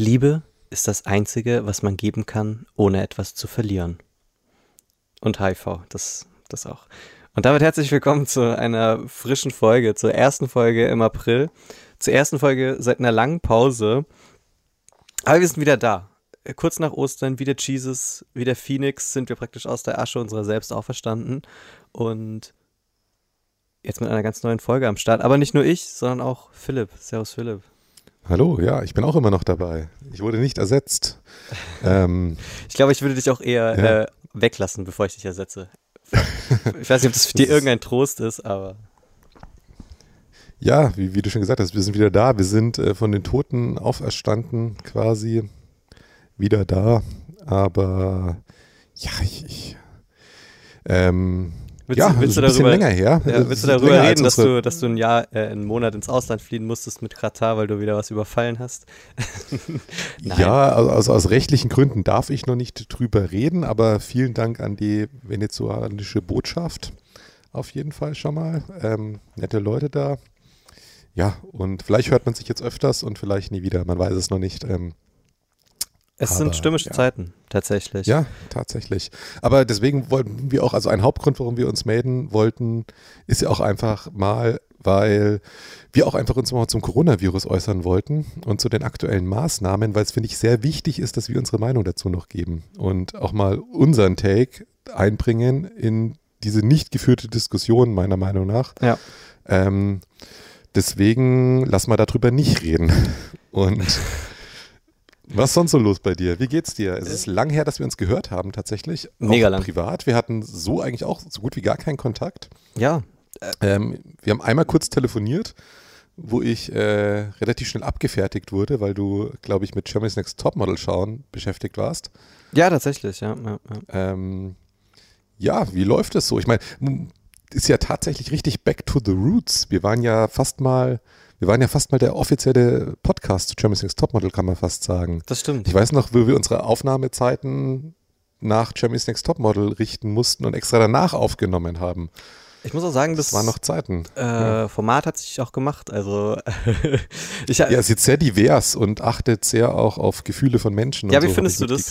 Liebe ist das Einzige, was man geben kann, ohne etwas zu verlieren. Und HIV, das, das auch. Und damit herzlich willkommen zu einer frischen Folge, zur ersten Folge im April, zur ersten Folge seit einer langen Pause. Aber wir sind wieder da. Kurz nach Ostern, wie der Jesus, wie der Phoenix, sind wir praktisch aus der Asche unserer selbst auferstanden. Und jetzt mit einer ganz neuen Folge am Start. Aber nicht nur ich, sondern auch Philipp. Servus, Philipp. Hallo, ja, ich bin auch immer noch dabei. Ich wurde nicht ersetzt. ähm, ich glaube, ich würde dich auch eher ja. äh, weglassen, bevor ich dich ersetze. Ich weiß nicht, ob das für dich irgendein Trost ist, aber. Ja, wie, wie, du schon gesagt hast, wir sind wieder da. Wir sind äh, von den Toten auferstanden, quasi wieder da. Aber ja, ich. ich ähm, Willst, ja, willst du darüber, länger her. Ja, willst du darüber reden, dass du, dass du ein Jahr, äh, einen Monat ins Ausland fliehen musstest mit Katar, weil du wieder was überfallen hast? ja, also, aus rechtlichen Gründen darf ich noch nicht drüber reden, aber vielen Dank an die venezuelanische Botschaft. Auf jeden Fall schon mal. Ähm, nette Leute da. Ja, und vielleicht hört man sich jetzt öfters und vielleicht nie wieder. Man weiß es noch nicht. Ähm, es aber, sind stürmische ja. Zeiten, tatsächlich. Ja, tatsächlich. Aber deswegen wollten wir auch, also ein Hauptgrund, warum wir uns melden wollten, ist ja auch einfach mal, weil wir auch einfach uns mal zum Coronavirus äußern wollten und zu den aktuellen Maßnahmen, weil es, finde ich, sehr wichtig ist, dass wir unsere Meinung dazu noch geben und auch mal unseren Take einbringen in diese nicht geführte Diskussion, meiner Meinung nach. Ja. Ähm, deswegen lass mal darüber nicht reden. Und was ist sonst so los bei dir? Wie geht's dir? Es ist lang her, dass wir uns gehört haben, tatsächlich. Mega lang. Privat. Wir hatten so eigentlich auch so gut wie gar keinen Kontakt. Ja. Ähm, wir haben einmal kurz telefoniert, wo ich äh, relativ schnell abgefertigt wurde, weil du, glaube ich, mit Germany's Next Topmodel schauen beschäftigt warst. Ja, tatsächlich, ja. Ja, ja. Ähm, ja wie läuft es so? Ich meine, ist ja tatsächlich richtig back to the roots. Wir waren ja fast mal wir waren ja fast mal der offizielle Podcast zu Germany's Next Topmodel, kann man fast sagen. Das stimmt. Ich weiß noch, wo wir unsere Aufnahmezeiten nach Germany's Next Topmodel richten mussten und extra danach aufgenommen haben. Ich muss auch sagen, das, das waren noch Zeiten. Äh, ja. Format hat sich auch gemacht. Also ich, ja, es ist jetzt sehr divers und achtet sehr auch auf Gefühle von Menschen. Ja, wie so, findest du das?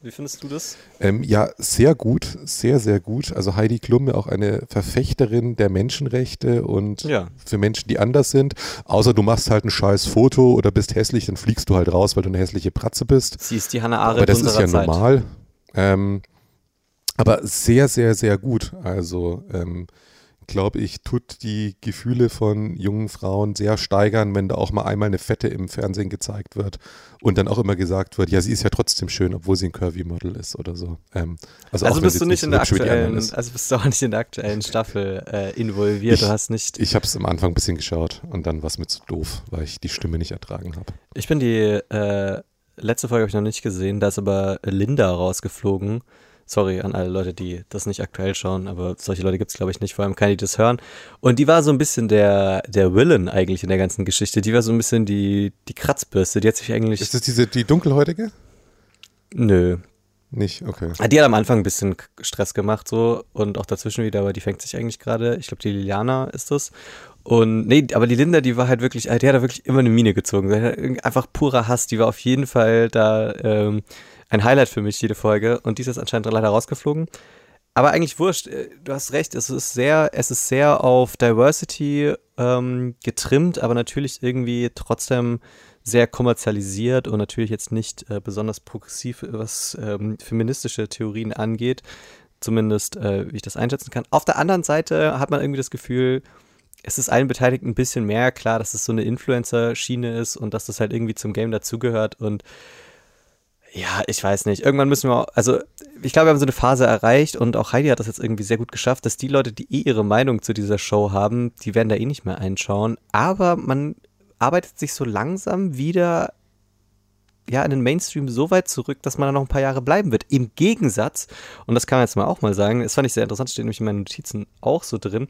Wie findest du das? Ähm, ja, sehr gut, sehr, sehr gut. Also Heidi Klum auch eine Verfechterin der Menschenrechte und ja. für Menschen, die anders sind. Außer du machst halt ein scheiß Foto oder bist hässlich, dann fliegst du halt raus, weil du eine hässliche Pratze bist. Sie ist die Hannah Arendt Aber das ist ja Zeit. normal. Ähm, aber sehr, sehr, sehr gut. Also ähm, glaube ich, tut die Gefühle von jungen Frauen sehr steigern, wenn da auch mal einmal eine Fette im Fernsehen gezeigt wird und dann auch immer gesagt wird, ja, sie ist ja trotzdem schön, obwohl sie ein Curvy-Model ist oder so. Ähm, also, also bist du nicht in der aktuellen, also bist du auch nicht in der aktuellen Staffel äh, involviert, ich, du hast nicht. Ich habe es am Anfang ein bisschen geschaut und dann war es mir zu doof, weil ich die Stimme nicht ertragen habe. Ich bin die äh, letzte Folge habe ich noch nicht gesehen, da ist aber Linda rausgeflogen Sorry an alle Leute, die das nicht aktuell schauen, aber solche Leute gibt es, glaube ich, nicht, vor allem keine, die das hören. Und die war so ein bisschen der, der Villain eigentlich in der ganzen Geschichte. Die war so ein bisschen die, die Kratzbürste. Die hat sich eigentlich. Ist das diese, die dunkelhäutige? Nö. Nicht, okay. Ah, die hat am Anfang ein bisschen Stress gemacht, so und auch dazwischen wieder, aber die fängt sich eigentlich gerade. Ich glaube, die Liliana ist das. Und nee, aber die Linda, die war halt wirklich, die hat da wirklich immer eine Mine gezogen. Einfach purer Hass. Die war auf jeden Fall da ähm, ein Highlight für mich, jede Folge. Und die ist anscheinend leider rausgeflogen. Aber eigentlich wurscht, äh, du hast recht, es ist sehr, es ist sehr auf Diversity ähm, getrimmt, aber natürlich irgendwie trotzdem sehr kommerzialisiert und natürlich jetzt nicht äh, besonders progressiv, was ähm, feministische Theorien angeht. Zumindest, äh, wie ich das einschätzen kann. Auf der anderen Seite hat man irgendwie das Gefühl, es ist allen Beteiligten ein bisschen mehr klar, dass es so eine Influencer-Schiene ist und dass das halt irgendwie zum Game dazugehört und ja, ich weiß nicht. Irgendwann müssen wir, also ich glaube, wir haben so eine Phase erreicht und auch Heidi hat das jetzt irgendwie sehr gut geschafft, dass die Leute, die eh ihre Meinung zu dieser Show haben, die werden da eh nicht mehr einschauen. Aber man arbeitet sich so langsam wieder ja in den Mainstream so weit zurück, dass man da noch ein paar Jahre bleiben wird. Im Gegensatz, und das kann man jetzt mal auch mal sagen, das fand ich sehr interessant, steht nämlich in meinen Notizen auch so drin.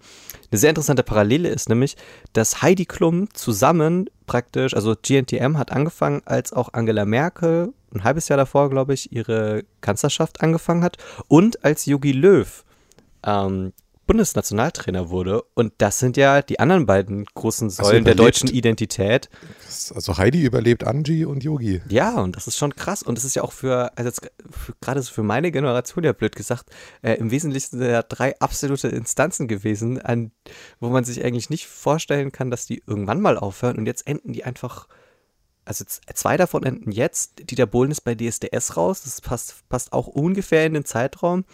Eine sehr interessante Parallele ist nämlich, dass Heidi Klum zusammen praktisch, also GNTM hat angefangen, als auch Angela Merkel ein halbes Jahr davor, glaube ich, ihre Kanzlerschaft angefangen hat und als Yogi Löw ähm, Bundesnationaltrainer wurde. Und das sind ja die anderen beiden großen Säulen der deutschen Identität. Also Heidi überlebt Angie und Yogi. Ja, und das ist schon krass. Und das ist ja auch für, also gerade so für meine Generation ja blöd gesagt, äh, im Wesentlichen ja drei absolute Instanzen gewesen, an, wo man sich eigentlich nicht vorstellen kann, dass die irgendwann mal aufhören. Und jetzt enden die einfach also zwei davon enden jetzt. Dieter Bohlen ist bei DSDS raus. Das passt, passt auch ungefähr in den Zeitraum.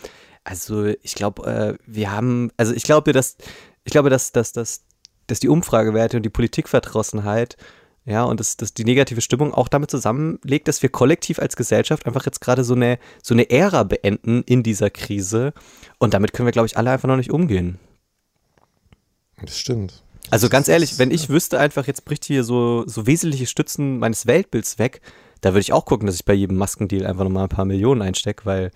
Also ich glaube, äh, wir haben, also ich glaube, dass, ich glaube, dass, dass, dass, dass die Umfragewerte und die Politikverdrossenheit, ja, und dass, dass die negative Stimmung auch damit zusammenlegt, dass wir kollektiv als Gesellschaft einfach jetzt gerade so eine, so eine Ära beenden in dieser Krise. Und damit können wir, glaube ich, alle einfach noch nicht umgehen. Das stimmt. Also ganz ehrlich, wenn ich wüsste einfach, jetzt bricht hier so, so wesentliche Stützen meines Weltbilds weg, da würde ich auch gucken, dass ich bei jedem Maskendeal einfach nochmal ein paar Millionen einstecke, weil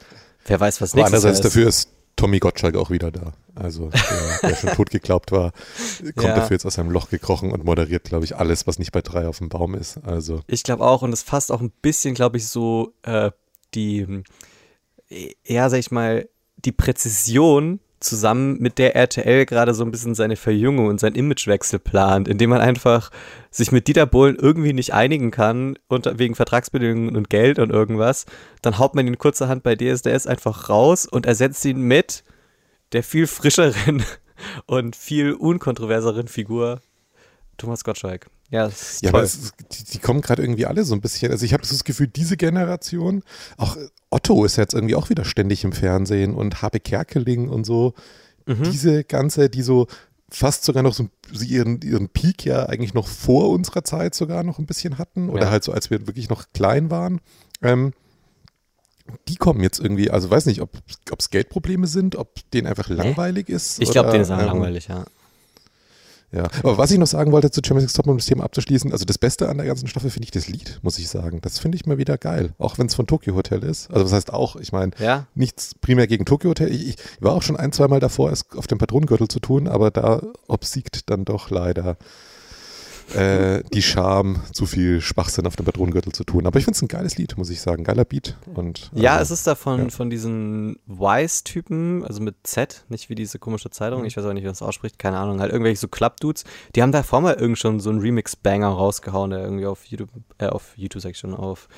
Wer weiß, was nächstes Andererseits dafür ist Tommy Gottschalk auch wieder da. Also der, der schon tot geglaubt war, kommt ja. dafür jetzt aus seinem Loch gekrochen und moderiert, glaube ich, alles, was nicht bei drei auf dem Baum ist. Also ich glaube auch und es fasst auch ein bisschen, glaube ich, so äh, die, ja, sag ich mal, die Präzision zusammen mit der RTL gerade so ein bisschen seine Verjüngung und sein Imagewechsel plant, indem man einfach sich mit Dieter Bohlen irgendwie nicht einigen kann und wegen Vertragsbedingungen und Geld und irgendwas, dann haut man ihn kurzerhand bei DSDS einfach raus und ersetzt ihn mit der viel frischeren und viel unkontroverseren Figur Thomas Gottschalk. Ja, ja aber ist, die, die, kommen gerade irgendwie alle so ein bisschen. Also ich habe das Gefühl, diese Generation, auch Otto ist jetzt irgendwie auch wieder ständig im Fernsehen und Habe Kerkeling und so. Mhm. Diese ganze, die so fast sogar noch so ihren, ihren Peak ja eigentlich noch vor unserer Zeit sogar noch ein bisschen hatten. Oder ja. halt so, als wir wirklich noch klein waren. Ähm, die kommen jetzt irgendwie, also weiß nicht, ob es Geldprobleme sind, ob denen einfach langweilig ist. Ich glaube, denen ist auch ähm, langweilig, ja. Ja, aber was ich noch sagen wollte zu Champions League Top, um das Thema abzuschließen, also das Beste an der ganzen Staffel finde ich das Lied, muss ich sagen. Das finde ich mal wieder geil, auch wenn es von Tokyo Hotel ist. Also was heißt auch, ich meine, ja. nichts primär gegen Tokyo Hotel. Ich, ich, war auch schon ein, zwei Mal davor, es auf dem Patronengürtel zu tun, aber da obsiegt dann doch leider äh, die Scham, zu viel Schwachsinn auf dem Patronengürtel zu tun. Aber ich finde es ein geiles Lied, muss ich sagen. Geiler Beat. Und, ja, also, es ist davon ja. von diesen Wise-Typen, also mit Z, nicht wie diese komische Zeitung, mhm. ich weiß auch nicht, wie man das ausspricht, keine Ahnung, halt irgendwelche so Club-Dudes, die haben davor mal irgend schon so einen Remix-Banger rausgehauen, der irgendwie auf YouTube, äh, auf YouTube sag ich schon, auf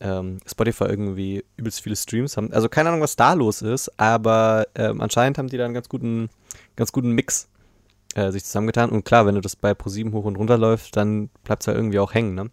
ähm, Spotify irgendwie übelst viele Streams haben. Also keine Ahnung, was da los ist, aber ähm, anscheinend haben die da einen ganz guten, ganz guten Mix äh, sich zusammengetan. Und klar, wenn du das bei Pro7 hoch und runter läufst, dann bleibt es halt irgendwie auch hängen, ne?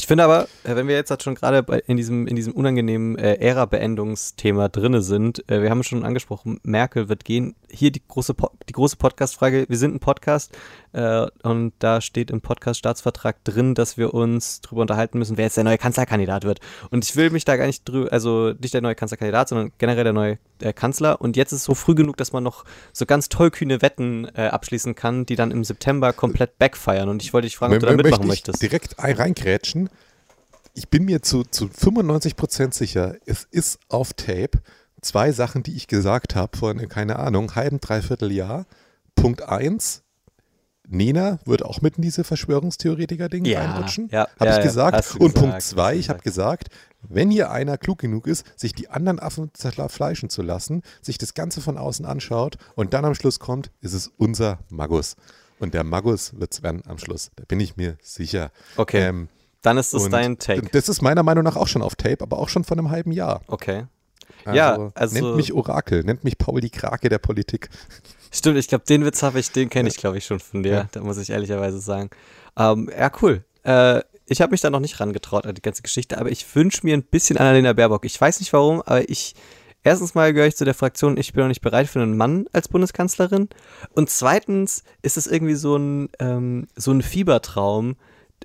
Ich finde aber, äh, wenn wir jetzt halt schon gerade in diesem, in diesem unangenehmen äh, Ära-Beendungsthema drinne sind, äh, wir haben schon angesprochen, Merkel wird gehen. Hier die große, po die große Podcast-Frage. Wir sind ein Podcast äh, und da steht im Podcast-Staatsvertrag drin, dass wir uns darüber unterhalten müssen, wer jetzt der neue Kanzlerkandidat wird. Und ich will mich da gar nicht drüber, also nicht der neue Kanzlerkandidat, sondern generell der neue äh, Kanzler. Und jetzt ist es so früh genug, dass man noch so ganz tollkühne Wetten äh, abschließen kann, die dann im September komplett backfeiern. Und ich wollte dich fragen, ob du da mitmachen möchtest. Direkt reingrätschen ich bin mir zu, zu 95 Prozent sicher, es ist auf Tape zwei Sachen, die ich gesagt habe vor, keine Ahnung, halben, dreiviertel Jahr. Punkt eins, Nena wird auch mit in diese Verschwörungstheoretiker-Ding ja, reinrutschen. Ja, habe ja, ich gesagt. Und gesagt, Punkt zwei, ich habe gesagt, wenn hier einer klug genug ist, sich die anderen Affen zerfleischen zu lassen, sich das Ganze von außen anschaut und dann am Schluss kommt, ist es unser Magus. Und der Magus wird es werden am Schluss. Da bin ich mir sicher. Okay. Ähm, dann ist das dein Take. Das ist meiner Meinung nach auch schon auf Tape, aber auch schon von einem halben Jahr. Okay. Also, ja, also. Nennt mich Orakel, nennt mich Paul die Krake der Politik. Stimmt, ich glaube, den Witz habe ich, den kenne ich, glaube ich, schon von dir. Ja. Da muss ich ehrlicherweise sagen. Ähm, ja, cool. Äh, ich habe mich da noch nicht rangetraut an die ganze Geschichte, aber ich wünsche mir ein bisschen Annalena Baerbock. Ich weiß nicht warum, aber ich. Erstens mal gehöre ich zu der Fraktion, ich bin noch nicht bereit für einen Mann als Bundeskanzlerin. Und zweitens ist es irgendwie so ein, ähm, so ein Fiebertraum,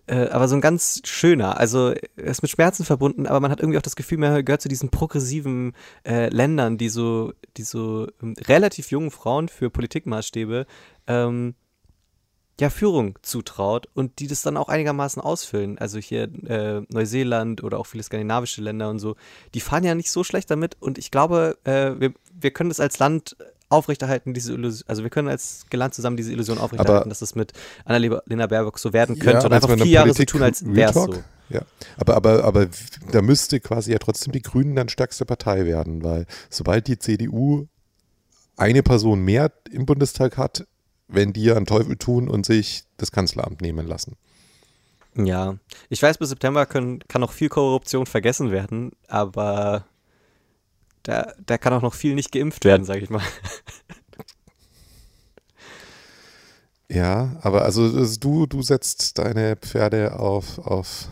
äh, aber so ein ganz schöner. Also er ist mit Schmerzen verbunden, aber man hat irgendwie auch das Gefühl, man gehört zu diesen progressiven äh, Ländern, die so, die so ähm, relativ jungen Frauen für Politikmaßstäbe ähm, ja, Führung zutraut und die das dann auch einigermaßen ausfüllen. Also hier äh, Neuseeland oder auch viele skandinavische Länder und so, die fahren ja nicht so schlecht damit und ich glaube, äh, wir, wir können das als Land aufrechterhalten, diese Illusion, also wir können als Land zusammen diese Illusion aufrechterhalten, aber, dass es mit Annalena Baerbock so werden könnte ja, und einfach vier Jahre so tun, als wäre es so. Ja, aber, aber, aber da müsste quasi ja trotzdem die Grünen dann stärkste Partei werden, weil sobald die CDU eine Person mehr im Bundestag hat, wenn die einen Teufel tun und sich das Kanzleramt nehmen lassen. Ja, ich weiß, bis September können, kann noch viel Korruption vergessen werden, aber da, da kann auch noch viel nicht geimpft werden, sage ich mal. Ja, aber also du, du setzt deine Pferde auf, auf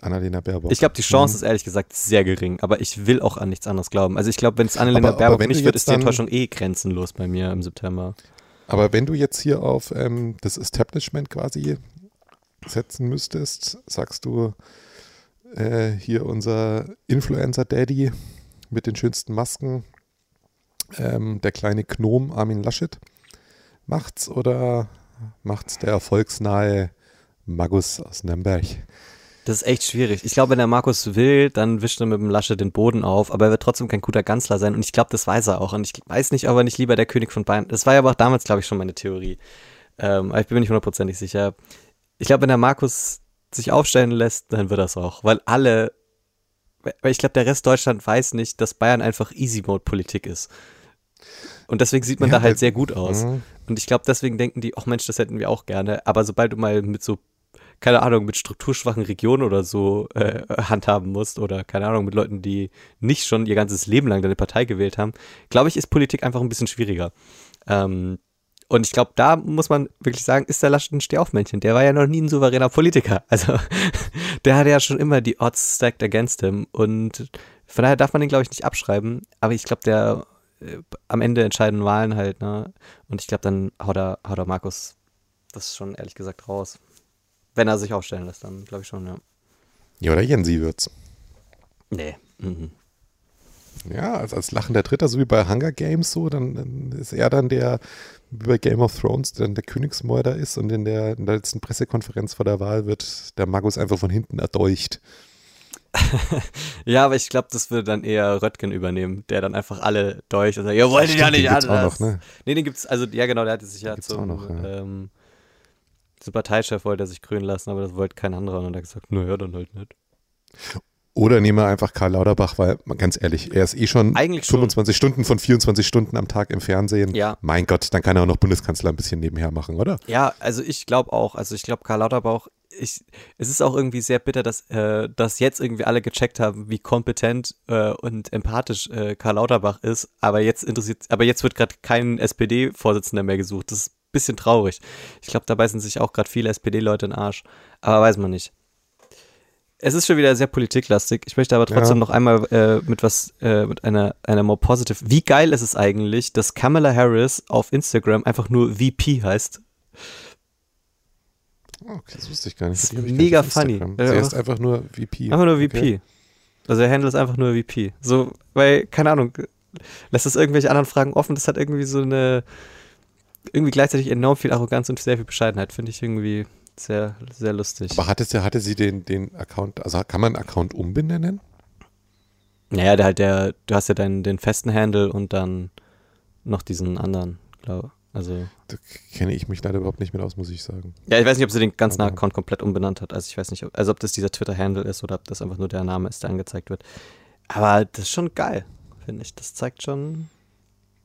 Annalena Baerbock. Ich glaube, die Chance mhm. ist ehrlich gesagt sehr gering, aber ich will auch an nichts anderes glauben. Also ich glaube, wenn es Annalena aber, Baerbock aber nicht wird, ist die Enttäuschung eh grenzenlos bei mir im September. Aber wenn du jetzt hier auf ähm, das Establishment quasi setzen müsstest, sagst du, äh, hier unser Influencer-Daddy mit den schönsten Masken, ähm, der kleine Gnom Armin Laschet macht's oder macht's der erfolgsnahe Magus aus Nürnberg? Das ist echt schwierig. Ich glaube, wenn der Markus will, dann wischt er mit dem Lasche den Boden auf, aber er wird trotzdem kein guter Kanzler sein und ich glaube, das weiß er auch. Und ich weiß nicht, ob er nicht lieber der König von Bayern. Das war ja aber auch damals, glaube ich, schon meine Theorie. Ähm, aber ich bin mir nicht hundertprozentig sicher. Ich glaube, wenn der Markus sich aufstellen lässt, dann wird das auch. Weil alle, weil ich glaube, der Rest Deutschland weiß nicht, dass Bayern einfach Easy-Mode-Politik ist. Und deswegen sieht man ja, da halt sehr gut aus. Mhm. Und ich glaube, deswegen denken die, ach Mensch, das hätten wir auch gerne. Aber sobald du mal mit so keine Ahnung, mit strukturschwachen Regionen oder so äh, handhaben musst oder keine Ahnung, mit Leuten, die nicht schon ihr ganzes Leben lang deine Partei gewählt haben, glaube ich, ist Politik einfach ein bisschen schwieriger. Ähm, und ich glaube, da muss man wirklich sagen, ist der Laschet ein Stehaufmännchen. Der war ja noch nie ein souveräner Politiker. Also der hatte ja schon immer die Odds stacked against him. Und von daher darf man den, glaube ich, nicht abschreiben. Aber ich glaube, der äh, am Ende entscheiden Wahlen halt, ne? Und ich glaube, dann haut er, haut er Markus das schon ehrlich gesagt raus. Wenn er sich aufstellen lässt, dann glaube ich schon, ja. Ja, oder Jensi wird's. Nee. Mhm. Ja, als, als lachender Dritter, so wie bei Hunger Games so, dann, dann ist er dann der, wie bei Game of Thrones, dann der Königsmörder ist und in der, in der letzten Pressekonferenz vor der Wahl wird der Magus einfach von hinten erdolcht. ja, aber ich glaube, das würde dann eher Röttgen übernehmen, der dann einfach alle durch und sagt, ihr wollt ja nicht anders. Auch noch, ne? Nee, den gibt's, also ja genau, der hatte sich ja zum, noch, ja. Ähm, zum Parteichef wollte er sich grün lassen, aber das wollte kein anderer und er hat gesagt, naja, dann halt nicht. Oder nehmen wir einfach Karl Lauterbach, weil, ganz ehrlich, er ist eh schon Eigentlich 25 schon. Stunden von 24 Stunden am Tag im Fernsehen. Ja. Mein Gott, dann kann er auch noch Bundeskanzler ein bisschen nebenher machen, oder? Ja, also ich glaube auch. Also ich glaube, Karl Lauterbach, ich, es ist auch irgendwie sehr bitter, dass, äh, dass jetzt irgendwie alle gecheckt haben, wie kompetent äh, und empathisch äh, Karl Lauterbach ist. Aber jetzt interessiert, aber jetzt wird gerade kein SPD-Vorsitzender mehr gesucht. Das ist ein bisschen traurig. Ich glaube, da beißen sich auch gerade viele SPD-Leute in den Arsch. Aber weiß man nicht. Es ist schon wieder sehr politiklastig. Ich möchte aber trotzdem ja. noch einmal äh, mit was, äh, mit einer, einer more positive. Wie geil ist es eigentlich, dass Kamala Harris auf Instagram einfach nur VP heißt? Oh, okay, das wusste ich gar nicht. Das ist mega funny. Sie heißt einfach nur VP. Einfach nur VP. Okay. Also der Handle ist einfach nur VP. So, weil, keine Ahnung, lässt es irgendwelche anderen Fragen offen. Das hat irgendwie so eine, irgendwie gleichzeitig enorm viel Arroganz und sehr viel Bescheidenheit. Finde ich irgendwie sehr, sehr lustig. Aber hatte, sie, hatte sie den, den Account, also kann man einen Account umbenennen? Naja, der halt der, du hast ja deinen, den festen Handle und dann noch diesen anderen, glaube also. Da kenne ich mich leider überhaupt nicht mehr aus, muss ich sagen. Ja, ich weiß nicht, ob sie den ganzen Aber Account komplett umbenannt hat. Also ich weiß nicht, ob, also ob das dieser Twitter-Handle ist oder ob das einfach nur der Name ist, der angezeigt wird. Aber das ist schon geil, finde ich. Das zeigt schon,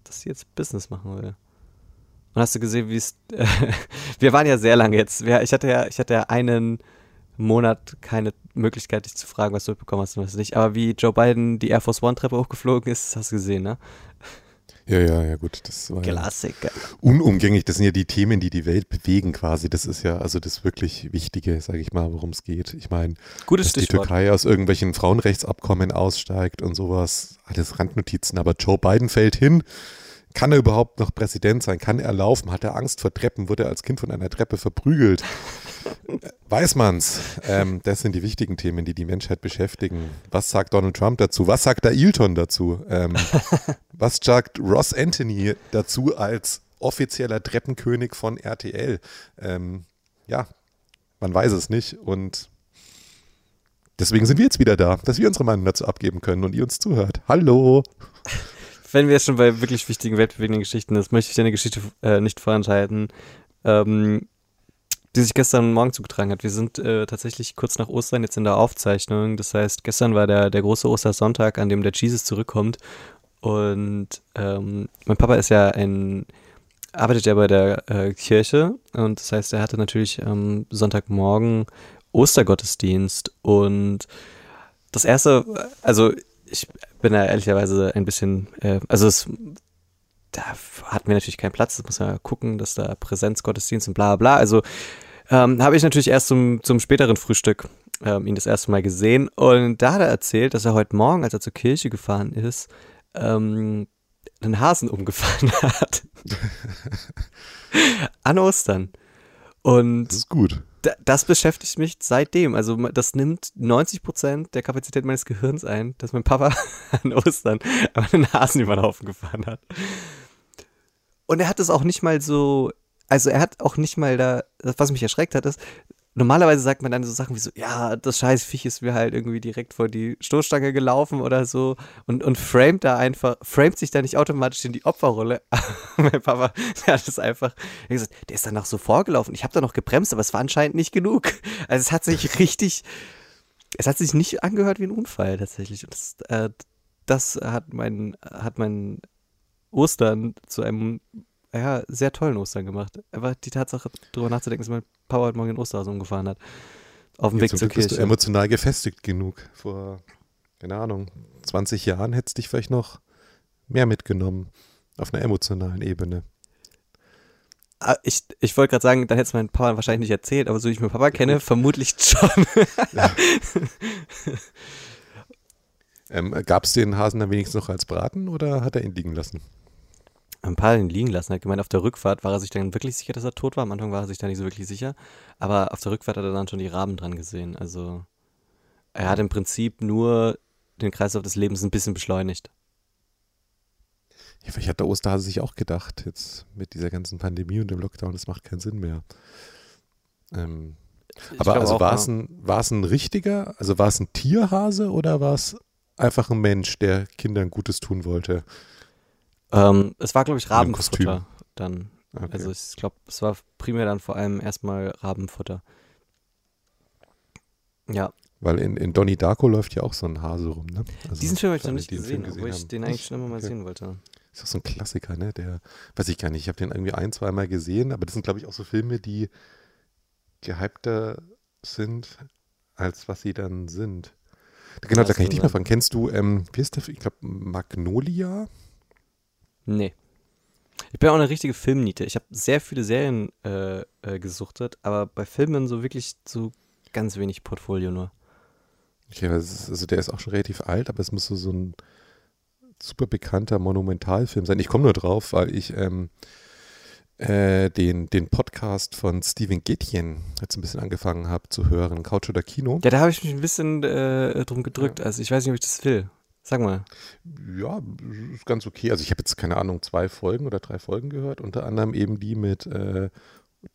dass sie jetzt Business machen will. Und hast du gesehen, wie es. Äh, wir waren ja sehr lange jetzt. Ich hatte ja, ich hatte ja einen Monat keine Möglichkeit, dich zu fragen, was du mitbekommen hast und was nicht. Aber wie Joe Biden die Air Force One Treppe hochgeflogen ist, hast du gesehen, ne? Ja, ja, ja, gut. Das war Klassiker. Ja unumgänglich. Das sind ja die Themen, die die Welt bewegen quasi. Das ist ja also das wirklich Wichtige, sage ich mal, worum es geht. Ich meine, dass Stichwort. die Türkei aus irgendwelchen Frauenrechtsabkommen aussteigt und sowas. Alles Randnotizen. Aber Joe Biden fällt hin kann er überhaupt noch Präsident sein? Kann er laufen? Hat er Angst vor Treppen? Wurde er als Kind von einer Treppe verprügelt? Weiß man's? Ähm, das sind die wichtigen Themen, die die Menschheit beschäftigen. Was sagt Donald Trump dazu? Was sagt Ailton dazu? Ähm, was sagt Ross Anthony dazu als offizieller Treppenkönig von RTL? Ähm, ja, man weiß es nicht und deswegen sind wir jetzt wieder da, dass wir unsere Meinung dazu abgeben können und ihr uns zuhört. Hallo! wenn wir jetzt schon bei wirklich wichtigen, weltbewegenden Geschichten sind, möchte ich dir eine Geschichte äh, nicht vorenthalten, ähm, die sich gestern Morgen zugetragen hat. Wir sind äh, tatsächlich kurz nach Ostern jetzt in der Aufzeichnung. Das heißt, gestern war der, der große Ostersonntag, an dem der Jesus zurückkommt. Und ähm, mein Papa ist ja ein, arbeitet ja bei der äh, Kirche und das heißt, er hatte natürlich ähm, Sonntagmorgen Ostergottesdienst und das erste, also ich bin da ehrlicherweise ein bisschen, äh, also es, da hatten wir natürlich keinen Platz, das muss man ja gucken, dass da Präsenzgottesdienst und bla bla, also ähm, habe ich natürlich erst zum, zum späteren Frühstück ähm, ihn das erste Mal gesehen und da hat er erzählt, dass er heute Morgen, als er zur Kirche gefahren ist, ähm, einen Hasen umgefahren hat. An Ostern. Und Das ist gut. Das beschäftigt mich seitdem. Also das nimmt 90 Prozent der Kapazität meines Gehirns ein, dass mein Papa an Ostern einen Hasen über den Haufen gefahren hat. Und er hat es auch nicht mal so, also er hat auch nicht mal da, was mich erschreckt hat, ist, normalerweise sagt man dann so Sachen wie so, ja, das scheiß Viech ist mir halt irgendwie direkt vor die Stoßstange gelaufen oder so und, und framet da einfach, framet sich da nicht automatisch in die Opferrolle. mein Papa, der hat es einfach der gesagt, der ist danach so vorgelaufen. Ich habe da noch gebremst, aber es war anscheinend nicht genug. Also es hat sich richtig, es hat sich nicht angehört wie ein Unfall tatsächlich. Und das, äh, das hat mein, hat mein Ostern zu einem ja, sehr tollen Ostern gemacht. Einfach die Tatsache, darüber nachzudenken, dass mein Papa heute Morgen den Osterhasen umgefahren hat. Auf dem Ja, Weg zum zur Glück bist du Kirche. emotional gefestigt genug. Vor, keine Ahnung, 20 Jahren hättest dich vielleicht noch mehr mitgenommen. Auf einer emotionalen Ebene. Ah, Ich, ich wollte gerade sagen, dann hätte es mein Papa wahrscheinlich nicht erzählt, aber so wie ich meinen Papa kenne, vermutlich schon. Ähm, Gab es den Hasen dann wenigstens noch als Braten oder hat er ihn liegen lassen? Ein paar liegen lassen. Er hat gemeint, auf der Rückfahrt war er sich dann wirklich sicher, dass er tot war. Am Anfang war er sich da nicht so wirklich sicher. Aber auf der Rückfahrt hat er dann schon die Raben dran gesehen. Also er hat im Prinzip nur den Kreislauf des Lebens ein bisschen beschleunigt. Ja, vielleicht hat der Osterhase sich auch gedacht, jetzt mit dieser ganzen Pandemie und dem Lockdown, das macht keinen Sinn mehr. Ähm, aber also war es ein, war es ein richtiger, also war es ein Tierhase oder war es einfach ein Mensch, der Kindern Gutes tun wollte? Ähm, es war, glaube ich. Rabenfutter dann. Okay. Also ich glaube, es war primär dann vor allem erstmal Rabenfutter. Ja, Weil in, in Donnie Darko läuft ja auch so ein Hase rum, ne? Also diesen Film habe ich noch nicht Film gesehen, obwohl ich haben. den eigentlich schon immer mal Okay. sehen wollte. Ist auch so ein Klassiker, ne? Der, weiß ich gar nicht, ich habe den irgendwie ein, zwei Mal gesehen, aber das sind, glaube ich, auch so Filme, die gehypter sind, als was sie dann sind. Genau, Ja, da kann ich dich mal fragen. Kennst du, ähm, wie ist der, ich glaube, Magnolia? Nee. Ich bin auch eine richtige Filmniete. Ich habe sehr viele Serien äh, äh, gesuchtet, aber bei Filmen so wirklich so ganz wenig Portfolio nur. Okay, ist, also der ist auch schon relativ alt, aber es muss so, so ein super bekannter Monumentalfilm sein. Ich komme nur drauf, weil ich ähm, äh, den, den Podcast von Steven Gätjen jetzt ein bisschen angefangen habe zu hören, Couch oder Kino. Ja, da habe ich mich ein bisschen äh, drum gedrückt. Also ich weiß nicht, ob ich das will. Sag mal. Ja, ist ganz okay. Also ich habe jetzt, keine Ahnung, zwei Folgen oder drei Folgen gehört, unter anderem eben die mit äh,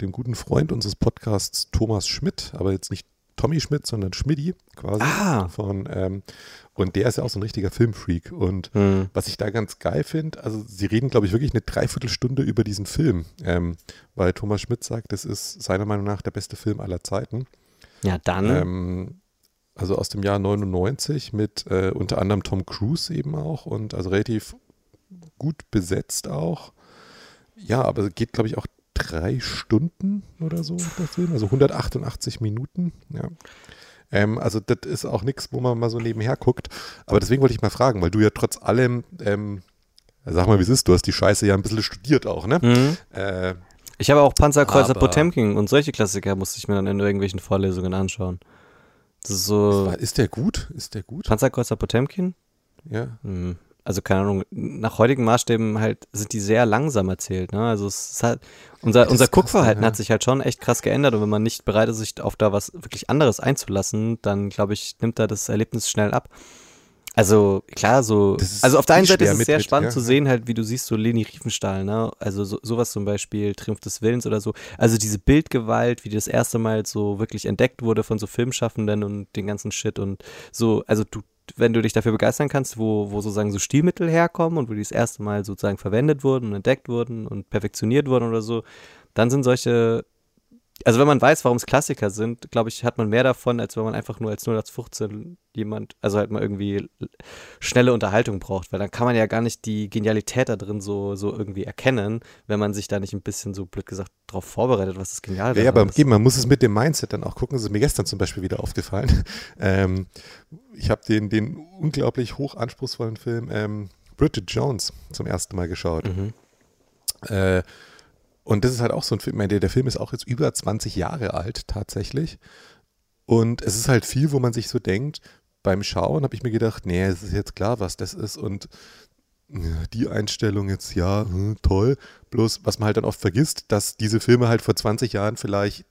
dem guten Freund unseres Podcasts Thomas Schmidt, aber jetzt nicht Tommy Schmidt, sondern Schmidti quasi. Ah. Von, ähm, und der ist ja auch so ein richtiger Filmfreak. Und Hm. was ich da ganz geil finde, also sie reden, glaube ich, wirklich eine Dreiviertelstunde über diesen Film, ähm, weil Thomas Schmidt sagt, das ist seiner Meinung nach der beste Film aller Zeiten. Ja, dann. Ähm, also aus dem Jahr 99 mit äh, unter anderem Tom Cruise eben auch und also relativ gut besetzt auch. Ja, aber es geht, glaube ich, auch drei Stunden oder so, der Film, also 188 Minuten. Ja. Ähm, also das ist auch nichts, wo man mal so nebenher guckt. Aber deswegen wollte ich mal fragen, weil du ja trotz allem, ähm, sag mal, wie es ist, du hast die Scheiße ja ein bisschen studiert auch, ne? Hm. Äh, Ich habe auch Panzerkreuzer Potemkin und solche Klassiker musste ich mir dann in irgendwelchen Vorlesungen anschauen. Das ist so. ist der gut? Ist der gut? Panzerkreuzer Potemkin? Ja. Hm. Also keine Ahnung, nach heutigen Maßstäben halt sind die sehr langsam erzählt, ne? Also es ist halt, unser, Das unser krass, Guckverhalten ja. hat sich halt schon echt krass geändert und wenn man nicht bereit ist, sich auf da was wirklich anderes einzulassen, dann glaube ich, nimmt da das Erlebnis schnell ab. Also klar, so, also auf der einen Seite ist es mit- sehr mit- spannend ja, zu sehen, halt, wie du siehst, so Leni Riefenstahl, ne? Also so, sowas zum Beispiel, Triumph des Willens oder so. Also diese Bildgewalt, wie die das erste Mal so wirklich entdeckt wurde von so Filmschaffenden und den ganzen Shit und so, also du, wenn du dich dafür begeistern kannst, wo, wo sozusagen so Stilmittel herkommen und wo die das erste Mal sozusagen verwendet wurden und entdeckt wurden und perfektioniert wurden oder so, dann sind solche also wenn man weiß, warum es Klassiker sind, glaube ich, hat man mehr davon, als wenn man einfach nur als 0815 jemand, also halt mal irgendwie schnelle Unterhaltung braucht, weil dann kann man ja gar nicht die Genialität da drin so, so irgendwie erkennen, wenn man sich da nicht ein bisschen so blöd gesagt drauf vorbereitet, was das genial ja, aber ist. Eben, man muss es mit dem Mindset dann auch gucken. Das ist mir gestern zum Beispiel wieder aufgefallen. Ähm, ich habe den, den unglaublich hoch anspruchsvollen Film ähm, Bridget Jones zum ersten Mal geschaut. Mhm. Äh, und das ist halt auch so ein Film, der, der Film ist auch jetzt über 20 Jahre alt tatsächlich. Und es ist halt viel, wo man sich so denkt, beim Schauen habe ich mir gedacht, nee, es ist jetzt klar, was das ist und die Einstellung jetzt, ja, hm, toll. Bloß, was man halt dann oft vergisst, dass diese Filme halt vor 20 Jahren vielleicht,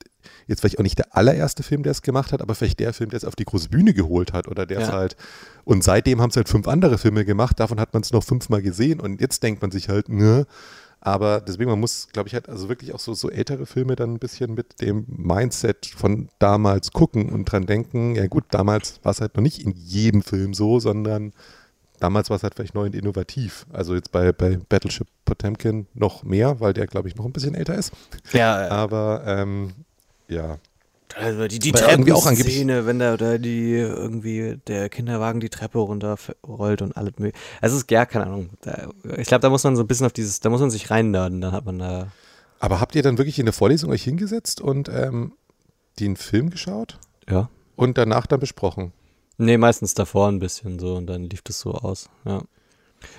jetzt vielleicht auch nicht der allererste Film, der es gemacht hat, aber vielleicht der Film, der es auf die große Bühne geholt hat oder der es halt, und seitdem haben es halt fünf andere Filme gemacht, davon hat man es noch fünfmal gesehen und jetzt denkt man sich halt, ne, aber deswegen, man muss, glaube ich, halt also wirklich auch so, so ältere Filme dann ein bisschen mit dem Mindset von damals gucken und dran denken, ja gut, damals war es halt noch nicht in jedem Film so, sondern damals war es halt vielleicht neu und innovativ. Also jetzt bei, bei Battleship Potemkin noch mehr, weil der, glaube ich, noch ein bisschen älter ist. Ja. Aber ähm, ja, also die, die Treppenszene, wenn da oder die irgendwie der Kinderwagen die Treppe runterrollt und alles mögliche. Also es ist ja keine Ahnung. Da, ich glaube, da muss man so ein bisschen auf dieses, da muss man sich reinnörden, dann hat man da. Aber habt ihr dann wirklich in der Vorlesung euch hingesetzt und ähm, den Film geschaut? Ja. Und danach dann besprochen? Nee, meistens davor ein bisschen so und dann lief das so aus, ja.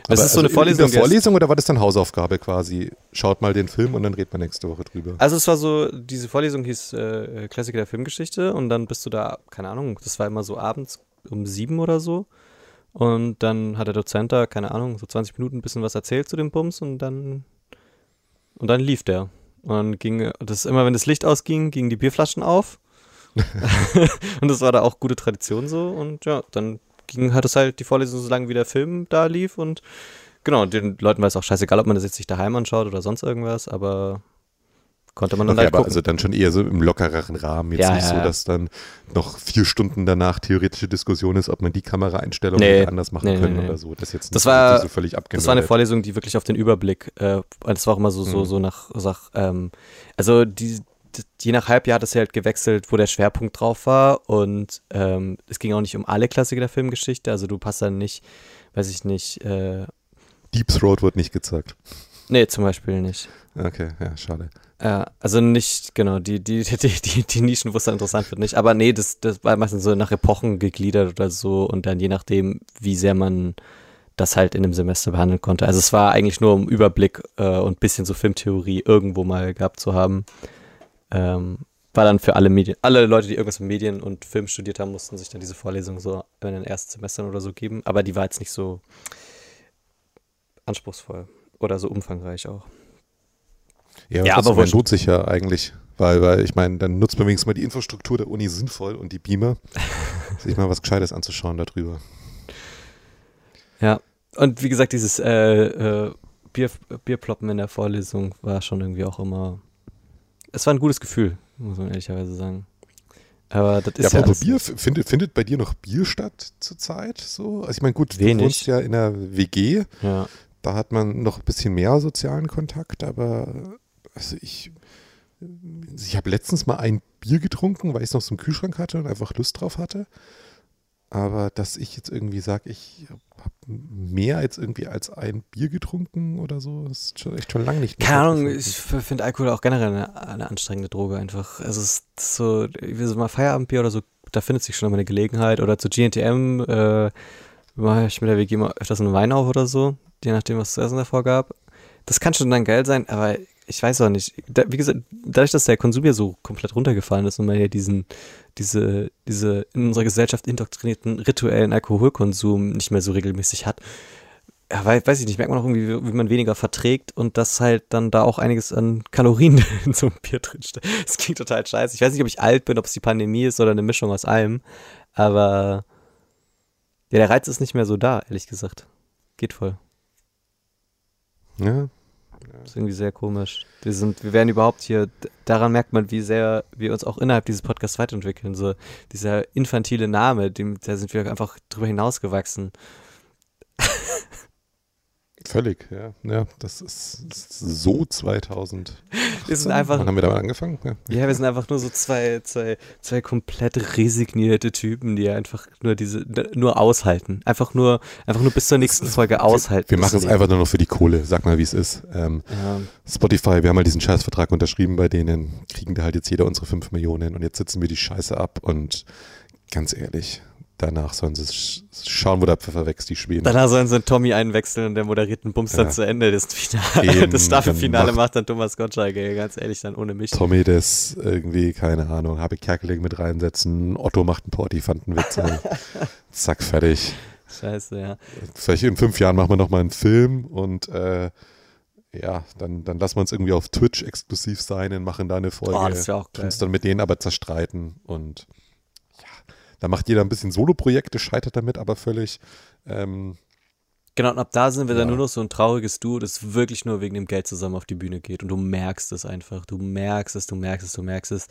Das ist so eine also Vorlesung. In der Vorlesung oder war das dann Hausaufgabe quasi? Schaut mal den Film und dann redet man nächste Woche drüber. Also es war so, diese Vorlesung hieß äh, Klassiker der Filmgeschichte und dann bist du da, keine Ahnung, das war immer so abends um sieben oder so. Und dann hat der Dozent da, keine Ahnung, so 20 Minuten ein bisschen was erzählt zu dem Bums und dann und dann lief der. Und dann ging das immer, wenn das Licht ausging, gingen die Bierflaschen auf. und das war da auch gute Tradition so und ja, dann ging, hat es halt die Vorlesung so lange, wie der Film da lief und genau, den Leuten war es auch scheißegal, ob man das jetzt sich daheim anschaut oder sonst irgendwas, aber konnte man dann okay, halt gucken. Also dann schon eher so im lockereren Rahmen, jetzt ja, nicht ja. so, dass dann noch vier Stunden danach theoretische Diskussion ist, ob man die Kameraeinstellung nee, anders machen nee, können nee, oder so. Das jetzt das war, so völlig Das war eine Vorlesung, die wirklich auf den Überblick, äh, das war auch immer so, so, mhm. so nach, sag, ähm, also die, je nach Halbjahr hat es halt gewechselt, wo der Schwerpunkt drauf war. Und ähm, es ging auch nicht um alle Klassiker der Filmgeschichte. Also du passt dann nicht, weiß ich nicht. Äh, Deep Throat wird nicht gezeigt. Nee, zum Beispiel nicht. Okay, ja, schade. Ja, also nicht, genau, die, die, die, die, die Nischen, wo es dann interessant wird, nicht. Aber nee, das, das war meistens so nach Epochen gegliedert oder so und dann je nachdem, wie sehr man das halt in dem Semester behandeln konnte. Also es war eigentlich nur um Überblick äh, und bisschen so Filmtheorie irgendwo mal gehabt zu haben. Ähm, war dann für alle Medien, alle Leute, die irgendwas mit Medien und Film studiert haben, mussten sich dann diese Vorlesung so in den ersten Semestern oder so geben. Aber die war jetzt nicht so anspruchsvoll oder so umfangreich auch. Ja, ja aber lohnt sich ja eigentlich, weil, weil ich meine, dann nutzt man wenigstens mal die Infrastruktur der Uni sinnvoll und die Beamer, sich mal was Gescheites anzuschauen darüber. Ja, und wie gesagt, dieses äh, äh, Bier, Bierploppen in der Vorlesung war schon irgendwie auch immer es war ein gutes Gefühl, muss man ehrlicherweise sagen. Aber das ist ja. ja aber Bier, findet, findet bei dir noch Bier statt zurzeit? So? Also ich meine, gut, Wenig. du wohnst ja in einer WG. Ja. Da hat man noch ein bisschen mehr sozialen Kontakt, aber also ich, ich habe letztens mal ein Bier getrunken, weil ich es noch so im Kühlschrank hatte und einfach Lust drauf hatte. Aber dass ich jetzt irgendwie sage, ich habe mehr als irgendwie als ein Bier getrunken oder so, ist schon, echt schon lange nicht mehr. Keine Ahnung, ich finde Alkohol auch generell eine, eine, anstrengende Droge einfach. Also es ist so, wie so mal Feierabendbier oder so, da findet sich schon immer eine Gelegenheit. Oder zu GNTM äh, mache ich mit der WG mal öfters einen Wein auf oder so, je nachdem, was es zu essen davor gab. Das kann schon dann geil sein, aber ich weiß auch nicht. Da, wie gesagt, dadurch, dass der Konsum ja so komplett runtergefallen ist und man ja diesen, diese, diese in unserer Gesellschaft indoktrinierten rituellen Alkoholkonsum nicht mehr so regelmäßig hat, ja, weiß ich nicht, merkt man auch irgendwie, wie, man weniger verträgt und dass halt dann da auch einiges an Kalorien in so einem Bier drinsteht. Das klingt total scheiße. Ich weiß nicht, ob ich alt bin, ob es die Pandemie ist oder eine Mischung aus allem, aber ja, der Reiz ist nicht mehr so da, ehrlich gesagt. Geht voll. Ja, das ist irgendwie sehr komisch. Wir sind, wir werden überhaupt hier, daran merkt man, wie sehr wir uns auch innerhalb dieses Podcasts weiterentwickeln. So dieser infantile Name, dem, da sind wir einfach drüber hinausgewachsen. Völlig, ja. ja das ist, ist so 2000. Wir sind einfach. Wann haben wir damit angefangen? Ja. ja, wir sind einfach nur so zwei, zwei, zwei komplett resignierte Typen, die einfach nur diese, nur aushalten. Einfach nur, einfach nur bis zur nächsten Folge aushalten. Wir, wir machen es einfach nur noch für die Kohle. Sag mal, wie es ist. Ähm, ja. Spotify, wir haben mal diesen Scheißvertrag unterschrieben bei denen, kriegen da halt jetzt jeder unsere 5 Millionen und jetzt sitzen wir die Scheiße ab und ganz ehrlich, danach sollen sie schauen, wo der Pfeffer wächst, die Schweden. Danach sollen sie Tommy einwechseln und der moderiert einen Bums ja. dann zu Ende. Das, Finale, das Staffelfinale macht dann Thomas Gottschalk, ganz ehrlich, dann ohne mich. Tommy, das irgendwie, keine Ahnung, habe ich Kerkeling mit reinsetzen, Otto macht einen Portifantenwitz. Zack, fertig. Scheiße, ja. Vielleicht in fünf Jahren machen wir nochmal einen Film und äh, ja, dann, dann lassen wir uns irgendwie auf Twitch exklusiv sein und machen da eine Folge. Oh, das ist ja auch geil. Uns dann mit denen aber zerstreiten und da macht jeder ein bisschen Solo-Projekte, scheitert damit aber völlig. Ähm, Genau, und ab da sind wir ja. dann nur noch so ein trauriges Duo, das wirklich nur wegen dem Geld zusammen auf die Bühne geht. Und du merkst es einfach. Du merkst es, du merkst es, du merkst es.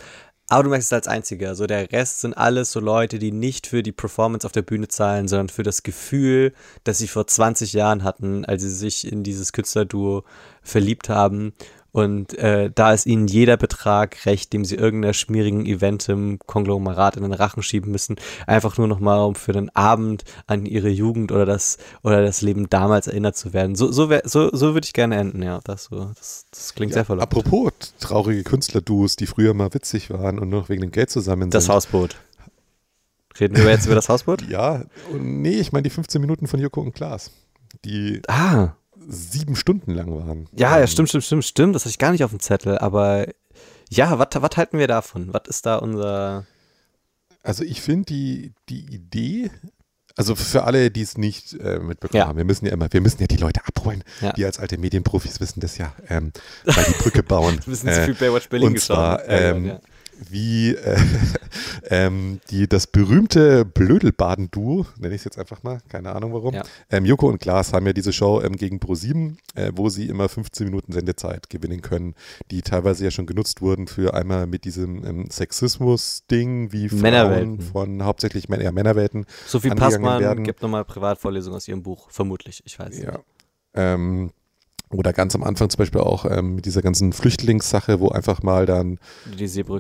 Aber du merkst es als Einziger. Also der Rest sind alles so Leute, die nicht für die Performance auf der Bühne zahlen, sondern für das Gefühl, das sie vor 20 Jahren hatten, als sie sich in dieses Künstlerduo verliebt haben und äh, da ist ihnen jeder Betrag recht, dem sie irgendeiner schmierigen Event im Konglomerat in den Rachen schieben müssen. Einfach nur nochmal, um für den Abend an ihre Jugend oder das oder das Leben damals erinnert zu werden. So, so, so, so würde ich gerne enden, ja. Das, so, das, das klingt ja, sehr verlockend. Apropos traurige Künstlerduos, die früher mal witzig waren und nur noch wegen dem Geld zusammen sind. Das Hausboot. Reden wir jetzt über das Hausboot? ja, nee, ich meine die 15 Minuten von Joko und Klaas. Die ah sieben Stunden lang waren. Ja, ja, stimmt, stimmt, stimmt, stimmt. Das hatte ich gar nicht auf dem Zettel. Aber ja, was halten wir davon? Was ist da unser. Also ich finde die, die Idee, also für alle, die es nicht äh, mitbekommen ja. haben, wir müssen ja immer, wir müssen ja die Leute abholen. Ja. Die als alte Medienprofis wissen das ja, ähm, weil die Brücke bauen. Wir müssen zu viel Baywatch Berlin und zwar, ähm, ja wie äh, ähm, die, das berühmte Blödelbaden-Duo, nenne ich es jetzt einfach mal, keine Ahnung warum. Ja. Ähm, Joko und Klaas haben ja diese Show ähm, gegen Pro7, äh, wo sie immer 15 Minuten Sendezeit gewinnen können, die teilweise ja schon genutzt wurden für einmal mit diesem ähm, Sexismus-Ding, wie Frauen von hauptsächlich Männer, ja, Männerwelten. Sophie Passmann werden. gibt nochmal Privatvorlesungen aus ihrem Buch, vermutlich, ich weiß. Ja. Ähm, oder ganz am Anfang zum Beispiel auch ähm, mit dieser ganzen Flüchtlingssache, wo einfach mal dann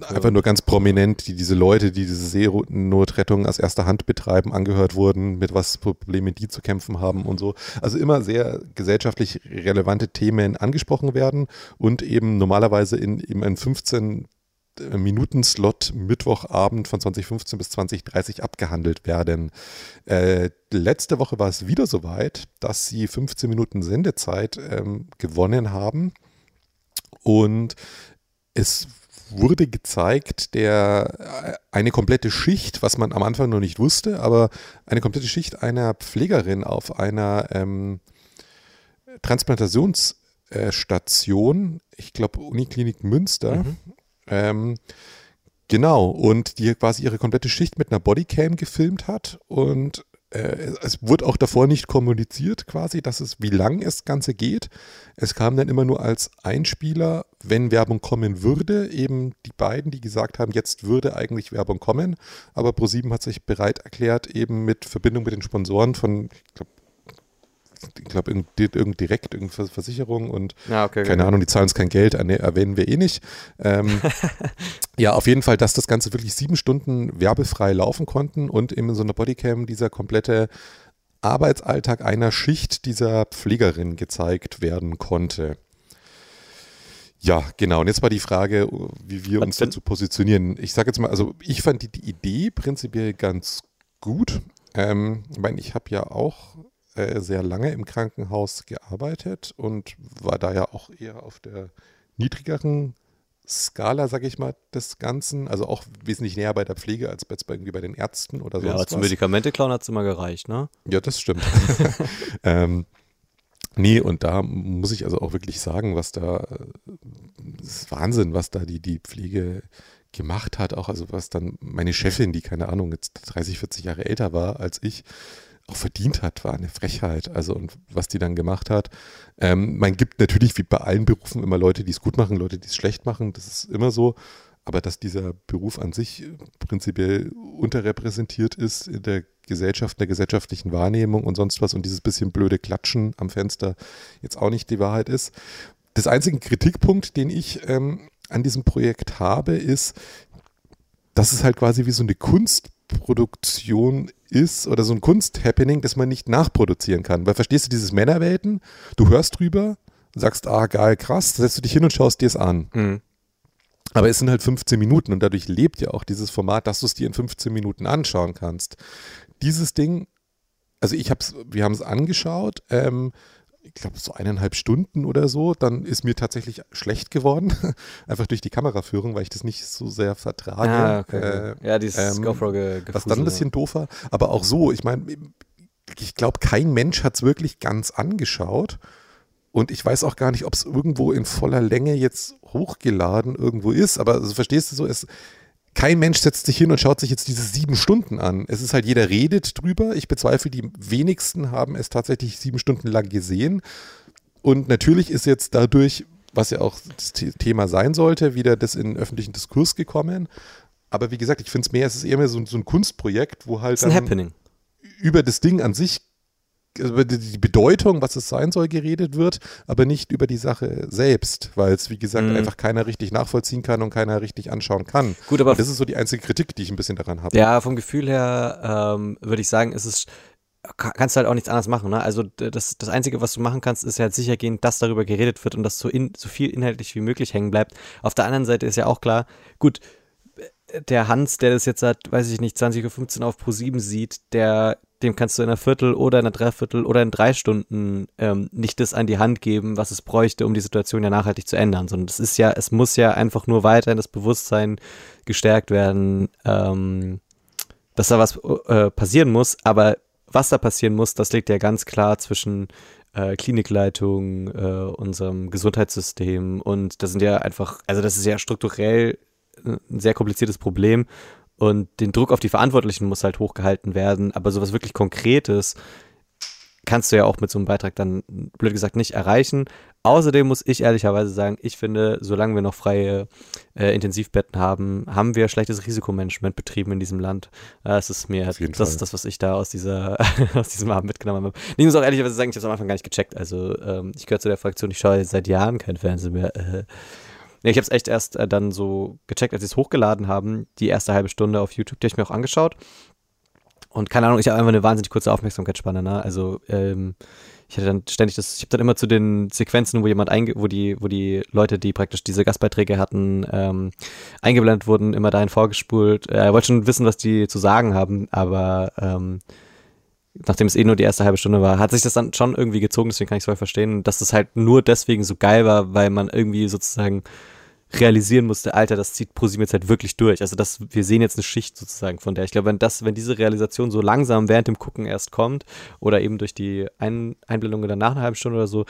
einfach nur ganz prominent die, diese Leute, die diese Seenotrettung aus erster Hand betreiben, angehört wurden, mit was Probleme die zu kämpfen haben und so. Also immer sehr gesellschaftlich relevante Themen angesprochen werden und eben normalerweise in, in, in 15 Minutenslot Mittwochabend von 2015 bis 2030 abgehandelt werden. Äh, letzte Woche war es wieder soweit, dass sie 15 Minuten Sendezeit ähm, gewonnen haben und es wurde gezeigt, der äh, eine komplette Schicht, was man am Anfang noch nicht wusste, aber eine komplette Schicht einer Pflegerin auf einer ähm, Transplantationsstation, ich glaube Uniklinik Münster, mhm. Ähm, genau, und die quasi ihre komplette Schicht mit einer Bodycam gefilmt hat und äh, es wurde auch davor nicht kommuniziert quasi, dass es, wie lang das Ganze geht. Es kam dann immer nur als Einspieler, wenn Werbung kommen würde, eben die beiden, die gesagt haben, jetzt würde eigentlich Werbung kommen. Aber ProSieben hat sich bereit erklärt, eben mit Verbindung mit den Sponsoren von, ich glaube, ich glaube, irgend, direkt, irgendeine Versicherung und ja, okay, keine okay. Ahnung, die zahlen uns kein Geld, erwähnen wir eh nicht. Ähm, ja, auf jeden Fall, dass das Ganze wirklich sieben Stunden werbefrei laufen konnten und eben in so einer Bodycam dieser komplette Arbeitsalltag einer Schicht dieser Pflegerin gezeigt werden konnte. Ja, genau. Und jetzt war die Frage, wie wir uns dazu positionieren. Ich sage jetzt mal, also ich fand die, die Idee prinzipiell ganz gut. Ähm, ich meine, ich habe ja auch äh, sehr lange im Krankenhaus gearbeitet und war da ja auch eher auf der niedrigeren Skala, sag ich mal, des Ganzen. Also auch wesentlich näher bei der Pflege als bei, irgendwie bei den Ärzten oder so. Ja, zum Medikamente-Klauen hat es immer gereicht, ne? Ja, das stimmt. ähm, nee, und da muss ich also auch wirklich sagen, was da, das ist Wahnsinn, was da die, die Pflege gemacht hat. Auch also was dann meine Chefin, die keine Ahnung, jetzt 30, 40 Jahre älter war als ich, auch verdient hat, war eine Frechheit. Also und was die dann gemacht hat. Ähm, man gibt natürlich wie bei allen Berufen immer Leute, die es gut machen, Leute, die es schlecht machen. Das ist immer so. aber dass dieser Beruf an sich prinzipiell unterrepräsentiert ist in der Gesellschaft, in der gesellschaftlichen Wahrnehmung und sonst was und dieses bisschen blöde Klatschen am Fenster jetzt auch nicht die Wahrheit ist. Das einzige Kritikpunkt, den ich ähm, an diesem Projekt habe, ist, dass es halt quasi wie so eine Kunstproduktion ist oder so ein Kunsthappening, das man nicht nachproduzieren kann. Weil verstehst du dieses Männerwelten? Du hörst drüber, sagst, ah, geil, krass, setzt du dich hin und schaust dir es an. Mhm. Aber es sind halt 15 Minuten und dadurch lebt ja auch dieses Format, dass du es dir in 15 Minuten anschauen kannst. Dieses Ding, also ich hab's, wir haben es angeschaut, ähm, ich glaube so eineinhalb Stunden oder so, dann ist mir tatsächlich schlecht geworden, einfach durch die Kameraführung, weil ich das nicht so sehr vertrage. Ah, okay. äh, ja, dieses ähm, GoPro ge Was dann ein bisschen doof war, aber auch so, ich meine, ich glaube, kein Mensch hat es wirklich ganz angeschaut. Und ich weiß auch gar nicht, ob es irgendwo in voller Länge jetzt hochgeladen irgendwo ist. Aber also, verstehst du so, es, kein Mensch setzt sich hin und schaut sich jetzt diese sieben Stunden an. Es ist halt, jeder redet drüber. Ich bezweifle, die wenigsten haben es tatsächlich sieben Stunden lang gesehen. Und natürlich ist jetzt dadurch, was ja auch das Thema sein sollte, wieder das in den öffentlichen Diskurs gekommen. Aber wie gesagt, ich finde es mehr, es ist eher mehr so, so ein Kunstprojekt, wo halt. Über das Ding an sich über die Bedeutung, was es sein soll, geredet wird, aber nicht über die Sache selbst, weil es, wie gesagt, mhm. einfach keiner richtig nachvollziehen kann und keiner richtig anschauen kann. Gut, aber und das ist so die einzige Kritik, die ich ein bisschen daran habe. Ja, vom Gefühl her ähm, würde ich sagen, ist es kannst du halt auch nichts anderes machen. Ne? Also das, das Einzige, was du machen kannst, ist ja halt sicher gehen, dass darüber geredet wird und dass so, in, so viel inhaltlich wie möglich hängen bleibt. Auf der anderen Seite ist ja auch klar, gut, der Hans, der das jetzt seit, weiß ich nicht, 20.15 Uhr auf Pro 7 sieht, der dem kannst du in einer Viertel oder in einer Dreiviertel oder in drei Stunden ähm, nicht das an die Hand geben, was es bräuchte, um die Situation ja nachhaltig zu ändern, sondern es ist ja, es muss ja einfach nur weiterhin das Bewusstsein gestärkt werden, ähm, dass da was äh, passieren muss, aber was da passieren muss, das liegt ja ganz klar zwischen äh, Klinikleitung, äh, unserem Gesundheitssystem. Und das sind ja einfach, also das ist ja strukturell äh, ein sehr kompliziertes Problem und den Druck auf die Verantwortlichen muss halt hochgehalten werden, aber sowas wirklich Konkretes kannst du ja auch mit so einem Beitrag dann, blöd gesagt, nicht erreichen. Außerdem muss ich ehrlicherweise sagen, ich finde, solange wir noch freie äh, Intensivbetten haben, haben wir schlechtes Risikomanagement betrieben in diesem Land. Das ist mir, das Fall. ist das, was ich da aus dieser, aus diesem Abend mitgenommen habe. Ich muss auch ehrlicherweise sagen, ich habe es am Anfang gar nicht gecheckt. Also ähm, ich gehöre zu der Fraktion, ich schaue seit Jahren kein Fernsehen mehr. Äh, Nee, ich habe es echt erst äh, dann so gecheckt, als sie es hochgeladen haben, die erste halbe Stunde auf YouTube, die habe ich mir auch angeschaut. Und keine Ahnung, ich habe einfach eine wahnsinnig kurze Aufmerksamkeitsspanne, ne? Also, ähm, ich hatte dann ständig das, ich habe dann immer zu den Sequenzen, wo jemand einge, wo die, wo die Leute, die praktisch diese Gastbeiträge hatten, ähm, eingeblendet wurden, immer dahin vorgespult. Äh, er wollte schon wissen, was die zu sagen haben, aber ähm, nachdem es eh nur die erste halbe Stunde war, hat sich das dann schon irgendwie gezogen, deswegen kann ich es voll verstehen, dass das halt nur deswegen so geil war, weil man irgendwie sozusagen realisieren musste, Alter, das zieht ProSieben jetzt halt wirklich durch. Also das, wir sehen jetzt eine Schicht sozusagen von der. Ich glaube, wenn das, wenn diese Realisation so langsam während dem Gucken erst kommt oder eben durch die Ein Einblendung dann nach einer halben Stunde oder so,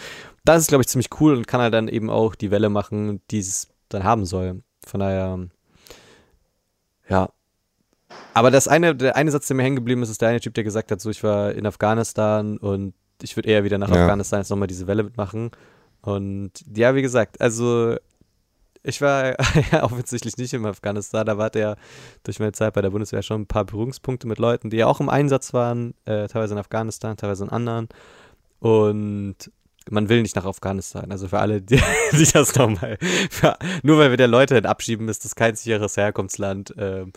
das ist, glaube ich, ziemlich cool und kann halt dann eben auch die Welle machen, die es dann haben soll. Von daher, ja, aber das eine, der eine Satz, der mir hängen geblieben ist, ist der eine Typ, der gesagt hat, so ich war in Afghanistan und ich würde eher wieder nach ja. Afghanistan jetzt nochmal diese Welle mitmachen. Und ja, wie gesagt, also ich war ja offensichtlich nicht in Afghanistan, da war der durch meine Zeit bei der Bundeswehr schon ein paar Berührungspunkte mit Leuten, die ja auch im Einsatz waren, äh, teilweise in Afghanistan, teilweise in anderen. Und man will nicht nach Afghanistan. Also für alle, die sich das nochmal, nur weil wir der Leute abschieben, ist das kein sicheres Herkunftsland. Ähm,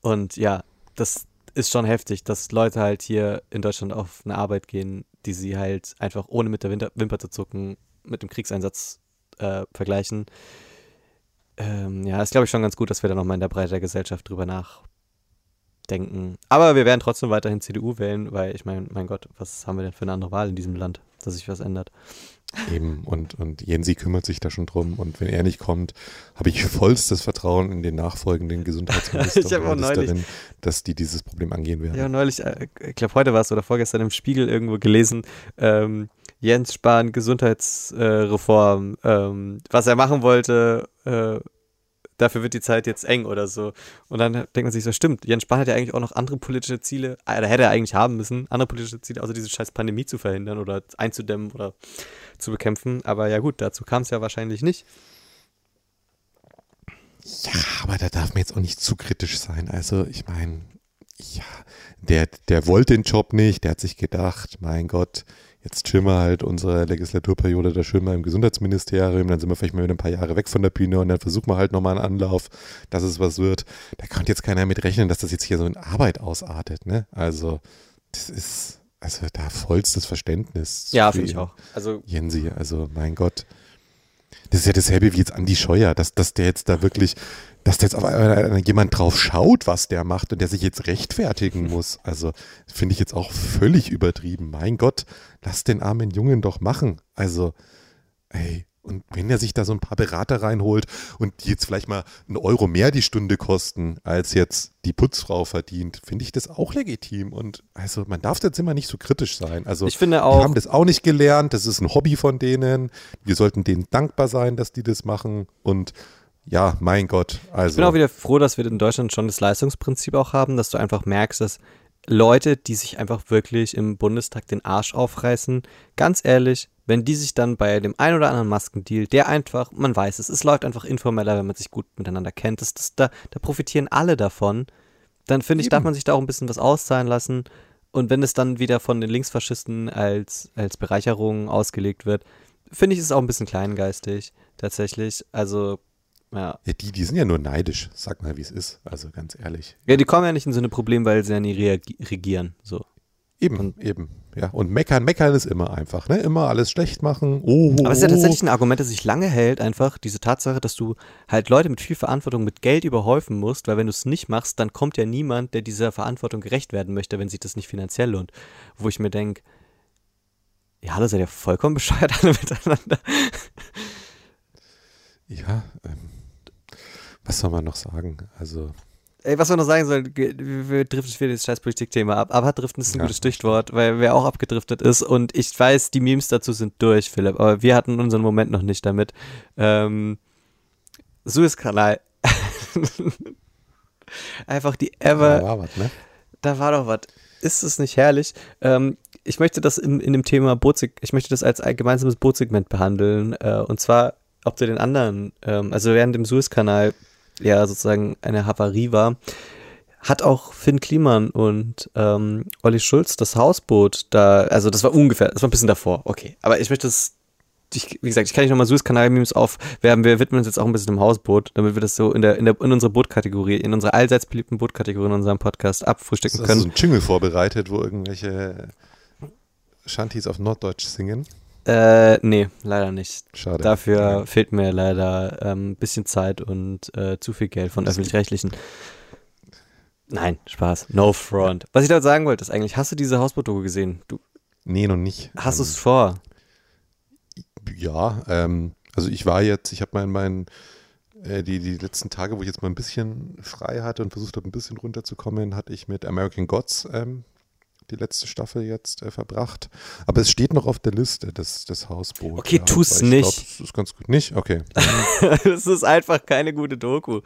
und ja, das ist schon heftig, dass Leute halt hier in Deutschland auf eine Arbeit gehen, die sie halt einfach ohne mit der Wimper zu zucken mit dem Kriegseinsatz äh, vergleichen. Ähm, ja, ist glaube ich schon ganz gut, dass wir da nochmal in der Breite der Gesellschaft drüber nachdenken. Aber wir werden trotzdem weiterhin CDU wählen, weil ich meine, mein Gott, was haben wir denn für eine andere Wahl in diesem Land, dass sich was ändert? Eben, und, und Jensi kümmert sich da schon drum. Und wenn er nicht kommt, habe ich vollstes Vertrauen in den nachfolgenden Gesundheitsminister ich und neulich, dass die dieses Problem angehen werden. Ja, neulich, äh, ich glaube heute war es oder vorgestern im Spiegel irgendwo gelesen, ähm, Jens Spahn Gesundheitsreform, äh, ähm, was er machen wollte, äh, dafür wird die Zeit jetzt eng oder so. Und dann denkt man sich so, stimmt, Jens Spahn hat ja eigentlich auch noch andere politische Ziele, äh, oder hätte er eigentlich haben müssen, andere politische Ziele, außer diese scheiß Pandemie zu verhindern oder einzudämmen oder zu bekämpfen. Aber ja gut, dazu kam es ja wahrscheinlich nicht. Ja, aber da darf man jetzt auch nicht zu kritisch sein. Also, ich meine, ja, der, der wollte den Job nicht, der hat sich gedacht, mein Gott, jetzt chillen wir halt unsere Legislaturperiode da schön mal im Gesundheitsministerium, dann sind wir vielleicht mal wieder ein paar Jahre weg von der Bühne und dann versuchen wir halt nochmal einen Anlauf, dass es was wird. Da kann jetzt keiner mit rechnen, dass das jetzt hier so in Arbeit ausartet, ne? Also, das ist, also da vollstes Verständnis. Ja, finde ich auch. Also, Jensi, also mein Gott. Das ist ja dasselbe wie jetzt Andi Scheuer, dass, dass der jetzt da wirklich, dass jetzt auf jemand drauf schaut, was der macht und der sich jetzt rechtfertigen muss. Also finde ich jetzt auch völlig übertrieben. Mein Gott, lass den armen Jungen doch machen. Also, ey, und wenn er sich da so ein paar Berater reinholt und die jetzt vielleicht mal einen Euro mehr die Stunde kosten, als jetzt die Putzfrau verdient, finde ich das auch legitim. Und also man darf jetzt immer nicht so kritisch sein. Also ich finde auch, wir haben das auch nicht gelernt. Das ist ein Hobby von denen. Wir sollten denen dankbar sein, dass die das machen. Und ja, mein Gott. Also. Ich bin auch wieder froh, dass wir in Deutschland schon das Leistungsprinzip auch haben, dass du einfach merkst, dass Leute, die sich einfach wirklich im Bundestag den Arsch aufreißen, ganz ehrlich, wenn die sich dann bei dem ein oder anderen Maskendeal, der einfach, man weiß es, es läuft einfach informeller, wenn man sich gut miteinander kennt, das, das, da, da profitieren alle davon, dann finde ich, darf man sich da auch ein bisschen was auszahlen lassen. Und wenn es dann wieder von den Linksfaschisten als, als Bereicherung ausgelegt wird, finde ich es auch ein bisschen kleingeistig, tatsächlich. Also, ja. ja. die, die sind ja nur neidisch, sag mal, wie es ist. Also ganz ehrlich. Ja, die kommen ja nicht in so ein Problem, weil sie ja nie regieren. So. Eben, und, eben. Ja, und meckern, meckern ist immer einfach, ne? Immer alles schlecht machen. Oh, Aber es ist ja tatsächlich ein Argument, das sich lange hält, einfach diese Tatsache, dass du halt Leute mit viel Verantwortung mit Geld überhäufen musst, weil wenn du es nicht machst, dann kommt ja niemand, der dieser Verantwortung gerecht werden möchte, wenn sich das nicht finanziell lohnt. Wo ich mir denke, ja, das seid ja vollkommen bescheuert alle miteinander. Ja, ähm, was soll man noch sagen? Also Ey, was wir noch sagen sollen, wir driften wieder das Scheißpolitik-Thema ab. Aber driften ist ein ja. gutes Stichwort, weil wer auch abgedriftet ist. Und ich weiß, die Memes dazu sind durch, Philipp. Aber wir hatten unseren Moment noch nicht damit. Ähm, Suezkanal. Einfach die ever. Da war was, ne? Da war doch was. Ist es nicht herrlich? Ähm, ich möchte das in, in dem Thema Bootseg ich möchte das als ein gemeinsames Bootsegment behandeln. Äh, und zwar ob zu den anderen, ähm, also während dem Suezkanal ja sozusagen eine Havarie war, hat auch Finn Kliman und ähm, Olli Schulz das Hausboot da, also das war ungefähr, das war ein bisschen davor, okay. Aber ich möchte es, ich, wie gesagt, ich kann nicht nochmal Suez-Kanal-Memes aufwerben, wir widmen uns jetzt auch ein bisschen dem Hausboot, damit wir das so in der, in der, in unserer Bootkategorie, in unserer allseits beliebten Bootkategorie in unserem Podcast abfrühstücken können. Hast du so ein Jingle vorbereitet, wo irgendwelche Shanties auf Norddeutsch singen? Äh, nee, leider nicht. Schade. Dafür ja. fehlt mir leider ein ähm, bisschen Zeit und äh, zu viel Geld von öffentlich-rechtlichen. Nein, Spaß. No front. Was ich damit sagen wollte, ist eigentlich, hast du diese Hausboot-Doku gesehen? Du, nee, noch nicht. Hast ähm, du es vor? Ja, ähm, also ich war jetzt, ich habe mein, mein äh, die, die letzten Tage, wo ich jetzt mal ein bisschen frei hatte und versucht habe, ein bisschen runterzukommen, hatte ich mit American Gods ähm, die letzte Staffel jetzt äh, verbracht. Aber es steht noch auf der Liste, das, das Hausboot. Okay, ja, tu's nicht. Glaub, das ist ganz gut. Nicht? Okay. Es ist einfach keine gute Doku.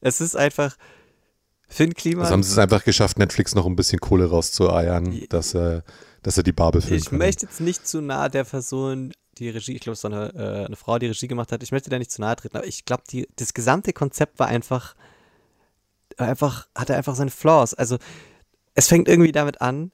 Es ist einfach. Finn Klima. Also haben sie es einfach geschafft, Netflix noch ein bisschen Kohle rauszueiern, dass, äh, dass er die Babel filmen Ich können. möchte jetzt nicht zu nah der Person, die Regie, ich glaube, es war eine, äh, eine Frau, die Regie gemacht hat, ich möchte da nicht zu nahe treten, aber ich glaube, das gesamte Konzept war einfach, einfach, hatte einfach seine Flaws. Also, es fängt irgendwie damit an,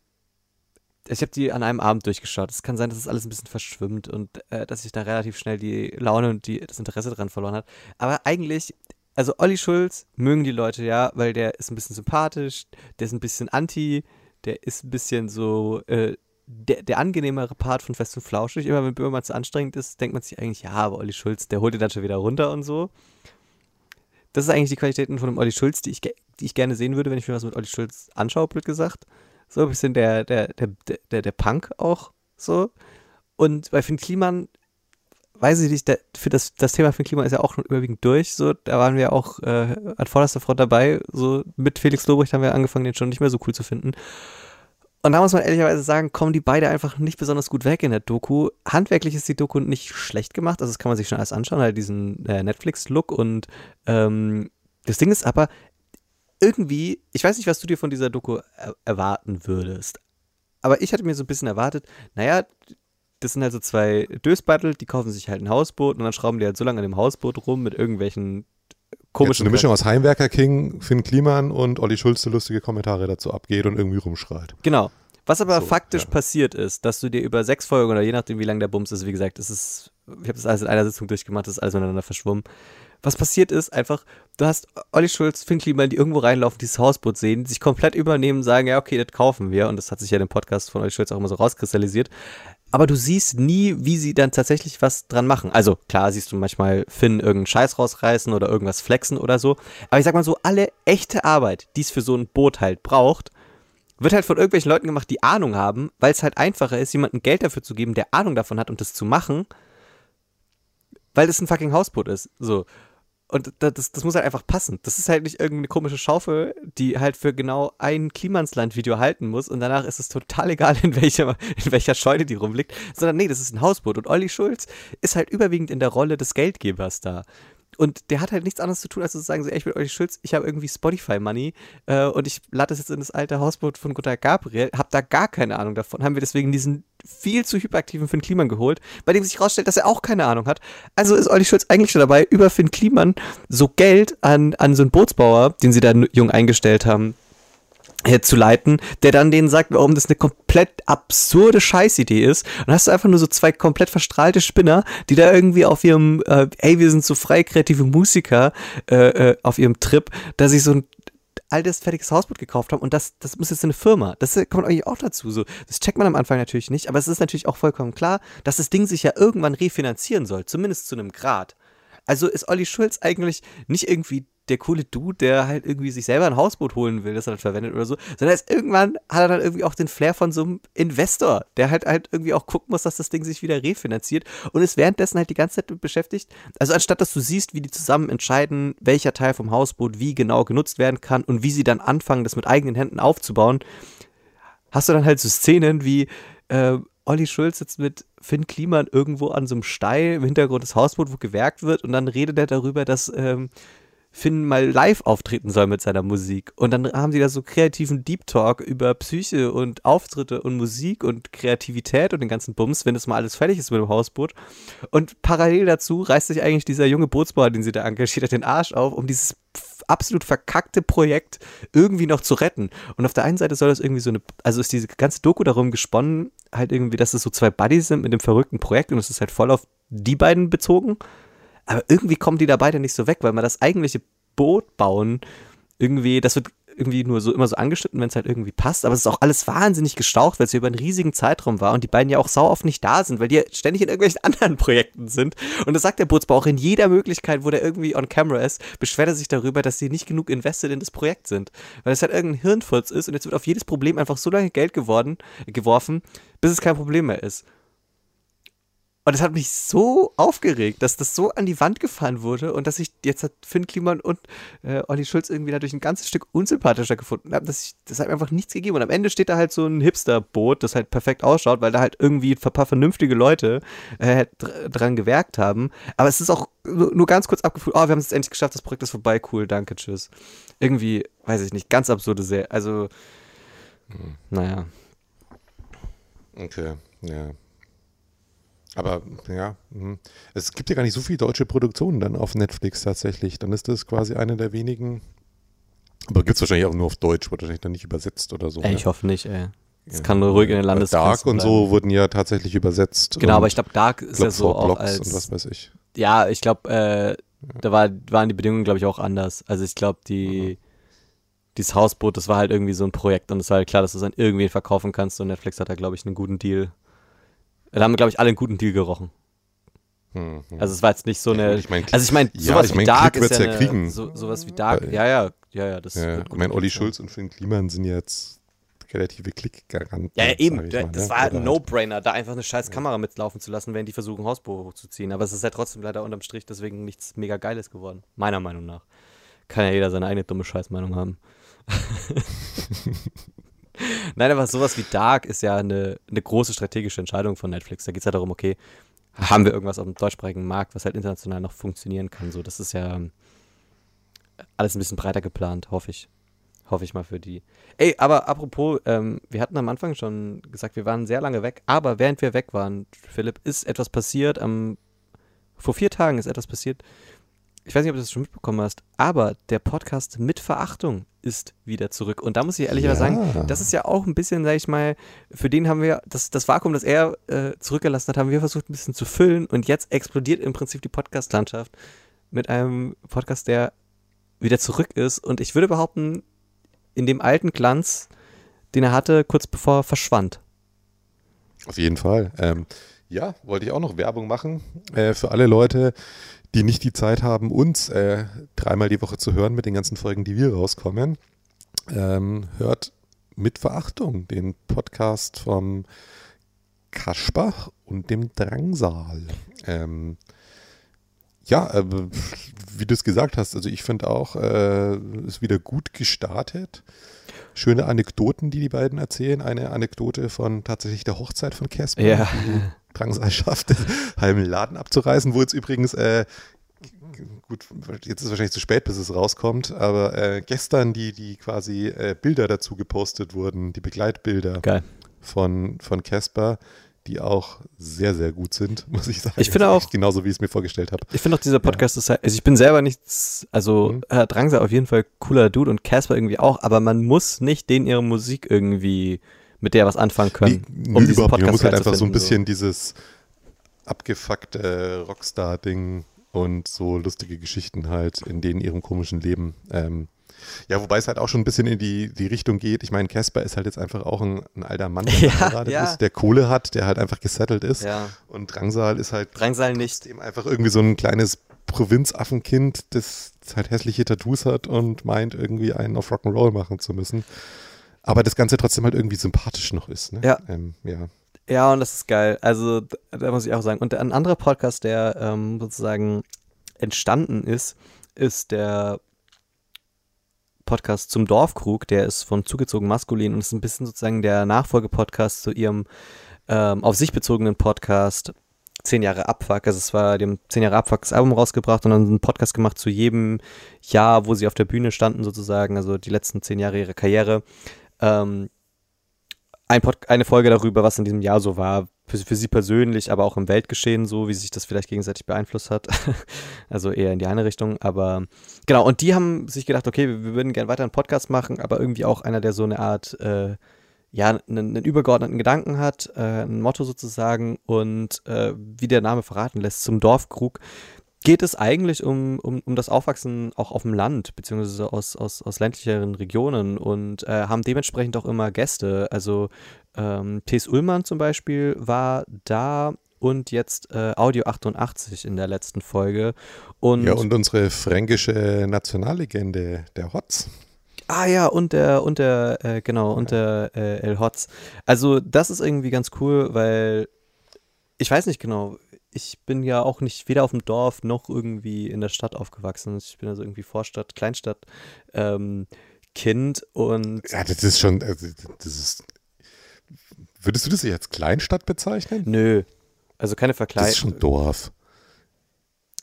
ich habe die an einem Abend durchgeschaut. Es kann sein, dass es alles ein bisschen verschwimmt und äh, dass ich da relativ schnell die Laune und die, das Interesse dran verloren hat. Aber eigentlich, also Olli Schulz mögen die Leute ja, weil der ist ein bisschen sympathisch, der ist ein bisschen anti, der ist ein bisschen so äh, der, der angenehmere Part von Fest und Flauschig. Immer wenn Böhmermann zu anstrengend ist, denkt man sich eigentlich, ja, aber Olli Schulz, der holt ihn dann schon wieder runter und so. Das ist eigentlich die Qualitäten von dem Olli Schulz, die ich, die ich gerne sehen würde, wenn ich mir was mit Olli Schulz anschaue, blöd gesagt. So ein bisschen der, der, der, der, der Punk auch so. Und bei Finn Kliman, weiß ich nicht, der, für das, das Thema Finn Kliman ist ja auch schon überwiegend durch. So, da waren wir auch äh, an vorderster Front dabei. So mit Felix Lobrecht haben wir angefangen, den schon nicht mehr so cool zu finden. Und da muss man ehrlicherweise sagen, kommen die beide einfach nicht besonders gut weg in der Doku. Handwerklich ist die Doku nicht schlecht gemacht, also das kann man sich schon alles anschauen, halt diesen äh, Netflix-Look und ähm, das Ding ist aber, irgendwie, ich weiß nicht, was du dir von dieser Doku er erwarten würdest, aber ich hatte mir so ein bisschen erwartet, naja, das sind halt so zwei Dösbattel, die kaufen sich halt ein Hausboot und dann schrauben die halt so lange an dem Hausboot rum mit irgendwelchen komischen. eine Mischung aus Heimwerker King, Finn Kliman und Olli Schulz, der lustige Kommentare dazu abgeht und irgendwie rumschreit. Genau. Was aber so, faktisch ja. passiert ist, dass du dir über sechs Folgen oder je nachdem, wie lang der Bums ist, wie gesagt, es ist, ich habe das alles in einer Sitzung durchgemacht, das ist alles miteinander verschwommen. Was passiert ist, einfach, du hast Olli Schulz, Finn Kliman, die irgendwo reinlaufen, dieses Hausboot sehen, sich komplett übernehmen, sagen, ja, okay, das kaufen wir. Und das hat sich ja dem Podcast von Olli Schulz auch immer so rauskristallisiert aber du siehst nie, wie sie dann tatsächlich was dran machen. Also klar siehst du manchmal Finn irgendeinen Scheiß rausreißen oder irgendwas flexen oder so. Aber ich sag mal so, alle echte Arbeit, die es für so ein Boot halt braucht, wird halt von irgendwelchen Leuten gemacht, die Ahnung haben, weil es halt einfacher ist, jemandem Geld dafür zu geben, der Ahnung davon hat und das zu machen, weil das ein fucking Hausboot ist. So. Und das, das muss halt einfach passen. Das ist halt nicht irgendeine komische Schaufel, die halt für genau ein Klimansland-Video halten muss und danach ist es total egal, in welcher, in welcher Scheune die rumliegt, sondern nee, das ist ein Hausboot und Olli Schulz ist halt überwiegend in der Rolle des Geldgebers da. Und der hat halt nichts anderes zu tun, als zu sagen, so, ey, ich bin Olli Schulz, ich habe irgendwie Spotify-Money äh, und ich lade das jetzt in das alte Hausboot von Gunter Gabriel, habe da gar keine Ahnung davon, haben wir deswegen diesen viel zu hyperaktiven Finn Kliman geholt, bei dem sich rausstellt, dass er auch keine Ahnung hat. Also ist Olli Schulz eigentlich schon dabei, über Finn Kliman so Geld an, an so einen Bootsbauer, den sie da jung eingestellt haben, zu leiten, der dann denen sagt, warum das eine komplett absurde Scheißidee ist. Und dann hast du einfach nur so zwei komplett verstrahlte Spinner, die da irgendwie auf ihrem, äh, ey, wir sind so frei kreative Musiker, äh, äh, auf ihrem Trip, da sich so ein altes, fertiges Hausboot gekauft haben und das, das muss jetzt eine Firma. Das kommt eigentlich auch dazu. So, das checkt man am Anfang natürlich nicht, aber es ist natürlich auch vollkommen klar, dass das Ding sich ja irgendwann refinanzieren soll, zumindest zu einem Grad. Also ist Olli Schulz eigentlich nicht irgendwie der coole Dude, der halt irgendwie sich selber ein Hausboot holen will, das er dann verwendet oder so, sondern ist irgendwann hat er dann irgendwie auch den Flair von so einem Investor, der halt halt irgendwie auch gucken muss, dass das Ding sich wieder refinanziert und ist währenddessen halt die ganze Zeit beschäftigt. Also anstatt dass du siehst, wie die zusammen entscheiden, welcher Teil vom Hausboot wie genau genutzt werden kann und wie sie dann anfangen, das mit eigenen Händen aufzubauen, hast du dann halt so Szenen wie äh, Olli Schulz sitzt mit Finn Kliman irgendwo an so einem Steil im Hintergrund des Hausboot, wo gewerkt wird und dann redet er darüber, dass ähm, Finn mal live auftreten soll mit seiner Musik. Und dann haben sie da so kreativen Deep Talk über Psyche und Auftritte und Musik und Kreativität und den ganzen Bums, wenn das mal alles fertig ist mit dem Hausboot. Und parallel dazu reißt sich eigentlich dieser junge Bootsbauer, den sie da engagiert hat, den Arsch auf, um dieses absolut verkackte Projekt irgendwie noch zu retten. Und auf der einen Seite soll das irgendwie so eine, also ist diese ganze Doku darum gesponnen, halt irgendwie, dass es so zwei Buddies sind mit dem verrückten Projekt und es ist halt voll auf die beiden bezogen. Aber irgendwie kommen die da beide nicht so weg, weil man das eigentliche Boot bauen irgendwie, das wird irgendwie nur so immer so angeschnitten, wenn es halt irgendwie passt. Aber es ist auch alles wahnsinnig gestaucht, weil es ja über einen riesigen Zeitraum war und die beiden ja auch sau oft nicht da sind, weil die ständig in irgendwelchen anderen Projekten sind. Und das sagt der Bootsbau auch in jeder Möglichkeit, wo der irgendwie on camera ist, beschwert er sich darüber, dass sie nicht genug invested in das Projekt sind. Weil es halt irgendein Hirnfurz ist und jetzt wird auf jedes Problem einfach so lange Geld geworden, geworfen, bis es kein Problem mehr ist. Und das hat mich so aufgeregt, dass das so an die Wand gefahren wurde und dass ich jetzt hat Finn Kliman und äh, Olli Schulz irgendwie dadurch ein ganzes Stück unsympathischer gefunden habe, dass ich, das hat einfach nichts gegeben. Und am Ende steht da halt so ein Hipster-Boot, das halt perfekt ausschaut, weil da halt irgendwie ein paar vernünftige Leute äh, dran gewerkt haben. Aber es ist auch nur ganz kurz abgefühlt, oh, wir haben es jetzt endlich geschafft, das Projekt ist vorbei, cool, danke, tschüss. Irgendwie, weiß ich nicht, ganz absurde Serie. Also, hm. naja. Okay, ja. Aber ja, mhm. es gibt ja gar nicht so viele deutsche Produktionen dann auf Netflix tatsächlich. Dann ist das quasi eine der wenigen. Aber gibt es wahrscheinlich auch nur auf Deutsch, wird wahrscheinlich dann nicht übersetzt oder so. Ey, ich hoffe nicht, ey. Es ja. kann nur ruhig in den Landes Dark und so wurden ja tatsächlich übersetzt. Genau, aber ich glaube, Dark ist ja so auch als. Und was weiß ich. Ja, ich glaube, äh, da war, waren die Bedingungen, glaube ich, auch anders. Also ich glaube, die. Mhm dieses Hausboot, das war halt irgendwie so ein Projekt und es war halt klar, dass du es an irgendwen verkaufen kannst und Netflix hat da, glaube ich, einen guten Deal da haben, glaube ich, alle einen guten Deal gerochen. Hm, hm. Also es war jetzt nicht so eine. Ich mein, also ich meine, sowas ja, ich mein, wie Dark ist ja, eine, kriegen. So, sowas wie Dark. Ja, ja, ja, ja. Das ja, ich meine, Olli Schulz und Finn Kliman sind jetzt relative Klickgaranten. Ja, ja, eben. Das ne? war halt ein No-Brainer, da einfach eine scheiß ja. Kamera mitlaufen zu lassen, wenn die versuchen, Hausboot hochzuziehen. Aber es ist halt trotzdem leider unterm Strich deswegen nichts mega Geiles geworden. Meiner Meinung nach. Kann ja jeder seine eigene dumme Scheißmeinung haben. Nein, aber sowas wie Dark ist ja eine, eine große strategische Entscheidung von Netflix. Da geht es ja darum, okay, haben wir irgendwas auf dem deutschsprachigen Markt, was halt international noch funktionieren kann. So, das ist ja alles ein bisschen breiter geplant, hoffe ich. Hoffe ich mal für die. Ey, aber apropos, ähm, wir hatten am Anfang schon gesagt, wir waren sehr lange weg, aber während wir weg waren, Philipp, ist etwas passiert. Am, vor vier Tagen ist etwas passiert. Ich weiß nicht, ob du das schon mitbekommen hast, aber der Podcast mit Verachtung ist wieder zurück. Und da muss ich ehrlich ja. sagen, das ist ja auch ein bisschen, sag ich mal, für den haben wir, das, das Vakuum, das er äh, zurückgelassen hat, haben wir versucht ein bisschen zu füllen und jetzt explodiert im Prinzip die Podcast-Landschaft mit einem Podcast, der wieder zurück ist. Und ich würde behaupten, in dem alten Glanz, den er hatte, kurz bevor er verschwand. Auf jeden Fall. Ähm, ja, wollte ich auch noch Werbung machen äh, für alle Leute, die nicht die Zeit haben, uns äh, dreimal die Woche zu hören mit den ganzen Folgen, die wir rauskommen. Ähm, hört mit Verachtung den Podcast vom Kaspach und dem Drangsal. Ähm, ja, äh, wie du es gesagt hast, also ich finde auch, äh, ist wieder gut gestartet. Schöne Anekdoten, die die beiden erzählen. Eine Anekdote von tatsächlich der Hochzeit von Casper. Ja. Drangsal schafft, halben Laden abzureißen, wo jetzt übrigens, äh, gut, jetzt ist es wahrscheinlich zu spät, bis es rauskommt, aber äh, gestern die, die quasi äh, Bilder dazu gepostet wurden, die Begleitbilder Geil. von Casper, die auch sehr, sehr gut sind, muss ich sagen. Ich finde auch. Genauso wie ich es mir vorgestellt habe. Ich finde auch, dieser Podcast ja. ist halt, also ich bin selber nichts, also mhm. Herr Drangsal auf jeden Fall cooler Dude und Casper irgendwie auch, aber man muss nicht den ihre Musik irgendwie mit der was anfangen können. Nee, um diesen Podcast Man muss halt einfach so ein bisschen so. dieses abgefuckte Rockstar-Ding und so lustige Geschichten halt in denen ihrem komischen Leben. Ähm, ja, wobei es halt auch schon ein bisschen in die, die Richtung geht. Ich meine, Casper ist halt jetzt einfach auch ein, ein alter Mann, der ja, ja. ist, der Kohle hat, der halt einfach gesettelt ist. Ja. Und Drangsal ist halt Drangsal nicht. Dem einfach irgendwie so ein kleines Provinzaffenkind, das halt hässliche Tattoos hat und meint, irgendwie einen auf Rock'n'Roll machen zu müssen aber das Ganze trotzdem halt irgendwie sympathisch noch ist. Ne? Ja. Ähm, ja. Ja, und das ist geil. Also, da muss ich auch sagen. Und ein anderer Podcast, der ähm, sozusagen entstanden ist, ist der Podcast zum Dorfkrug. Der ist von Zugezogen Maskulin und ist ein bisschen sozusagen der Nachfolgepodcast zu ihrem ähm, auf sich bezogenen Podcast zehn Jahre Abfuck. Also es war, haben zehn Jahre Abfuck das Album rausgebracht und dann einen Podcast gemacht zu jedem Jahr, wo sie auf der Bühne standen sozusagen, also die letzten zehn Jahre ihrer Karriere ähm, ein eine Folge darüber, was in diesem Jahr so war, für, für, sie persönlich, aber auch im Weltgeschehen so, wie sich das vielleicht gegenseitig beeinflusst hat. also eher in die eine Richtung. Aber genau, und die haben sich gedacht, okay, wir, würden gerne weiter einen Podcast machen, aber irgendwie auch einer, der so eine Art, äh, ja, einen, einen, übergeordneten Gedanken hat, äh, ein Motto sozusagen und äh, wie der Name verraten lässt, zum Dorfkrug geht es eigentlich um, um, um das Aufwachsen auch auf dem Land, beziehungsweise aus, aus, aus ländlicheren Regionen und äh, haben dementsprechend auch immer Gäste. Also ähm, T.S. Ullmann zum Beispiel war da und jetzt äh, Audio 88 in der letzten Folge. Und ja, und unsere fränkische Nationallegende, der Hotz. Ah ja, und der, und der, äh, genau, und der äh, El Hotz. Also das ist irgendwie ganz cool, weil ich weiß nicht genau, ich bin ja auch nicht weder auf dem Dorf noch irgendwie in der Stadt aufgewachsen. Ich bin also irgendwie Vorstadt, Kleinstadt ähm, Kind und. Ja, das ist schon, also das ist. Würdest du das jetzt als Kleinstadt bezeichnen? Nö. Also keine Vergleich. Das ist schon Dorf.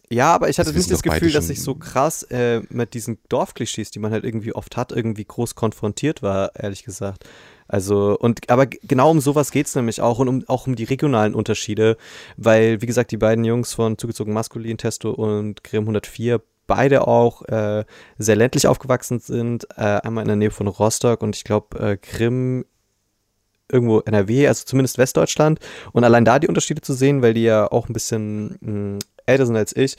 Ja, aber ich hatte das nicht das Gefühl, dass ich so krass äh, mit diesen Dorfklischees, die man halt irgendwie oft hat, irgendwie groß konfrontiert war, ehrlich gesagt. Also, und aber genau um sowas geht es nämlich auch und um, auch um die regionalen Unterschiede, weil, wie gesagt, die beiden Jungs von Zugezogen Maskulin, Testo und Grimm 104 beide auch äh, sehr ländlich aufgewachsen sind. Äh, einmal in der Nähe von Rostock und ich glaube, äh, Grimm irgendwo NRW, also zumindest Westdeutschland. Und allein da die Unterschiede zu sehen, weil die ja auch ein bisschen mh, hm, älter sind als ich,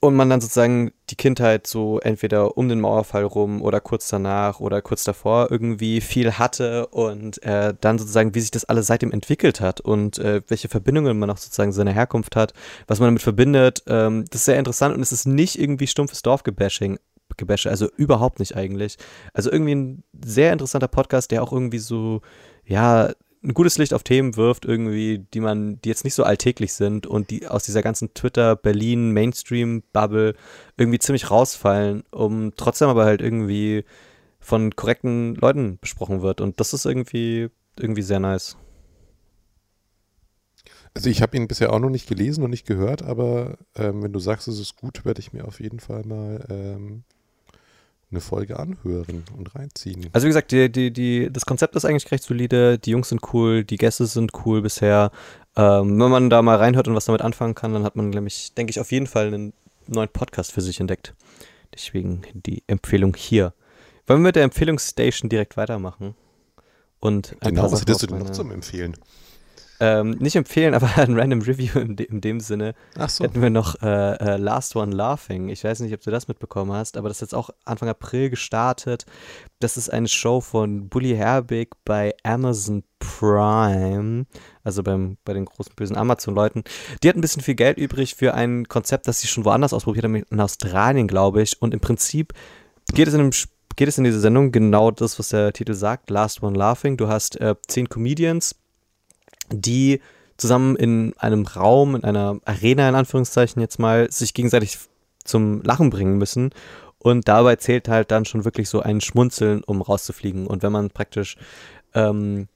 und man dann sozusagen die Kindheit so entweder um den Mauerfall rum oder kurz danach oder kurz davor irgendwie viel hatte und äh, dann sozusagen, wie sich das alles seitdem entwickelt hat und äh, welche Verbindungen man auch sozusagen seine Herkunft hat, was man damit verbindet, ähm, das ist sehr interessant und es ist nicht irgendwie stumpfes Dorfgebashing. Gebäsche, also überhaupt nicht eigentlich. Also irgendwie ein sehr interessanter Podcast, der auch irgendwie so, ja, ein gutes Licht auf Themen wirft, irgendwie, die man, die jetzt nicht so alltäglich sind und die aus dieser ganzen Twitter, Berlin, Mainstream-Bubble irgendwie ziemlich rausfallen, um trotzdem aber halt irgendwie von korrekten Leuten besprochen wird. Und das ist irgendwie, irgendwie sehr nice. Also ich habe ihn bisher auch noch nicht gelesen und nicht gehört, aber ähm, wenn du sagst, es ist gut, werde ich mir auf jeden Fall mal ähm, eine Folge anhören und reinziehen. Also wie gesagt, die, die, die, das Konzept ist eigentlich recht solide, die Jungs sind cool, die Gäste sind cool bisher. Ähm, wenn man da mal reinhört und was damit anfangen kann, dann hat man nämlich, denke ich, auf jeden Fall einen neuen Podcast für sich entdeckt. Deswegen die Empfehlung hier. Wollen wir mit der Empfehlungsstation direkt weitermachen? Und genau, was hättest du denn noch zum Empfehlen? Ähm, nicht empfehlen, aber ein random Review in, de in dem Sinne. Ach so. Hätten wir noch äh, äh, Last One Laughing. Ich weiß nicht, ob du das mitbekommen hast, aber das ist jetzt auch Anfang April gestartet. Das ist eine Show von Bully Herbig bei Amazon Prime, also beim, bei den großen bösen Amazon-Leuten. Die hat ein bisschen viel Geld übrig für ein Konzept, das sie schon woanders ausprobiert haben, in Australien, glaube ich. Und im Prinzip geht es in einem geht es in dieser Sendung genau das, was der Titel sagt, Last One Laughing. Du hast äh, zehn Comedians, die zusammen in einem Raum, in einer Arena in Anführungszeichen jetzt mal, sich gegenseitig zum Lachen bringen müssen. Und dabei zählt halt dann schon wirklich so ein Schmunzeln, um rauszufliegen. Und wenn man praktisch, ähm,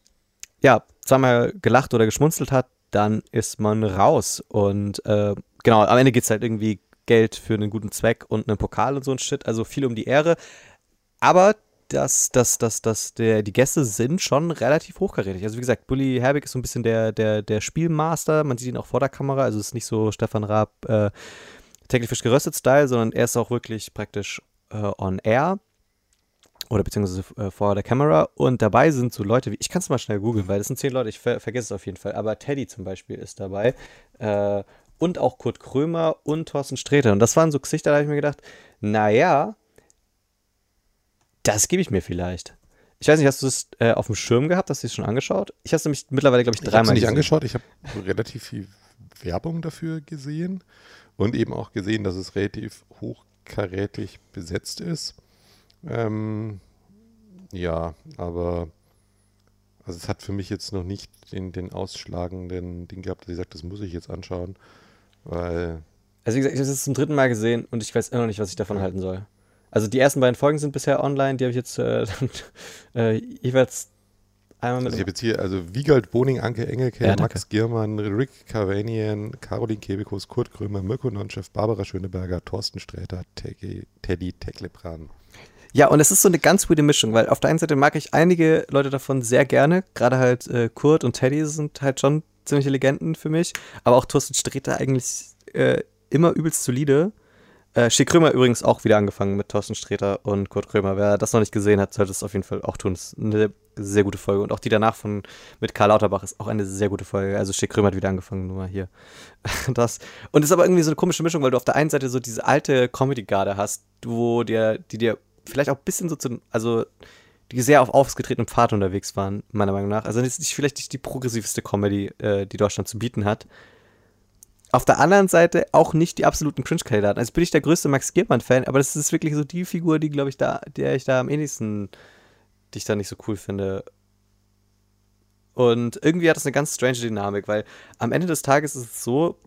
ja, zweimal gelacht oder geschmunzelt hat, dann ist man raus. Und äh, genau, am Ende geht es halt irgendwie Geld für einen guten Zweck und einen Pokal und so ein Shit. Also viel um die Ehre. Aber dass, dass, dass, dass der, die Gäste sind schon relativ hochkarätig. Also wie gesagt, Bully Herbig ist so ein bisschen der, der, der Spielmaster. Man sieht ihn auch vor der Kamera. Also es ist nicht so Stefan Raab äh, täglich frisch geröstet Style, sondern er ist auch wirklich praktisch äh, on air oder beziehungsweise äh, vor der Kamera und dabei sind so Leute wie, ich kann es mal schnell googeln, weil das sind zehn Leute, ich ver vergesse es auf jeden Fall, aber Teddy zum Beispiel ist dabei äh, und auch Kurt Krömer und Thorsten Sträter und das waren so Gesichter, da habe ich mir gedacht, naja, das gebe ich mir vielleicht. Ich weiß nicht, hast du es äh, auf dem Schirm gehabt? Hast du es schon angeschaut? Ich habe es nämlich mittlerweile, glaube ich, dreimal Ich nicht angeschaut. Ich habe relativ viel Werbung dafür gesehen und eben auch gesehen, dass es relativ hochkarätig besetzt ist. Ähm, ja, aber also es hat für mich jetzt noch nicht den, den ausschlagenden Ding gehabt, dass ich sage, das muss ich jetzt anschauen, weil... Also wie gesagt, ich habe es zum dritten Mal gesehen und ich weiß immer noch nicht, was ich davon halten soll. Also die ersten beiden Folgen sind bisher online, die habe ich jetzt äh, äh, jeweils einmal mit. Also ich habe jetzt hier, also Wiegald Boning, Anke Engelke, ja, Max Giermann, Rick Cavanian, Caroline Kebekus, Kurt Krömer, Mirko Nonchef, Barbara Schöneberger, Thorsten Sträter, Teddy, Teddy Teklebran. Ja, und es ist so eine ganz gute Mischung, weil auf der einen Seite mag ich einige Leute davon sehr gerne, gerade halt äh, Kurt und Teddy sind halt schon ziemliche Legenden für mich, aber auch Thorsten Sträter eigentlich äh, immer übelst solide. Äh, Schick Krömer übrigens auch wieder angefangen mit Thorsten Sträter und Kurt Krömer. Wer das noch nicht gesehen hat, sollte es auf jeden Fall auch tun. Das ist eine sehr gute Folge. Und auch die danach von mit Karl Lauterbach ist auch eine sehr gute Folge. Also Schick Krömer hat wieder angefangen, nur mal hier. das. Und es ist aber irgendwie so eine komische Mischung, weil du auf der einen Seite so diese alte Comedy-Garde hast, wo dir, die dir vielleicht auch ein bisschen so zu, also die sehr auf aufgetretenem Pfad unterwegs waren, meiner Meinung nach. Also das ist vielleicht nicht die progressivste Comedy, äh, die Deutschland zu bieten hat auf der anderen Seite auch nicht die absoluten Cringe-Kandidaten. Also bin ich der größte Max Giermann-Fan, aber das ist wirklich so die Figur, die, glaube ich, da, der ich da am ähnlichsten, die ich da nicht so cool finde. Und irgendwie hat das eine ganz strange Dynamik, weil am Ende des Tages ist es so,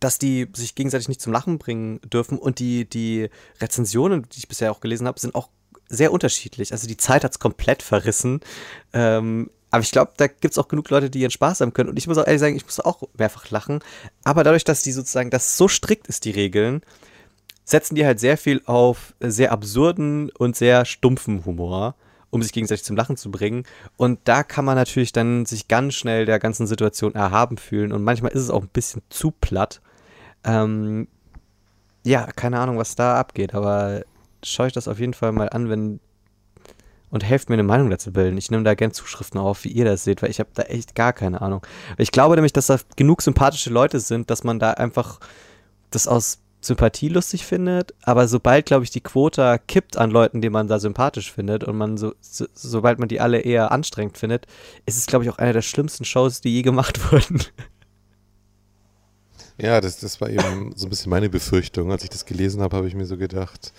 dass die sich gegenseitig nicht zum Lachen bringen dürfen und die, die Rezensionen, die ich bisher auch gelesen habe, sind auch sehr unterschiedlich. Also die Zeit hat es komplett verrissen. Ähm, aber ich glaube, da gibt es auch genug Leute, die ihren Spaß haben können. Und ich muss auch ehrlich sagen, ich muss auch mehrfach lachen. Aber dadurch, dass die sozusagen, das so strikt ist, die Regeln, setzen die halt sehr viel auf sehr absurden und sehr stumpfen Humor, um sich gegenseitig zum Lachen zu bringen. Und da kann man natürlich dann sich ganz schnell der ganzen Situation erhaben fühlen. Und manchmal ist es auch ein bisschen zu platt. Ähm, ja, keine Ahnung, was da abgeht, aber schaue ich das auf jeden Fall mal an, wenn und helft mir eine Meinung dazu bilden. Ich nehme da gerne Zuschriften auf, wie ihr das seht, weil ich habe da echt gar keine Ahnung. Ich glaube nämlich, dass da genug sympathische Leute sind, dass man da einfach das aus Sympathie lustig findet, aber sobald, glaube ich, die Quota kippt an Leuten, die man da sympathisch findet und man so, so sobald man die alle eher anstrengend findet, ist es, glaube ich, auch eine der schlimmsten Shows, die je gemacht wurden. Ja, das, das war eben so ein bisschen meine Befürchtung. Als ich das gelesen habe, habe ich mir so gedacht,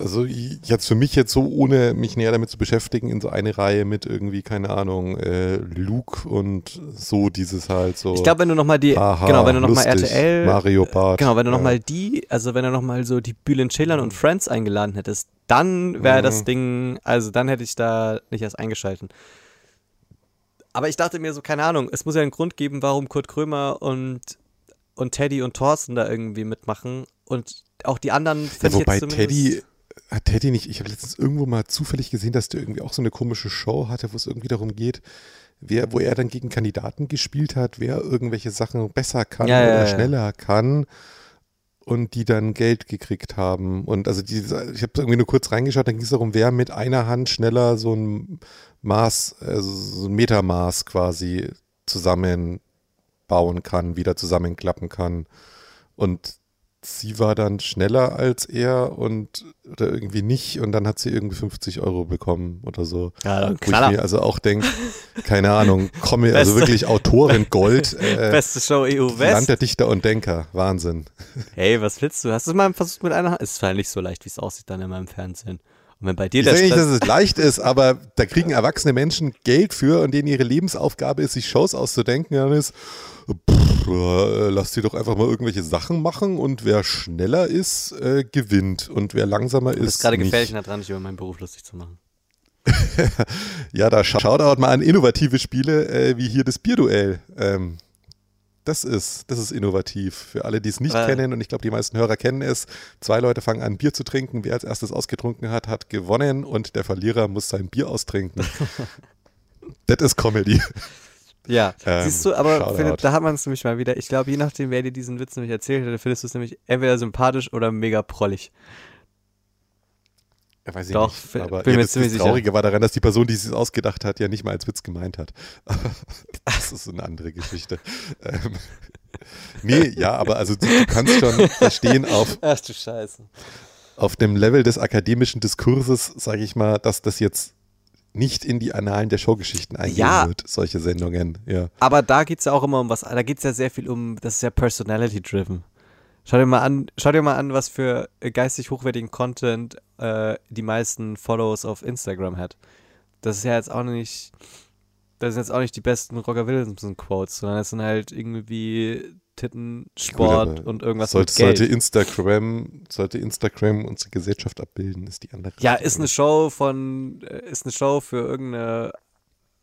also jetzt für mich jetzt so, ohne mich näher damit zu beschäftigen, in so eine Reihe mit irgendwie, keine Ahnung, äh, Luke und so dieses halt so. Ich glaube, wenn du nochmal die, Aha, genau, wenn du nochmal RTL, Mario Bart. Genau, wenn du nochmal die, also wenn du nochmal so die Bülent Ceylan und Friends eingeladen hättest, dann wäre mhm. das Ding, also dann hätte ich da nicht erst eingeschalten. Aber ich dachte mir so, keine Ahnung, es muss ja einen Grund geben, warum Kurt Krömer und, und Teddy und Thorsten da irgendwie mitmachen und auch die anderen ja, Wobei Teddy hat Teddy nicht, ich habe letztens irgendwo mal zufällig gesehen, dass der irgendwie auch so eine komische Show hatte, wo es irgendwie darum geht, wer, wo er dann gegen Kandidaten gespielt hat, wer irgendwelche Sachen besser kann ja, oder ja, schneller kann. und die dann Geld gekriegt haben. Und also die, ich habe irgendwie nur kurz reingeschaut, dann ging es darum, wer mit einer Hand schneller so ein Maß, also so ein Metermaß quasi zusammenbauen kann, wieder zusammenklappen kann. Und sie war dann schneller als er und oder irgendwie nicht und dann hat sie irgendwie 50 Euro bekommen oder so. Ja, mir also auch denke, keine Ahnung, komme also wirklich Autorin Gold. Äh, Beste Show EU West. Land der Dichter und Denker, Wahnsinn. Hey, was willst du? Hast du mal versucht mit einer Hand? Ist zwar nicht so leicht, wie es aussieht dann in meinem Fernsehen. Und wenn bei dir ich sage nicht, dass es leicht ist, aber da kriegen erwachsene Menschen Geld für und denen ihre Lebensaufgabe ist, sich Shows auszudenken, dann ist pff, lass die doch einfach mal irgendwelche Sachen machen und wer schneller ist, äh, gewinnt und wer langsamer ist. Das ist gerade gefährlich nah dran, sich über meinen Beruf lustig zu machen. ja, da schaut auch mal an innovative Spiele äh, wie hier das Bierduell. Ähm, das ist, das ist innovativ. Für alle, die es nicht äh. kennen, und ich glaube, die meisten Hörer kennen es, zwei Leute fangen an, Bier zu trinken. Wer als erstes ausgetrunken hat, hat gewonnen und der Verlierer muss sein Bier austrinken. das ist Comedy. Ja, ähm, siehst du, aber Philipp, da hat man es nämlich mal wieder. Ich glaube, je nachdem, wer dir diesen Witz nämlich erzählt hätte, findest du es nämlich entweder sympathisch oder mega prollig. Ja, weiß ich Doch, nicht. Aber bin ja, mir das, ziemlich das Traurige sicher. war daran, dass die Person, die es ausgedacht hat, ja nicht mal als Witz gemeint hat. das ist eine andere Geschichte. ähm, nee, ja, aber also du, du kannst schon verstehen auf. Ach du Scheiße. Auf dem Level des akademischen Diskurses, sage ich mal, dass das jetzt nicht in die Annalen der Showgeschichten eingehen ja, wird, solche Sendungen. Ja. Aber da geht es ja auch immer um was, da geht es ja sehr viel um, das ist ja personality-driven. Schau dir mal an, schau dir mal an, was für geistig hochwertigen Content äh, die meisten Follows auf Instagram hat. Das ist ja jetzt auch nicht, das sind jetzt auch nicht die besten Roger Williamson-Quotes, sondern es sind halt irgendwie Titten, Sport und irgendwas sollte, mit Geld. Sollte Instagram, sollte Instagram unsere Gesellschaft abbilden, ist die andere. Ja, ist eine Show von, äh, ist eine Show für irgendeine,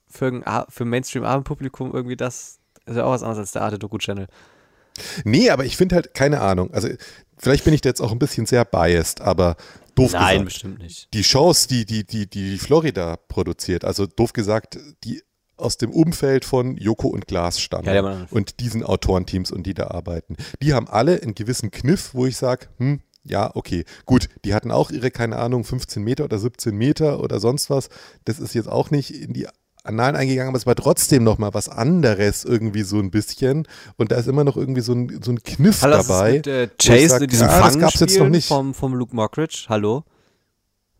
für, irgendein, für Mainstream-Abendpublikum irgendwie das, ist ja auch was anderes als der Arte Doku Channel. Nee, aber ich finde halt, keine Ahnung, also vielleicht bin ich da jetzt auch ein bisschen sehr biased, aber doof Nein, gesagt. Nein, bestimmt nicht. Die Shows, die, die, die, die Florida produziert, also doof gesagt, die aus dem Umfeld von Joko und Glas stammen ja, und diesen Autorenteams und die da arbeiten. Die haben alle einen gewissen Kniff, wo ich sage, hm, ja, okay, gut, die hatten auch ihre, keine Ahnung, 15 Meter oder 17 Meter oder sonst was. Das ist jetzt auch nicht in die Annalen eingegangen, aber es war trotzdem nochmal was anderes irgendwie so ein bisschen und da ist immer noch irgendwie so ein, so ein Kniff Hallo, dabei. Mit, äh, Chase, sag, diesem ja, das gab's jetzt noch nicht. Vom, vom Luke Mockridge, hallo?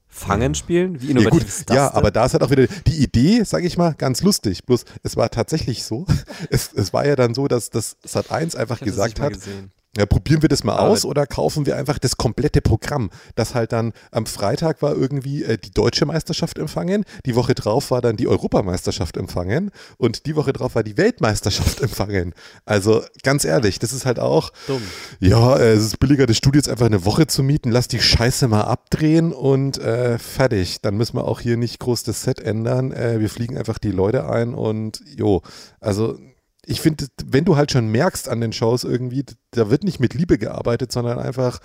Fangen spielen? Wie innovativ ja, gut, ist das Ja, denn? aber da ist halt auch wieder die Idee, sage ich mal, ganz lustig. Bloß es war tatsächlich so. Es, es war ja dann so, dass das Sat1 einfach gesagt hat, gesehen. Ja, probieren wir das mal Aber aus oder kaufen wir einfach das komplette Programm, das halt dann am Freitag war irgendwie äh, die deutsche Meisterschaft empfangen, die Woche drauf war dann die Europameisterschaft empfangen und die Woche drauf war die Weltmeisterschaft empfangen. Also ganz ehrlich, das ist halt auch, Dumm. ja, äh, es ist billiger, das Studio jetzt einfach eine Woche zu mieten, lass die Scheiße mal abdrehen und äh, fertig. Dann müssen wir auch hier nicht groß das Set ändern. Äh, wir fliegen einfach die Leute ein und jo, also ich finde, wenn du halt schon merkst an den Shows irgendwie, da wird nicht mit Liebe gearbeitet, sondern einfach,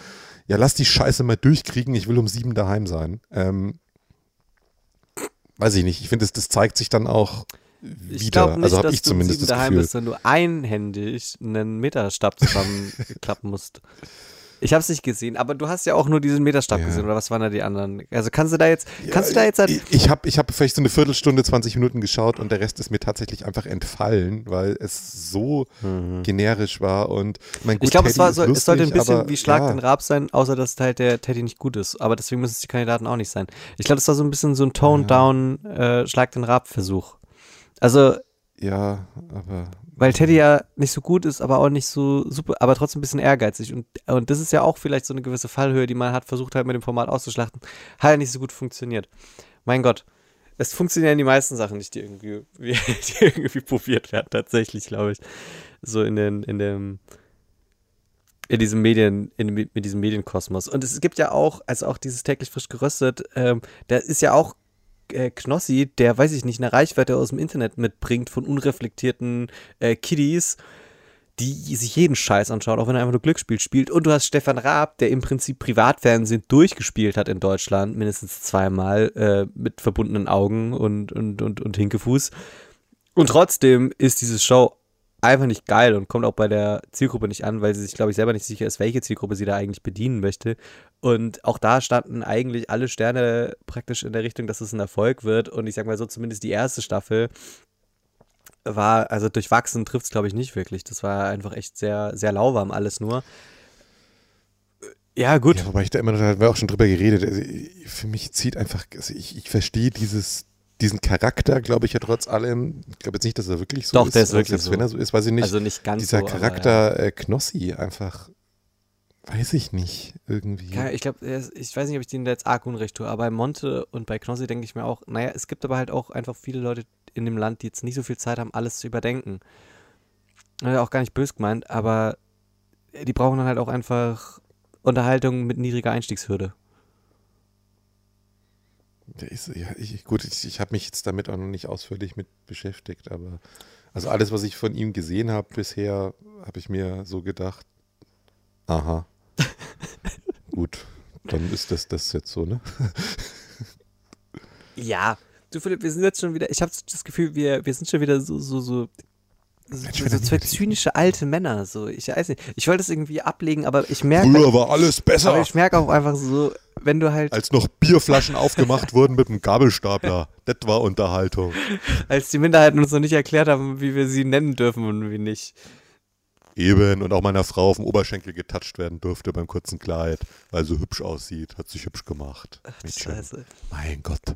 ja, lass die Scheiße mal durchkriegen, ich will um sieben daheim sein. Ähm, weiß ich nicht, ich finde, das, das zeigt sich dann auch wieder. Ich glaube nicht, also dass ich du zumindest um sieben daheim Gefühl. bist, wenn du einhändig einen Meterstab zusammenklappen musst. Ich habe es nicht gesehen, aber du hast ja auch nur diesen Meterstab ja. gesehen, oder was waren da die anderen? Also kannst du da jetzt, kannst du da jetzt halt Ich, ich habe ich hab vielleicht so eine Viertelstunde, 20 Minuten geschaut und der Rest ist mir tatsächlich einfach entfallen, weil es so mhm. generisch war und mein gut, Ich glaube, es, war so, es sollte ein bisschen aber, wie Schlag ja. den Rab sein, außer dass halt der Teddy nicht gut ist. Aber deswegen müssen es die Kandidaten auch nicht sein. Ich glaube, das war so ein bisschen so ein Tone-Down äh, Schlag den Rab-Versuch. Also ja, aber weil Teddy ja nicht so gut ist, aber auch nicht so super, aber trotzdem ein bisschen ehrgeizig. Und, und das ist ja auch vielleicht so eine gewisse Fallhöhe, die man hat versucht halt mit dem Format auszuschlachten. Hat ja nicht so gut funktioniert. Mein Gott. Es funktionieren die meisten Sachen nicht, die irgendwie, die irgendwie probiert werden, tatsächlich, glaube ich. So in den, in dem, in diesem Medien, in, mit diesem Medienkosmos. Und es gibt ja auch, also auch dieses täglich frisch geröstet, ähm, da ist ja auch äh, Knossi, der, weiß ich nicht, eine Reichweite aus dem Internet mitbringt von unreflektierten äh, Kiddies, die sich jeden Scheiß anschaut, auch wenn er einfach nur Glücksspiel spielt. Und du hast Stefan Raab, der im Prinzip Privatfernsehen durchgespielt hat in Deutschland, mindestens zweimal äh, mit verbundenen Augen und, und, und, und Hinkefuß. Und trotzdem ist diese Show einfach nicht geil und kommt auch bei der Zielgruppe nicht an, weil sie sich, glaube ich, selber nicht sicher ist, welche Zielgruppe sie da eigentlich bedienen möchte. Und auch da standen eigentlich alle Sterne praktisch in der Richtung, dass es ein Erfolg wird. Und ich sag mal so, zumindest die erste Staffel war, also durchwachsen trifft es, glaube ich, nicht wirklich. Das war einfach echt sehr, sehr lauwarm alles nur. Ja, gut. Ja, wobei ich da immer noch, da haben wir auch schon drüber geredet. Also, für mich zieht einfach, also ich, ich verstehe dieses, diesen Charakter, glaube ich ja trotz allem. Ich glaube jetzt nicht, dass er wirklich so Doch, ist. der ist wirklich so. Wenn er so ist, weiß ich nicht. Also nicht ganz Dieser so, Charakter aber, ja. äh, Knossi einfach, weiß ich nicht, irgendwie. Ja, ich glaube, ich weiß nicht, ob ich denen da jetzt arg unrecht tue, aber bei Monte und bei Knossi denke ich mir auch, naja, es gibt aber halt auch einfach viele Leute in dem Land, die jetzt nicht so viel Zeit haben, alles zu überdenken. Auch gar nicht bös gemeint, aber die brauchen dann halt auch einfach Unterhaltung mit niedriger Einstiegshürde. Ist, ja, ich, gut, ich, ich habe mich jetzt damit auch noch nicht ausführlich mit beschäftigt, aber also alles, was ich von ihm gesehen habe bisher, habe ich mir so gedacht, aha, gut, dann ist das das jetzt so, ne? Ja, du Philipp, wir sind jetzt schon wieder, ich habe das Gefühl, wir, wir sind schon wieder so, so, so so, Mensch, so, so zwei zynische alte Männer, so ich weiß nicht. Ich wollte das irgendwie ablegen, aber ich merke, Früher war alles besser, aber ich merke auch einfach so, wenn du halt, als noch Bierflaschen aufgemacht wurden mit einem Gabelstapler. Das war Unterhaltung. als die Minderheiten uns noch nicht erklärt haben, wie wir sie nennen dürfen und wie nicht. Eben, und auch meiner Frau auf dem Oberschenkel getatscht werden durfte beim kurzen Kleid, weil sie hübsch aussieht. Hat sich hübsch gemacht. Mädchen. Scheiße. Mein Gott.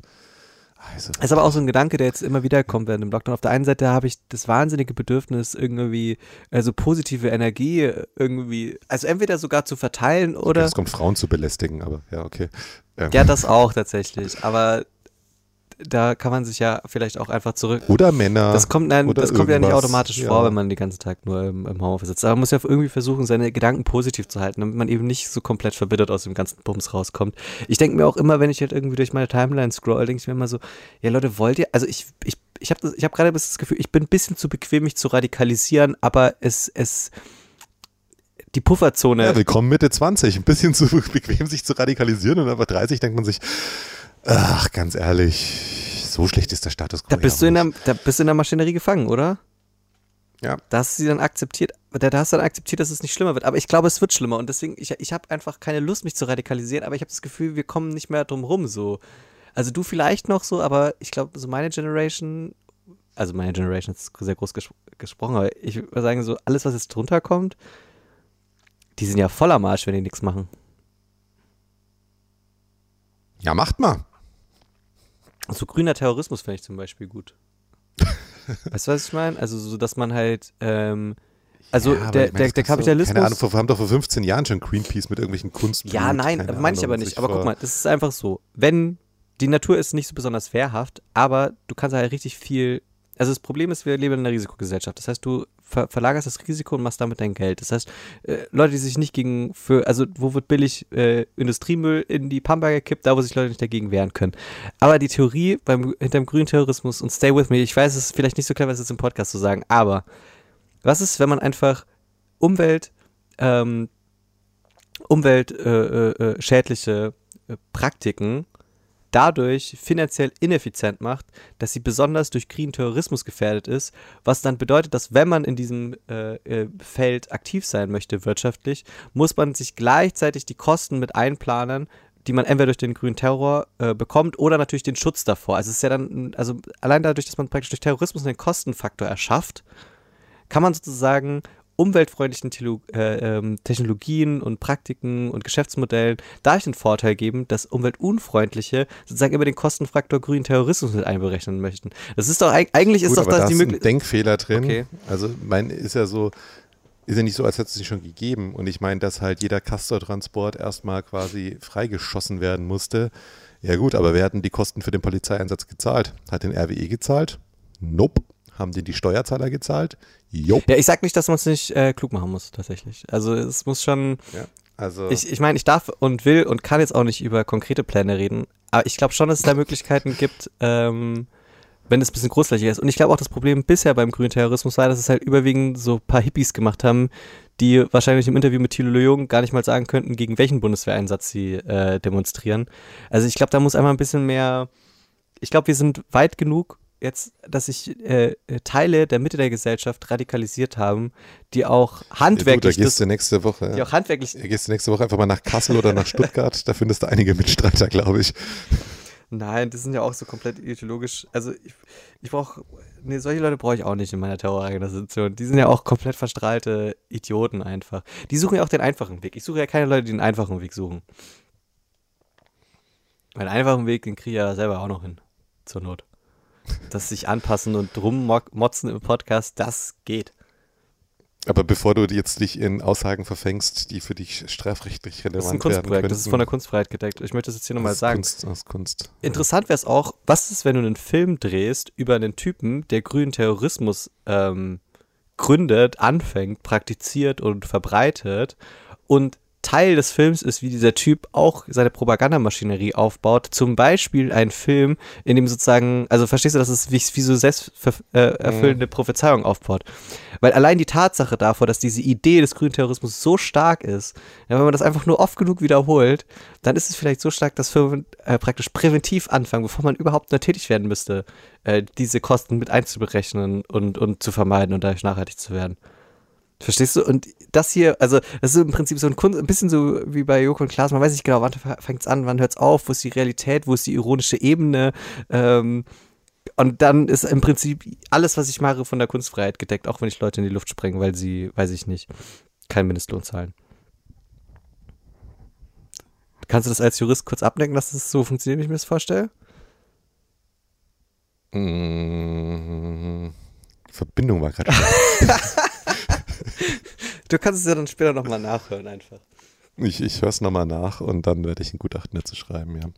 Also, Das ist aber auch so ein Gedanke, der jetzt immer wieder kommt während dem Lockdown. Auf der einen Seite habe ich das wahnsinnige Bedürfnis, irgendwie, also positive Energie irgendwie, also entweder sogar zu verteilen oder. es kommt Frauen zu belästigen, aber ja, okay. Ähm, Ja, das auch tatsächlich. Aber da kann man sich ja vielleicht auch einfach zurück. Oder Männer. Das kommt, nein, das kommt ja nicht automatisch ja. vor, wenn man den ganzen Tag nur im, im Homeoffice sitzt. Aber man muss ja irgendwie versuchen, seine Gedanken positiv zu halten, damit man eben nicht so komplett verbittert aus dem ganzen Bums rauskommt. Ich denke mir auch immer, wenn ich halt irgendwie durch meine Timeline scroll, denke ich mir immer so, ja Leute, wollt ihr, also ich, ich, ich habe ich hab gerade das Gefühl, ich bin ein bisschen zu bequem, mich zu radikalisieren, aber es, es, die Pufferzone, Ja, willkommen Mitte 20. Ein bisschen zu bequem, sich zu radikalisieren und aber 30 denkt man sich, ach, ganz ehrlich, so schlecht ist der Status quo. da bist ja du in der, da bist du in der Maschinerie gefangen, oder? Ja. Da hast du sie dann akzeptiert, da, hast du dann akzeptiert, dass es nicht schlimmer wird. Aber ich glaube, es wird schlimmer. Und deswegen, ich, ich habe einfach keine Lust, mich zu radikalisieren, aber ich habe das Gefühl, wir kommen nicht mehr drum rum so. Also du vielleicht noch so, aber ich glaube, so meine Generation, also meine Generation ist sehr groß ges gesprochen, aber ich würde sagen, so alles, was jetzt drunter kommt, die sind ja voll am Arsch, wenn die nichts machen. Ja, macht mal. So grüner Terrorismus finde ich zum Beispiel gut. weißt du, was ich meine? Also so, dass man halt, ähm, also Ja, der, ich der, der Kapitalismus. Keine Ahnung, vor- wir haben doch vor 15 Jahren schon Greenpeace mit irgendwelchen Kunst. Ja, nein, meine ich aber nicht. Aber guck mal, das ist einfach so. Wenn die Natur ist nicht so besonders wehrhaft, aber du kannst halt richtig viel. Also das Problem ist, wir leben in einer Risikogesellschaft. Das heißt, du ver verlagerst das Risiko und machst damit dein Geld. Das heißt, äh, Leute, die sich nicht gegen für, also wo wird billig äh, Industriemüll in die Pampa gekippt, da wo sich Leute nicht dagegen wehren können. Aber die Theorie beim hinterm grünen Terrorismus und Stay with me, ich weiß, es ist vielleicht nicht so clever, das jetzt im Podcast zu sagen, aber was ist, wenn man einfach Umwelt, ähm, umweltschädliche äh, äh, schädliche, äh, Praktiken dadurch finanziell ineffizient macht, dass sie besonders durch grünen Terrorismus gefährdet ist, was dann bedeutet, dass wenn man in diesem äh, äh, Feld aktiv sein möchte wirtschaftlich, muss man sich gleichzeitig die Kosten mit einplanen, die man entweder durch den grünen Terror äh, bekommt oder natürlich den Schutz davor. Also es ist ja dann, also allein dadurch, dass man praktisch durch Terrorismus einen Kostenfaktor erschafft, kann man sozusagen umweltfreundlichen Telo äh, ähm, Technologien und Praktiken und Geschäftsmodellen dadurch den Vorteil geben, dass umweltunfreundliche sozusagen immer den Kostenfaktor grünen Terrorismus mit einberechnen möchten. Das ist doch eig- eigentlich ist Gut, doch aber das da die Möglichkeit. Denkfehler drin. Okay. Also mein ist ja so, ist ja nicht so, als hätte es sich schon gegeben. Und ich meine, dass halt jeder Castor-Transport erstmal quasi freigeschossen werden musste. Ja gut, aber wer hat denn die Kosten für den Polizeieinsatz gezahlt? Hat den RWE gezahlt? Nope. Haben den die Steuerzahler gezahlt? Jop. Ja, ich sag nicht, dass man es nicht äh, klug machen muss, tatsächlich. Also es muss schon. Ja, also Ich, ich meine, ich darf und will und kann jetzt auch nicht über konkrete Pläne reden, aber ich glaube schon, dass es da Möglichkeiten gibt, ähm, wenn es ein bisschen großflächiger ist. Und ich glaube auch, das Problem bisher beim grünen Terrorismus war, dass es halt überwiegend so ein paar Hippies gemacht haben, die wahrscheinlich im Interview mit Thilo Jung gar nicht mal sagen könnten, gegen welchen Bundeswehreinsatz sie äh, demonstrieren. Also ich glaube, da muss einmal ein bisschen mehr. Ich glaube, wir sind weit genug jetzt, dass sich äh, Teile der Mitte der Gesellschaft radikalisiert haben, die auch handwerklich. Ja, du, da gehst du nächste Woche. Die auch handwerklich. Da gehst du nächste Woche einfach mal nach Kassel oder nach Stuttgart. da findest du einige Mitstreiter, glaube ich. Nein, das sind ja auch so komplett ideologisch. Also ich, ich brauche, nee, solche Leute brauche ich auch nicht in meiner Terrororganisation. Die sind ja auch komplett verstrahlte Idioten einfach. Die suchen ja auch den einfachen Weg. Ich suche ja keine Leute, die den einfachen Weg suchen. Weil den einfachen Weg, den kriege ich ja selber auch noch hin. Zur Not. Das sich anpassen und rummotzen im Podcast, das geht. Aber bevor du jetzt dich in Aussagen verfängst, die für dich strafrechtlich relevant Das ist ein Kunstprojekt, das ist von der Kunstfreiheit gedeckt. Ich möchte das jetzt hier nochmal sagen. Kunst, aus Kunst. Interessant wäre es auch, was ist, wenn du einen Film drehst über einen Typen, der grünen Terrorismus ähm, gründet, anfängt, praktiziert und verbreitet und Teil des Films ist, wie dieser Typ auch seine Propagandamaschinerie aufbaut. Zum Beispiel ein Film, in dem sozusagen, also verstehst du, dass es wie, wie so selbsterfüllende mhm. Prophezeiung aufbaut. Weil allein die Tatsache davor, dass diese Idee des grünen Terrorismus so stark ist, ja, wenn man das einfach nur oft genug wiederholt, dann ist es vielleicht so stark, dass Firmen äh, praktisch präventiv anfangen, bevor man überhaupt nur tätig werden müsste, äh, diese Kosten mit einzuberechnen und, und zu vermeiden und dadurch nachhaltig zu werden. Verstehst du? Und das hier, also das ist im Prinzip so ein, Kunst, ein bisschen so wie bei Joko und Klaas, man weiß nicht genau, wann fängt es an, wann hört es auf, wo ist die Realität, wo ist die ironische Ebene. Ähm, und dann ist im Prinzip alles, was ich mache, von der Kunstfreiheit gedeckt, auch wenn ich Leute in die Luft sprenge, weil sie, weiß ich nicht, keinen Mindestlohn zahlen. Kannst du das als Jurist kurz ablenken, dass das so funktioniert, wie ich mir das vorstelle? Mmh, Verbindung war gerade. Du kannst es ja dann später nochmal nachhören einfach. Ich, ich höre es nochmal nach und dann werde ich ein Gutachten dazu schreiben, ja.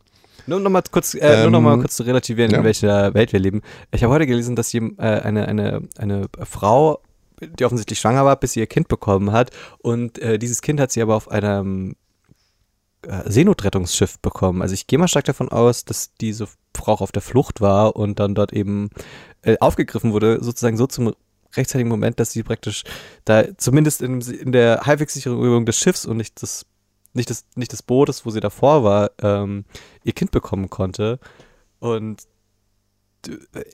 Nur nochmal kurz, äh, ähm, noch kurz zu relativieren, ja. in welcher Welt wir leben. Ich habe heute gelesen, dass die, äh, eine, eine, eine Frau, die offensichtlich schwanger war, bis sie ihr Kind bekommen hat. Und äh, dieses Kind hat sie aber auf einem äh, Seenotrettungsschiff bekommen. Also ich gehe mal stark davon aus, dass diese Frau auch auf der Flucht war und dann dort eben äh, aufgegriffen wurde, sozusagen so zum rechtzeitigen Moment, dass sie praktisch da zumindest in, in der halbwegs sicheren Übung des Schiffs und nicht des, nicht des, nicht des Bootes, wo sie davor war, ähm, ihr Kind bekommen konnte. Und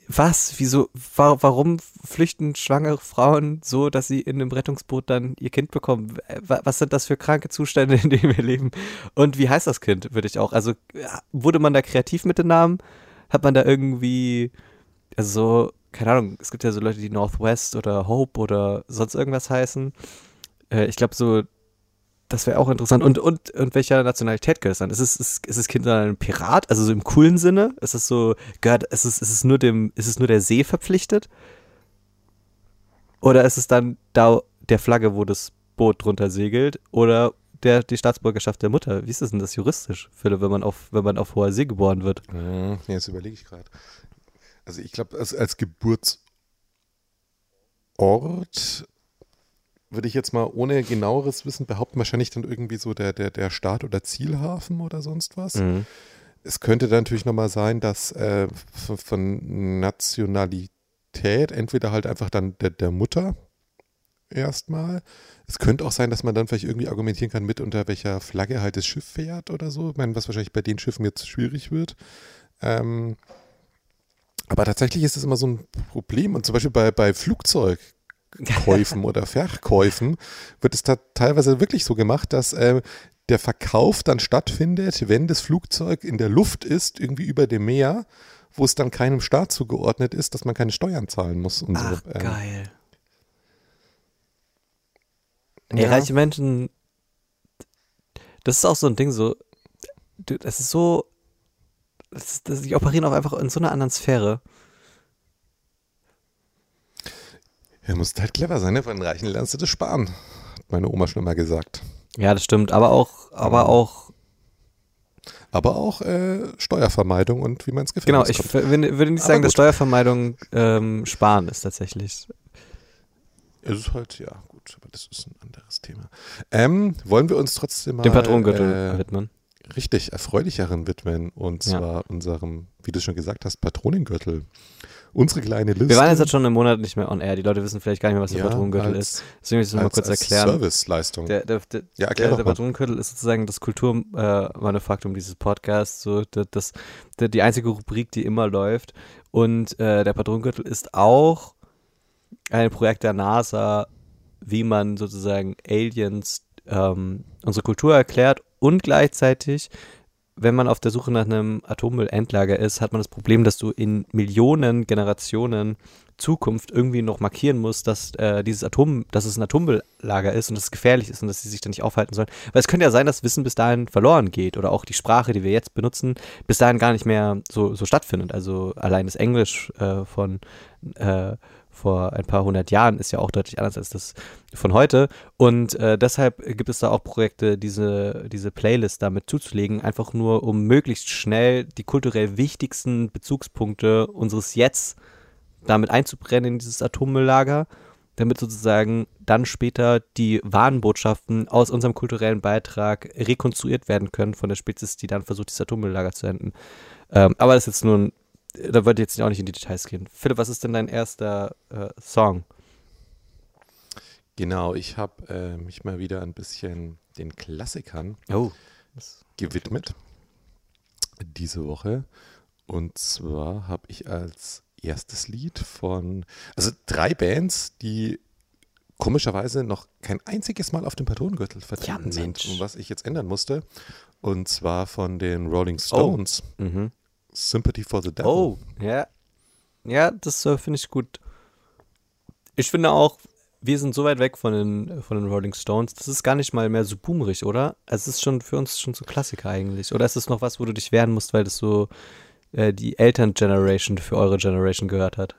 was? Wieso? War, warum flüchten schwangere Frauen so, dass sie in einem Rettungsboot dann ihr Kind bekommen? Was sind das für kranke Zustände, in denen wir leben? Und wie heißt das Kind, würde ich auch? Also wurde man da kreativ mit den Namen? Hat man da irgendwie, also so keine Ahnung, es gibt ja so Leute, die Northwest oder Hope oder sonst irgendwas heißen. Äh, ich glaube, so, das wäre auch interessant. Und, und, und welcher Nationalität gehört es dann? Ist es, ist, ist das Kind dann ein Pirat? Also so im coolen Sinne? Ist es so, gehört, ist es, ist es nur dem, ist es nur der See verpflichtet? Oder ist es dann da der Flagge, wo das Boot drunter segelt? Oder der, die Staatsbürgerschaft der Mutter? Wie ist das denn das juristisch, Philipp, wenn man auf, wenn man auf hoher See geboren wird? Hm, jetzt überlege ich gerade. Also ich glaube, als, als Geburtsort würde ich jetzt mal ohne genaueres Wissen behaupten, wahrscheinlich dann irgendwie so der, der, der Start- oder Zielhafen oder sonst was. Mhm. Es könnte dann natürlich nochmal sein, dass äh, von, von, Nationalität entweder halt einfach dann der, der Mutter erstmal. Es könnte auch sein, dass man dann vielleicht irgendwie argumentieren kann, mit unter welcher Flagge halt das Schiff fährt oder so. Ich meine, was wahrscheinlich bei den Schiffen jetzt schwierig wird. Ähm, aber tatsächlich ist es immer so ein Problem. Und zum Beispiel bei, bei Flugzeugkäufen oder Verkäufen wird es da teilweise wirklich so gemacht, dass äh, der Verkauf dann stattfindet, wenn das Flugzeug in der Luft ist, irgendwie über dem Meer, wo es dann keinem Staat zugeordnet ist, dass man keine Steuern zahlen muss. Und Ach, so. Ähm, geil. Ey, ja. reiche Menschen, das ist auch so ein Ding, so, das ist so das, das, die operieren auch einfach in so einer anderen Sphäre. Ja, muss halt clever sein, ne? Von den Reichen lernst du das sparen. Hat meine Oma schon immer gesagt. Ja, das stimmt. Aber auch, aber auch. Aber auch äh, Steuervermeidung und wie man es gefällt. Genau, ich würde nicht sagen, dass Steuervermeidung ähm, sparen ist tatsächlich. Es ist halt, ja, gut, aber das ist ein anderes Thema. Ähm, wollen wir uns trotzdem mal. Den Patronengürtel äh, widmen. Richtig, erfreulicheren widmen. Und zwar ja. unserem, wie du schon gesagt hast, Patronengürtel. unsere kleine Liste. Wir waren jetzt schon einen Monat nicht mehr on air. Die Leute wissen vielleicht gar nicht mehr, was der Ja, Patronengürtel als- ist. Deswegen will ich mal kurz als erklären. Serviceleistung. Der, der, der, ja, erklär der, der. Patronengürtel ist sozusagen das Kulturmanufaktum dieses Podcasts, so das, das, die einzige Rubrik, die immer läuft. Und äh, der Patronengürtel ist auch ein Projekt der NASA, wie man sozusagen Aliens ähm, unsere Kultur erklärt und gleichzeitig, wenn man auf der Suche nach einem Atommüllendlager ist, hat man das Problem, dass du in Millionen Generationen Zukunft irgendwie noch markieren musst, dass äh, dieses Atom, dass es ein Atommülllager ist und dass es gefährlich ist und dass sie sich da nicht aufhalten sollen. Weil es könnte ja sein, dass Wissen bis dahin verloren geht oder auch die Sprache, die wir jetzt benutzen, bis dahin gar nicht mehr so, so stattfindet. Also allein das Englisch äh, von äh, vor ein paar hundert Jahren ist ja auch deutlich anders als das von heute. Und äh, deshalb gibt es da auch Projekte, diese, diese Playlist damit zuzulegen, einfach nur um möglichst schnell die kulturell wichtigsten Bezugspunkte unseres Jetzt damit einzubrennen in dieses Atommülllager, damit sozusagen dann später die wahren Botschaften aus unserem kulturellen Beitrag rekonstruiert werden können von der Spezies, die dann versucht, dieses Atommülllager zu enden. Ähm, aber das ist jetzt nur ein, da wollte ich jetzt auch nicht in die Details gehen. Philipp, was ist denn dein erster äh, Song? Genau, ich habe äh, mich mal wieder ein bisschen den Klassikern Oh. gewidmet diese Woche. Und zwar habe ich als erstes Lied von, also drei Bands, die komischerweise noch kein einziges Mal auf dem Patronengürtel vertreten Ja, sind was ich jetzt ändern musste. Und zwar von den Rolling Stones, Mhm. Sympathy for the Devil. Oh, ja. Ja, das äh, finde ich gut. Ich finde auch, wir sind so weit weg von den, von den Rolling Stones, das ist gar nicht mal mehr so boomerig, oder? Es ist schon für uns schon so Klassiker eigentlich. Oder ist es noch was, wo du dich wehren musst, weil das so äh, die Eltern-Generation für eure Generation gehört hat?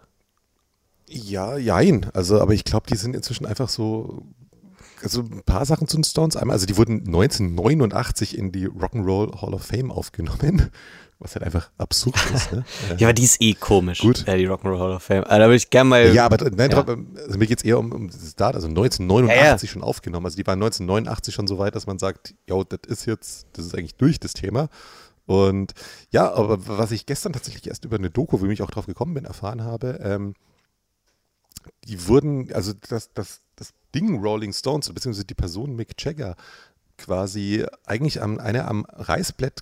Ja, jein. Also, aber ich glaube, die sind inzwischen einfach so. Also ein paar Sachen zu den Stones. Einmal, also die wurden 1989 in die Rock'n'Roll Hall of Fame aufgenommen, was halt einfach absurd ist. Ne? Ja, aber die ist eh komisch, Gut. Äh, die Rock'n'Roll Hall of Fame. Also, da würde ich gerne mal. Ja, aber nein, Ja. also mir geht es eher um, um das Datum, also 1989 schon aufgenommen. Also die waren 1989 schon so weit, dass man sagt, ja, das ist jetzt, das ist eigentlich durch das Thema. Und ja, aber was ich gestern tatsächlich erst über eine Doku, wie ich auch drauf gekommen bin, erfahren habe, ähm, die wurden, also das, das, das Ding Rolling Stones, beziehungsweise die Person Mick Jagger, quasi eigentlich am, eine am Reißbrett,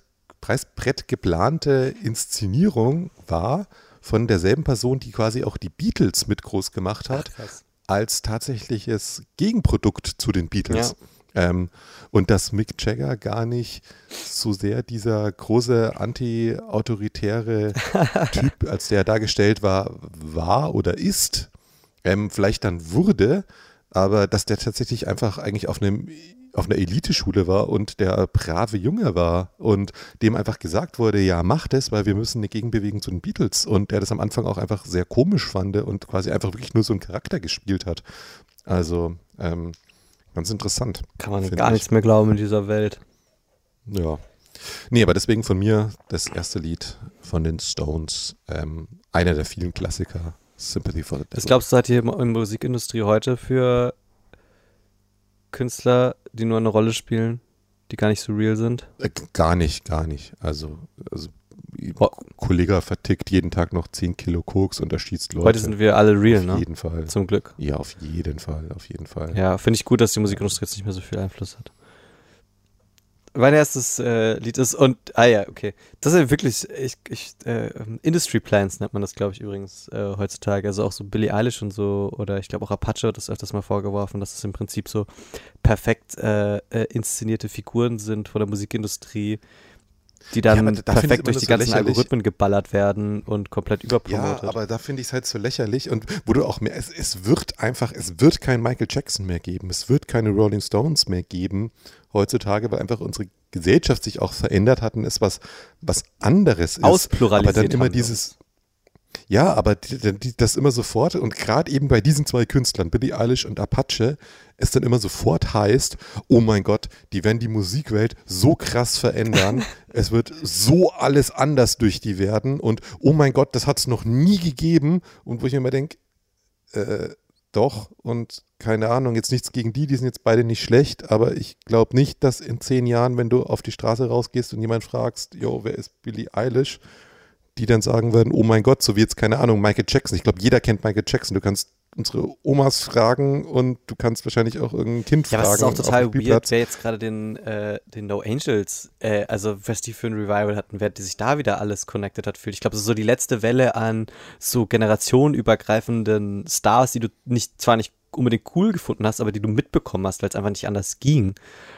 Reißbrett geplante Inszenierung war von derselben Person, die quasi auch die Beatles mit groß gemacht hat, krass. als tatsächliches Gegenprodukt zu den Beatles. Ähm, und dass Mick Jagger gar nicht so sehr dieser große anti-autoritäre Typ, als der dargestellt war, war oder ist, ähm, vielleicht dann wurde, aber dass der tatsächlich einfach eigentlich auf einem auf einer Eliteschule war und der brave Junge war und dem einfach gesagt wurde, ja, mach das, weil wir müssen eine Gegenbewegung zu den Beatles und der das am Anfang auch einfach sehr komisch fand und quasi einfach wirklich nur so einen Charakter gespielt hat. Also ähm, ganz interessant. Kann man gar ich. nichts mehr glauben in dieser Welt. Ja. Nee, aber deswegen von mir das erste Lied von den Stones, ähm, einer der vielen Klassiker, Sympathy for the Was Devil. glaubst du, hat die in der Musikindustrie heute für Künstler, die nur eine Rolle spielen, die gar nicht so real sind? Äh, Gar nicht, gar nicht. Also, also Ho- Kollege vertickt jeden Tag noch 10 Kilo Koks und erschießt Leute. Heute sind wir alle real, auf ne? jeden Fall. Zum Glück. Ja, auf jeden Fall, auf jeden Fall. Ja, finde ich gut, dass die Musikindustrie jetzt nicht mehr so viel Einfluss hat. Mein erstes äh, Lied ist und ah ja, okay. Das ist ja wirklich ich, ich, äh, Industry Plans nennt man das, glaube ich, übrigens äh, heutzutage. Also auch so Billie Eilish und so oder ich glaube auch Apache hat das öfters mal vorgeworfen, dass es im Prinzip so perfekt äh, äh, inszenierte Figuren sind von der Musikindustrie, die dann Ja, perfekt durch die so ganzen lächerlich. Algorithmen geballert werden und komplett Ja, überpromotet. aber da finde ich es halt so lächerlich und wo du auch mehr, es, es wird einfach, es wird kein Michael Jackson mehr geben, es wird keine Rolling Stones mehr geben heutzutage, weil einfach unsere Gesellschaft sich auch verändert hat und es was, was anderes ist. Auspluralisiert Aber dann immer dieses, ja, aber die, die, das immer sofort und gerade eben bei diesen zwei Künstlern, Billie Eilish und Apache, es dann immer sofort heißt, oh mein Gott, die werden die Musikwelt so krass verändern, es wird so alles anders durch die werden. Und oh mein Gott, das hat es noch nie gegeben. Und wo ich mir immer denke, äh, doch. Und keine Ahnung, jetzt nichts gegen die, die sind jetzt beide nicht schlecht, aber ich glaube nicht, dass in zehn Jahren, wenn du auf die Straße rausgehst und jemand fragst, yo, wer ist Billie Eilish, die dann sagen würden, oh mein Gott, so wie jetzt, keine Ahnung, Michael Jackson. Ich glaube, jeder kennt Michael Jackson. Du kannst unsere Omas fragen und du kannst wahrscheinlich auch irgendein Kind ja, fragen. Ja, was ist auch total weird, wer jetzt gerade den, äh, den No Angels, äh, also was die für ein Revival hatten, wer die sich da wieder alles connected hat fühlt. Ich glaube, das ist so die letzte Welle an so generationenübergreifenden Stars, die du nicht, zwar nicht unbedingt cool gefunden hast, aber die du mitbekommen hast, weil es einfach nicht anders ging.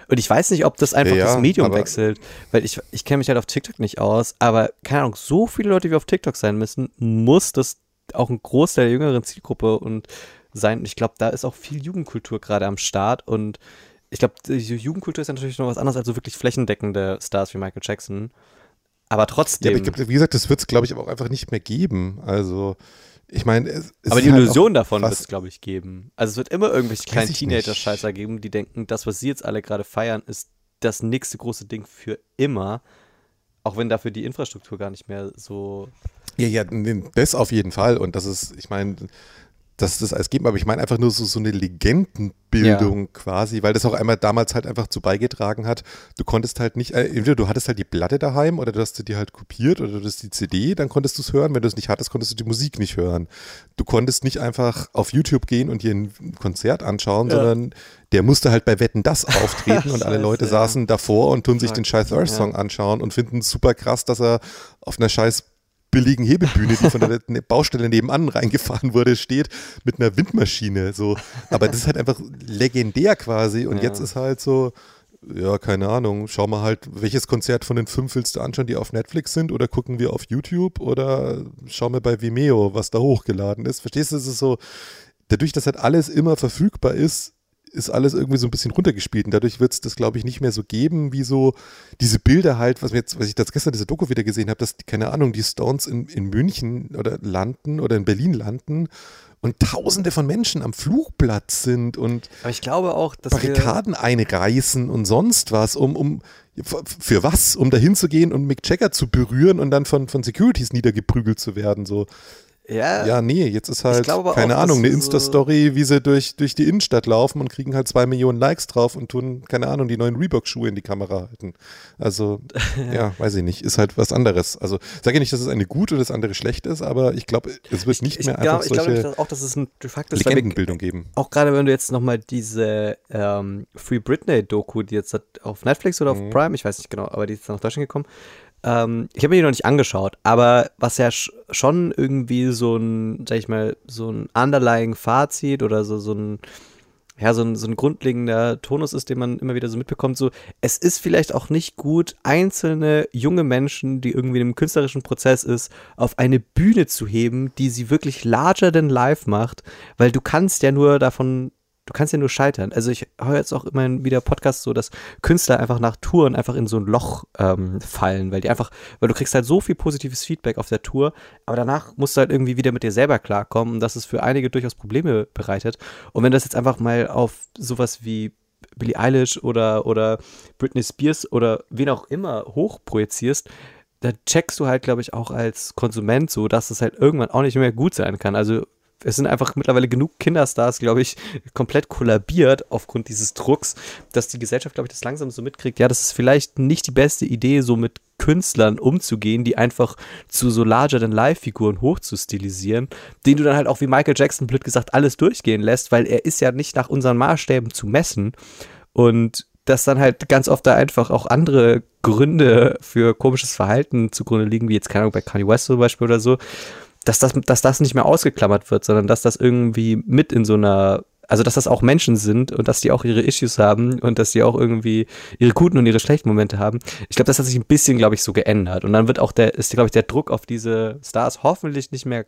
Und ich weiß nicht, ob das einfach ja, das Medium wechselt, weil ich, ich kenne mich halt auf TikTok nicht aus, aber keine Ahnung, so viele Leute wie auf TikTok sein müssen, muss das auch ein Großteil der jüngeren Zielgruppe und sein. Ich glaube, da ist auch viel Jugendkultur gerade am Start und ich glaube, die Jugendkultur ist ja natürlich noch was anderes als so wirklich flächendeckende Stars wie Michael Jackson. Aber trotzdem. Ja, aber glaub, wie gesagt, das wird es, glaube ich, auch einfach nicht mehr geben. Also, ich meine, Aber die halt Illusion davon wird es, glaube ich, geben. Also es wird immer irgendwelche kleinen Teenager-Scheißer geben, die denken, das, was sie jetzt alle gerade feiern, ist das nächste große Ding für immer. Auch wenn dafür die Infrastruktur gar nicht mehr so. Ja, ja, das auf jeden Fall. Und das ist, ich meine, dass das alles geben, aber ich meine einfach nur so, so eine Legendenbildung ja. quasi, weil das auch einmal damals halt einfach zu beigetragen hat. Du konntest halt nicht, äh, entweder du hattest halt die Platte daheim oder du hast die halt kopiert oder du hast die CD, dann konntest du es hören. Wenn du es nicht hattest, konntest du die Musik nicht hören. Du konntest nicht einfach auf YouTube gehen und dir ein Konzert anschauen, ja. sondern der musste halt bei Wetten das auftreten und alle Leute saßen davor und tun sich den scheiß Earth Song anschauen und finden es super krass, dass er auf einer scheiß billigen Hebebühne, die von der ne, Baustelle nebenan reingefahren wurde, steht mit einer Windmaschine. So. Aber das ist halt einfach legendär quasi. Und ja. jetzt ist halt so, ja, keine Ahnung, schau mal halt, welches Konzert von den fünf willst du anschauen, die auf Netflix sind oder gucken wir auf YouTube oder schau mal bei Vimeo, was da hochgeladen ist. Verstehst du, es ist so, dadurch, dass halt alles immer verfügbar ist, ist alles irgendwie so ein bisschen runtergespielt und dadurch wird es das, glaube ich, nicht mehr so geben, wie so diese Bilder halt, was, mir jetzt, was ich das gestern diese Doku wieder gesehen habe, dass, keine Ahnung, die Stones in, in München oder landen oder in Berlin landen und tausende von Menschen am Flugplatz sind und Aber ich glaube auch, dass Barrikaden einreißen und sonst was, um, um für was? Um dahin zu gehen und Mick Jagger zu berühren und dann von, von Securities niedergeprügelt zu werden. So. Ja, ja, nee, jetzt ist halt, keine auch, Ahnung, eine Insta-Story, wie sie durch, durch die Innenstadt laufen und kriegen halt zwei Millionen Likes drauf und tun, keine Ahnung, die neuen Reebok-Schuhe in die Kamera halten. Also, ja, weiß ich nicht, ist halt was anderes. Also, sage ich nicht, dass es eine gut oder das andere schlecht ist, aber ich glaube, es wird nicht ich, mehr ich einfach glaub, solche ich glaube auch, dass es ein de facto Legendenbildung geben. Auch gerade, wenn du jetzt nochmal diese ähm, Free Britney-Doku, die jetzt auf Netflix oder auf mhm. Prime, ich weiß nicht genau, aber die ist dann nach Deutschland gekommen, ähm, ich habe mir die noch nicht angeschaut, aber was ja schon irgendwie so ein, sag ich mal, so ein underlying Fazit oder so, so ein, ja, so ein, so ein grundlegender Tonus ist, den man immer wieder so mitbekommt, so, es ist vielleicht auch nicht gut, einzelne junge Menschen, die irgendwie in einem künstlerischen Prozess ist, auf eine Bühne zu heben, die sie wirklich larger than life macht, weil du kannst ja nur davon du kannst ja nur scheitern. Also ich höre jetzt auch immer wieder Podcasts so, dass Künstler einfach nach Touren einfach in so ein Loch ähm, fallen, weil die einfach, weil du kriegst halt so viel positives Feedback auf der Tour, aber danach musst du halt irgendwie wieder mit dir selber klarkommen und das ist für einige durchaus Probleme bereitet. Und wenn das jetzt einfach mal auf sowas wie Billie Eilish oder, oder Britney Spears oder wen auch immer hochprojizierst, da checkst du halt, glaube ich, auch als Konsument so, dass es halt irgendwann auch nicht mehr gut sein kann. Also es sind einfach mittlerweile genug Kinderstars, glaube ich, komplett kollabiert aufgrund dieses Drucks, dass die Gesellschaft, glaube ich, das langsam so mitkriegt. Ja, das ist vielleicht nicht die beste Idee, so mit Künstlern umzugehen, die einfach zu so larger-than-life-Figuren hochzustilisieren, den du dann halt auch wie Michael Jackson, blöd gesagt, alles durchgehen lässt, weil er ist ja nicht nach unseren Maßstäben zu messen. Und dass dann halt ganz oft da einfach auch andere Gründe für komisches Verhalten zugrunde liegen, wie jetzt, keine Ahnung, bei Kanye West zum Beispiel oder so dass das, dass das nicht mehr ausgeklammert wird, sondern dass das irgendwie mit in so einer, also dass das auch Menschen sind und dass die auch ihre Issues haben und dass die auch irgendwie ihre guten und ihre schlechten Momente haben. Ich glaube, das hat sich ein bisschen, glaube ich, so geändert. Und dann wird auch der, ist, glaube ich, der Druck auf diese Stars hoffentlich nicht mehr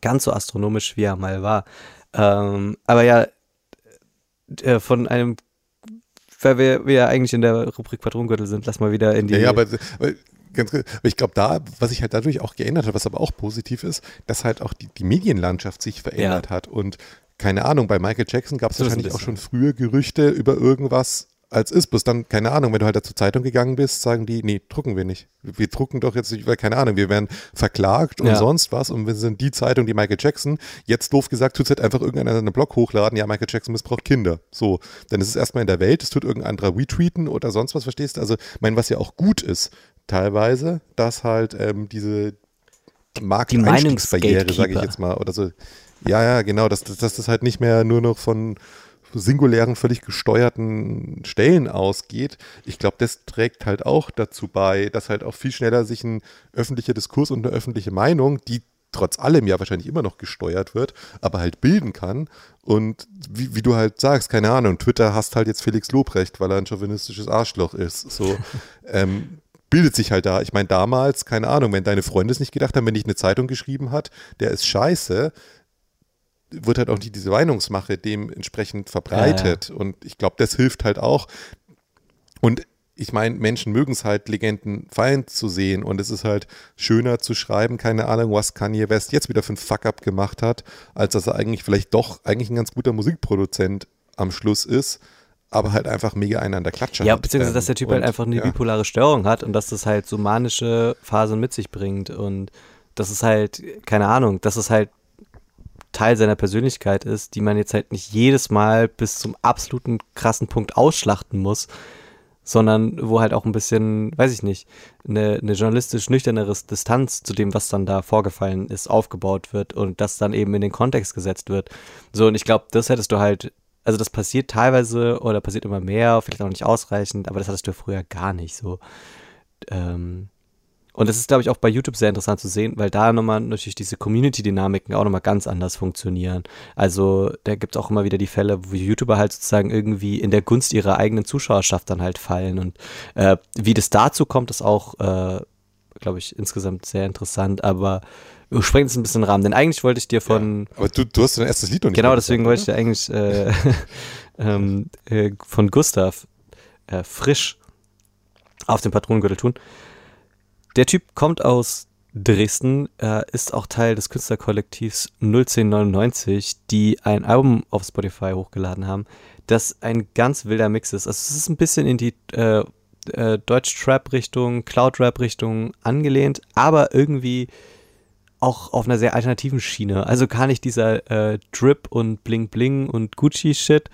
ganz so astronomisch, wie er mal war. Ähm, aber ja, äh, von einem weil wir, wir ja eigentlich in der Rubrik Patronengürtel sind, lass mal wieder in die. Ja, ja aber Ganz, ich glaube, da, was sich halt dadurch auch geändert hat, was aber auch positiv ist, dass halt auch die, die Medienlandschaft sich verändert ja. hat. Und keine Ahnung, bei Michael Jackson gab es wahrscheinlich auch schon früher Gerüchte über irgendwas als ist. Bloß dann, keine Ahnung, wenn du halt da zur Zeitung gegangen bist, sagen die, nee, drucken wir nicht. Wir drucken doch jetzt nicht, weil keine Ahnung, wir werden verklagt und ja. sonst was und wir sind die Zeitung, die Michael Jackson, jetzt doof gesagt, tut es halt einfach irgendeiner einen Blog hochladen, ja, Michael Jackson missbraucht Kinder. So, dann ist es erstmal in der Welt, es tut irgendein anderer retweeten oder sonst was, verstehst du? Also, ich meine, was ja auch gut ist, teilweise, dass halt ähm, diese Markteinstiegsbarriere, sage ich jetzt mal, oder so. Ja, ja, genau, dass, dass, das halt nicht mehr nur noch von singulären, völlig gesteuerten Stellen ausgeht. Ich glaube, das trägt halt auch dazu bei, dass halt auch viel schneller sich ein öffentlicher Diskurs und eine öffentliche Meinung, die trotz allem ja wahrscheinlich immer noch gesteuert wird, aber halt bilden kann. Und wie, wie, du halt sagst, keine Ahnung, Twitter hasst halt jetzt Felix Lobrecht, weil er ein chauvinistisches Arschloch ist. So ähm, bildet sich halt da. Ich meine, damals, keine Ahnung, wenn deine Freunde es nicht gedacht haben, wenn dich eine Zeitung geschrieben hat, der ist scheiße, wird halt auch nicht diese Meinungsmache dementsprechend verbreitet. Ja, ja. Und ich glaube, das hilft halt auch. Und ich meine, Menschen mögen es halt, Legenden fallen zu sehen und es ist halt schöner zu schreiben, keine Ahnung, was Kanye West jetzt wieder für ein Fuck-up gemacht hat, als dass er eigentlich vielleicht doch eigentlich ein ganz guter Musikproduzent am Schluss ist, aber halt einfach mega einen an der Klatsche ja, hat. Beziehungsweise, dass der Typ halt und, halt einfach eine ja. bipolare Störung hat und dass das halt so manische Phasen mit sich bringt und das ist halt, keine Ahnung, dass es halt Teil seiner Persönlichkeit ist, die man jetzt halt nicht jedes Mal bis zum absoluten krassen Punkt ausschlachten muss, sondern wo halt auch ein bisschen, weiß ich nicht, eine, eine journalistisch nüchternere Distanz zu dem, was dann da vorgefallen ist, aufgebaut wird und das dann eben in den Kontext gesetzt wird. So, und ich glaube, das hättest du halt, also das passiert teilweise oder passiert immer mehr, vielleicht auch nicht ausreichend, aber das hattest du früher gar nicht so. Ähm, und das ist, glaube ich, auch bei YouTube sehr interessant zu sehen, weil da nochmal natürlich diese Community-Dynamiken auch nochmal ganz anders funktionieren. Also da gibt es auch immer wieder die Fälle, wo YouTuber halt sozusagen irgendwie in der Gunst ihrer eigenen Zuschauerschaft dann halt fallen. Und äh, wie das dazu kommt, ist auch, äh, glaube ich, insgesamt sehr interessant. Aber wir sprengen es ein bisschen Rahmen, denn eigentlich wollte ich dir von. Ja, aber du, du hast dein erstes Lied noch nicht Genau, deswegen wollte ich dir eigentlich äh, ähm, äh, von Gustav äh, frisch auf den Patronengürtel tun. Der Typ kommt aus Dresden, er ist auch Teil des Künstlerkollektivs 01099, die ein Album auf Spotify hochgeladen haben, das ein ganz wilder Mix ist. Also es ist ein bisschen in die äh, äh, Deutsch-Trap-Richtung, Cloud-Rap-Richtung angelehnt, aber irgendwie auch auf einer sehr alternativen Schiene. Also gar nicht dieser äh, Drip und Bling Bling und Gucci-Shit,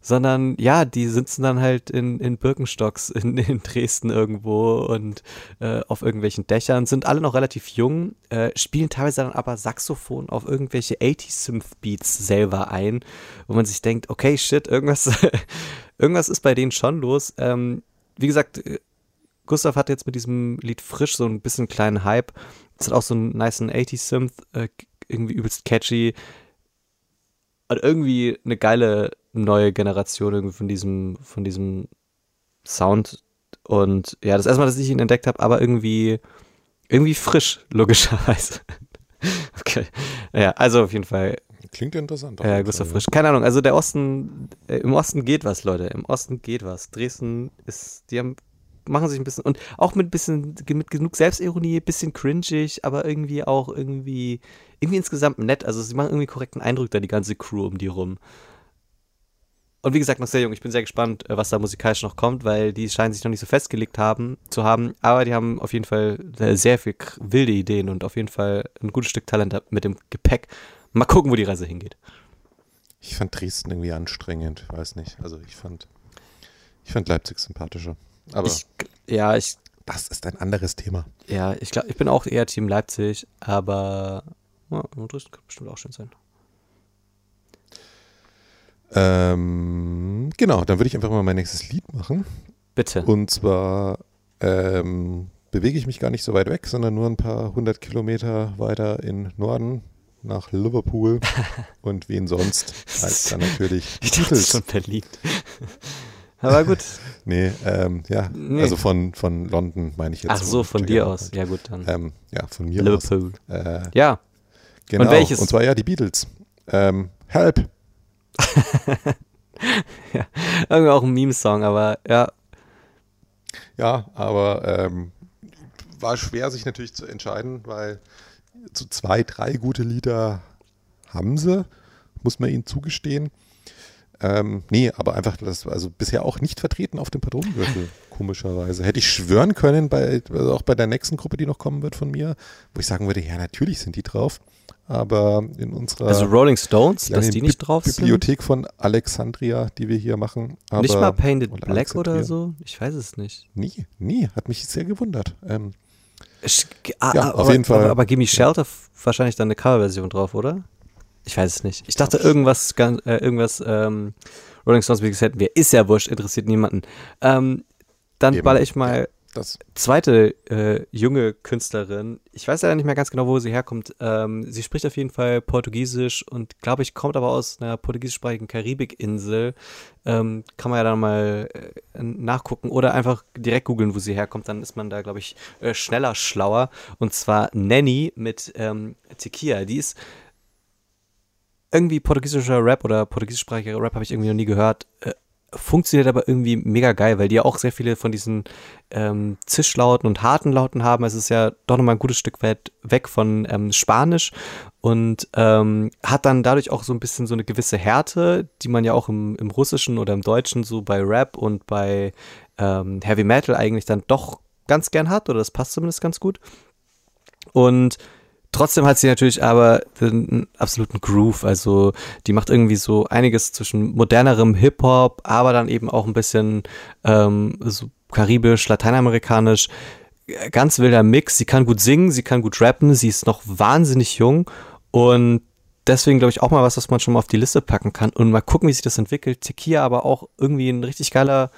sondern ja, die sitzen dann halt in, in Birkenstocks in, in Dresden irgendwo und äh, auf irgendwelchen Dächern, sind alle noch relativ jung, äh, spielen teilweise dann aber Saxophon auf irgendwelche 80-Synth-Beats selber ein, wo man sich denkt, okay, shit, irgendwas, irgendwas ist bei denen schon los. Ähm, wie gesagt, äh, Gustav hat jetzt mit diesem Lied frisch so ein bisschen kleinen Hype. Es hat auch so einen nice 80-Synth, äh, irgendwie übelst catchy. Und irgendwie eine geile neue Generation irgendwie von diesem, von diesem Sound. Und ja, das erste Mal, dass ich ihn entdeckt habe, aber irgendwie, irgendwie frisch, logischerweise. okay. Ja, also auf jeden Fall. Klingt interessant. Ja, Gustav Frisch. Keine Ahnung, also der Osten, äh, im Osten geht was, Leute. Im Osten geht was. Dresden ist, die haben, machen sich ein bisschen, und auch mit bisschen, mit genug Selbstironie, bisschen cringig, aber irgendwie auch irgendwie, irgendwie insgesamt nett. Also sie machen irgendwie korrekten Eindruck da, die ganze Crew um die rum. Und wie gesagt, noch sehr jung. Ich bin sehr gespannt, äh, was da musikalisch noch kommt, weil die scheinen sich noch nicht so festgelegt haben, zu haben. Aber die haben auf jeden Fall äh, sehr viel wilde Ideen und auf jeden Fall ein gutes Stück Talent mit dem Gepäck. Mal gucken, wo die Reise hingeht. Ich fand Dresden irgendwie anstrengend, weiß nicht. Also ich fand, ich fand Leipzig sympathischer. Aber ich, ja, ich. Das ist ein anderes Thema. Ja, ich glaube, ich bin auch eher Team Leipzig, aber ja, Dresden könnte bestimmt auch schön sein. Ähm, genau, dann würde ich einfach mal mein nächstes Lied machen. Bitte. Und zwar ähm, bewege ich mich gar nicht so weit weg, sondern nur ein paar hundert Kilometer weiter in Norden nach Liverpool und wen sonst als dann natürlich die Beatles. schon Berlin. Aber gut. nee, ähm, ja, nee. also von, von London meine ich jetzt. Ach so, von dir aus. Ja gut, dann. Ähm, ja, von mir Liverpool. aus. Liverpool. Äh, ja. Genau. Und welches? Und zwar ja die Beatles. Ähm, Help. ja, irgendwie auch ein Meme-Song, aber ja. Ja, aber ähm, war schwer, sich natürlich zu entscheiden, weil so zwei, drei gute Lieder haben sie, muss man ihnen zugestehen. Ähm, nee, aber einfach das, also bisher auch nicht vertreten auf dem Patronengürtel. komischerweise. Hätte ich schwören können, bei, also auch bei der nächsten Gruppe, die noch kommen wird von mir, wo ich sagen würde, ja, natürlich sind die drauf. Aber in unserer also Rolling Stones, dass die nicht drauf Bibliothek sind? von Alexandria, die wir hier machen. Nicht mal Painted Black oder so? Ich weiß es nicht. Nie, nie. Hat mich sehr gewundert. Ähm, ich, ah, ja, auf aber, jeden Fall. Aber, aber Gimme Shelter ja. wahrscheinlich dann eine Coverversion drauf, oder? Ich weiß es nicht. Ich dachte irgendwas, äh, irgendwas ähm, Rolling Stones, wie gesagt, wer ist ja wurscht, interessiert niemanden. Ähm, dann Eben. baller ich mal das. zweite äh, junge Künstlerin. Ich weiß leider nicht mehr ganz genau, wo sie herkommt. Ähm, sie spricht auf jeden Fall Portugiesisch und glaube ich, kommt aber aus einer portugiesischsprachigen Karibikinsel. Ähm, kann man ja dann mal äh, nachgucken oder einfach direkt googeln, wo sie herkommt. Dann ist man da, glaube ich, äh, schneller schlauer. Und zwar Nanny mit ähm, Tequila. Die ist irgendwie portugiesischer Rap oder portugiesischsprachiger Rap habe ich irgendwie noch nie gehört. Äh, funktioniert aber irgendwie mega geil, weil die ja auch sehr viele von diesen ähm, Zischlauten und harten Lauten haben. Es ist ja doch nochmal ein gutes Stück weit weg von ähm, Spanisch und ähm, hat dann dadurch auch so ein bisschen so eine gewisse Härte, die man ja auch im, im Russischen oder im Deutschen so bei Rap und bei ähm, Heavy Metal eigentlich dann doch ganz gern hat oder das passt zumindest ganz gut. Und Trotzdem hat sie natürlich aber den absoluten Groove. Also die macht irgendwie so einiges zwischen modernerem Hip-Hop, aber dann eben auch ein bisschen ähm, so karibisch, lateinamerikanisch. Ganz wilder Mix. Sie kann gut singen, sie kann gut rappen, sie ist noch wahnsinnig jung und deswegen glaube ich auch mal was, was man schon mal auf die Liste packen kann und mal gucken, wie sich das entwickelt. Tequila aber auch irgendwie ein richtig geiler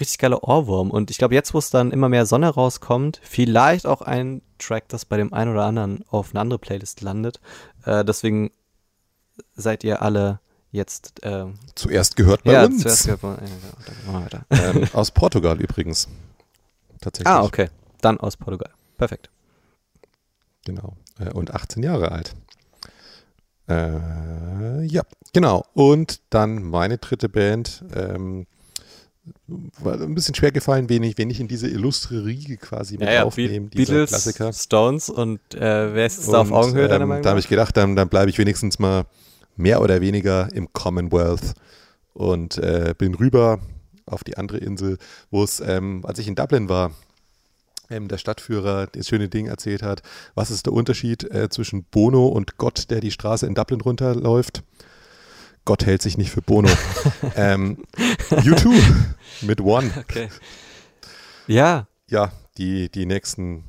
richtig geiler Ohrwurm. Und ich glaube, jetzt, wo es dann immer mehr Sonne rauskommt, vielleicht auch ein Track, das bei dem einen oder anderen auf eine andere Playlist landet. Äh, deswegen seid ihr alle jetzt äh, zuerst gehört bei ja, uns. Zuerst gehört bei, ja, ähm, aus Portugal übrigens. Tatsächlich. Ah, okay. Dann aus Portugal. Perfekt. Genau. Äh, und 18 Jahre alt. Äh, ja, genau. Und dann meine dritte Band. Ähm, war ein bisschen schwer gefallen, wen ich, wen ich in diese illustre Riege quasi mit ja, ja, aufnehme, Be Beatles, Klassiker. Stones und äh, wer ist jetzt da auf Augenhöhe, deiner ähm, Meinung Da habe ich gedacht, dann, dann bleibe ich wenigstens mal mehr oder weniger im Commonwealth und äh, bin rüber auf die andere Insel, wo es, ähm, als ich in Dublin war, ähm, der Stadtführer das schöne Ding erzählt hat, was ist der Unterschied äh, zwischen Bono und Gott, der die Straße in Dublin runterläuft. Gott hält sich nicht für Bono. ähm, U2 mit One. Okay. Ja. Ja, die, die nächsten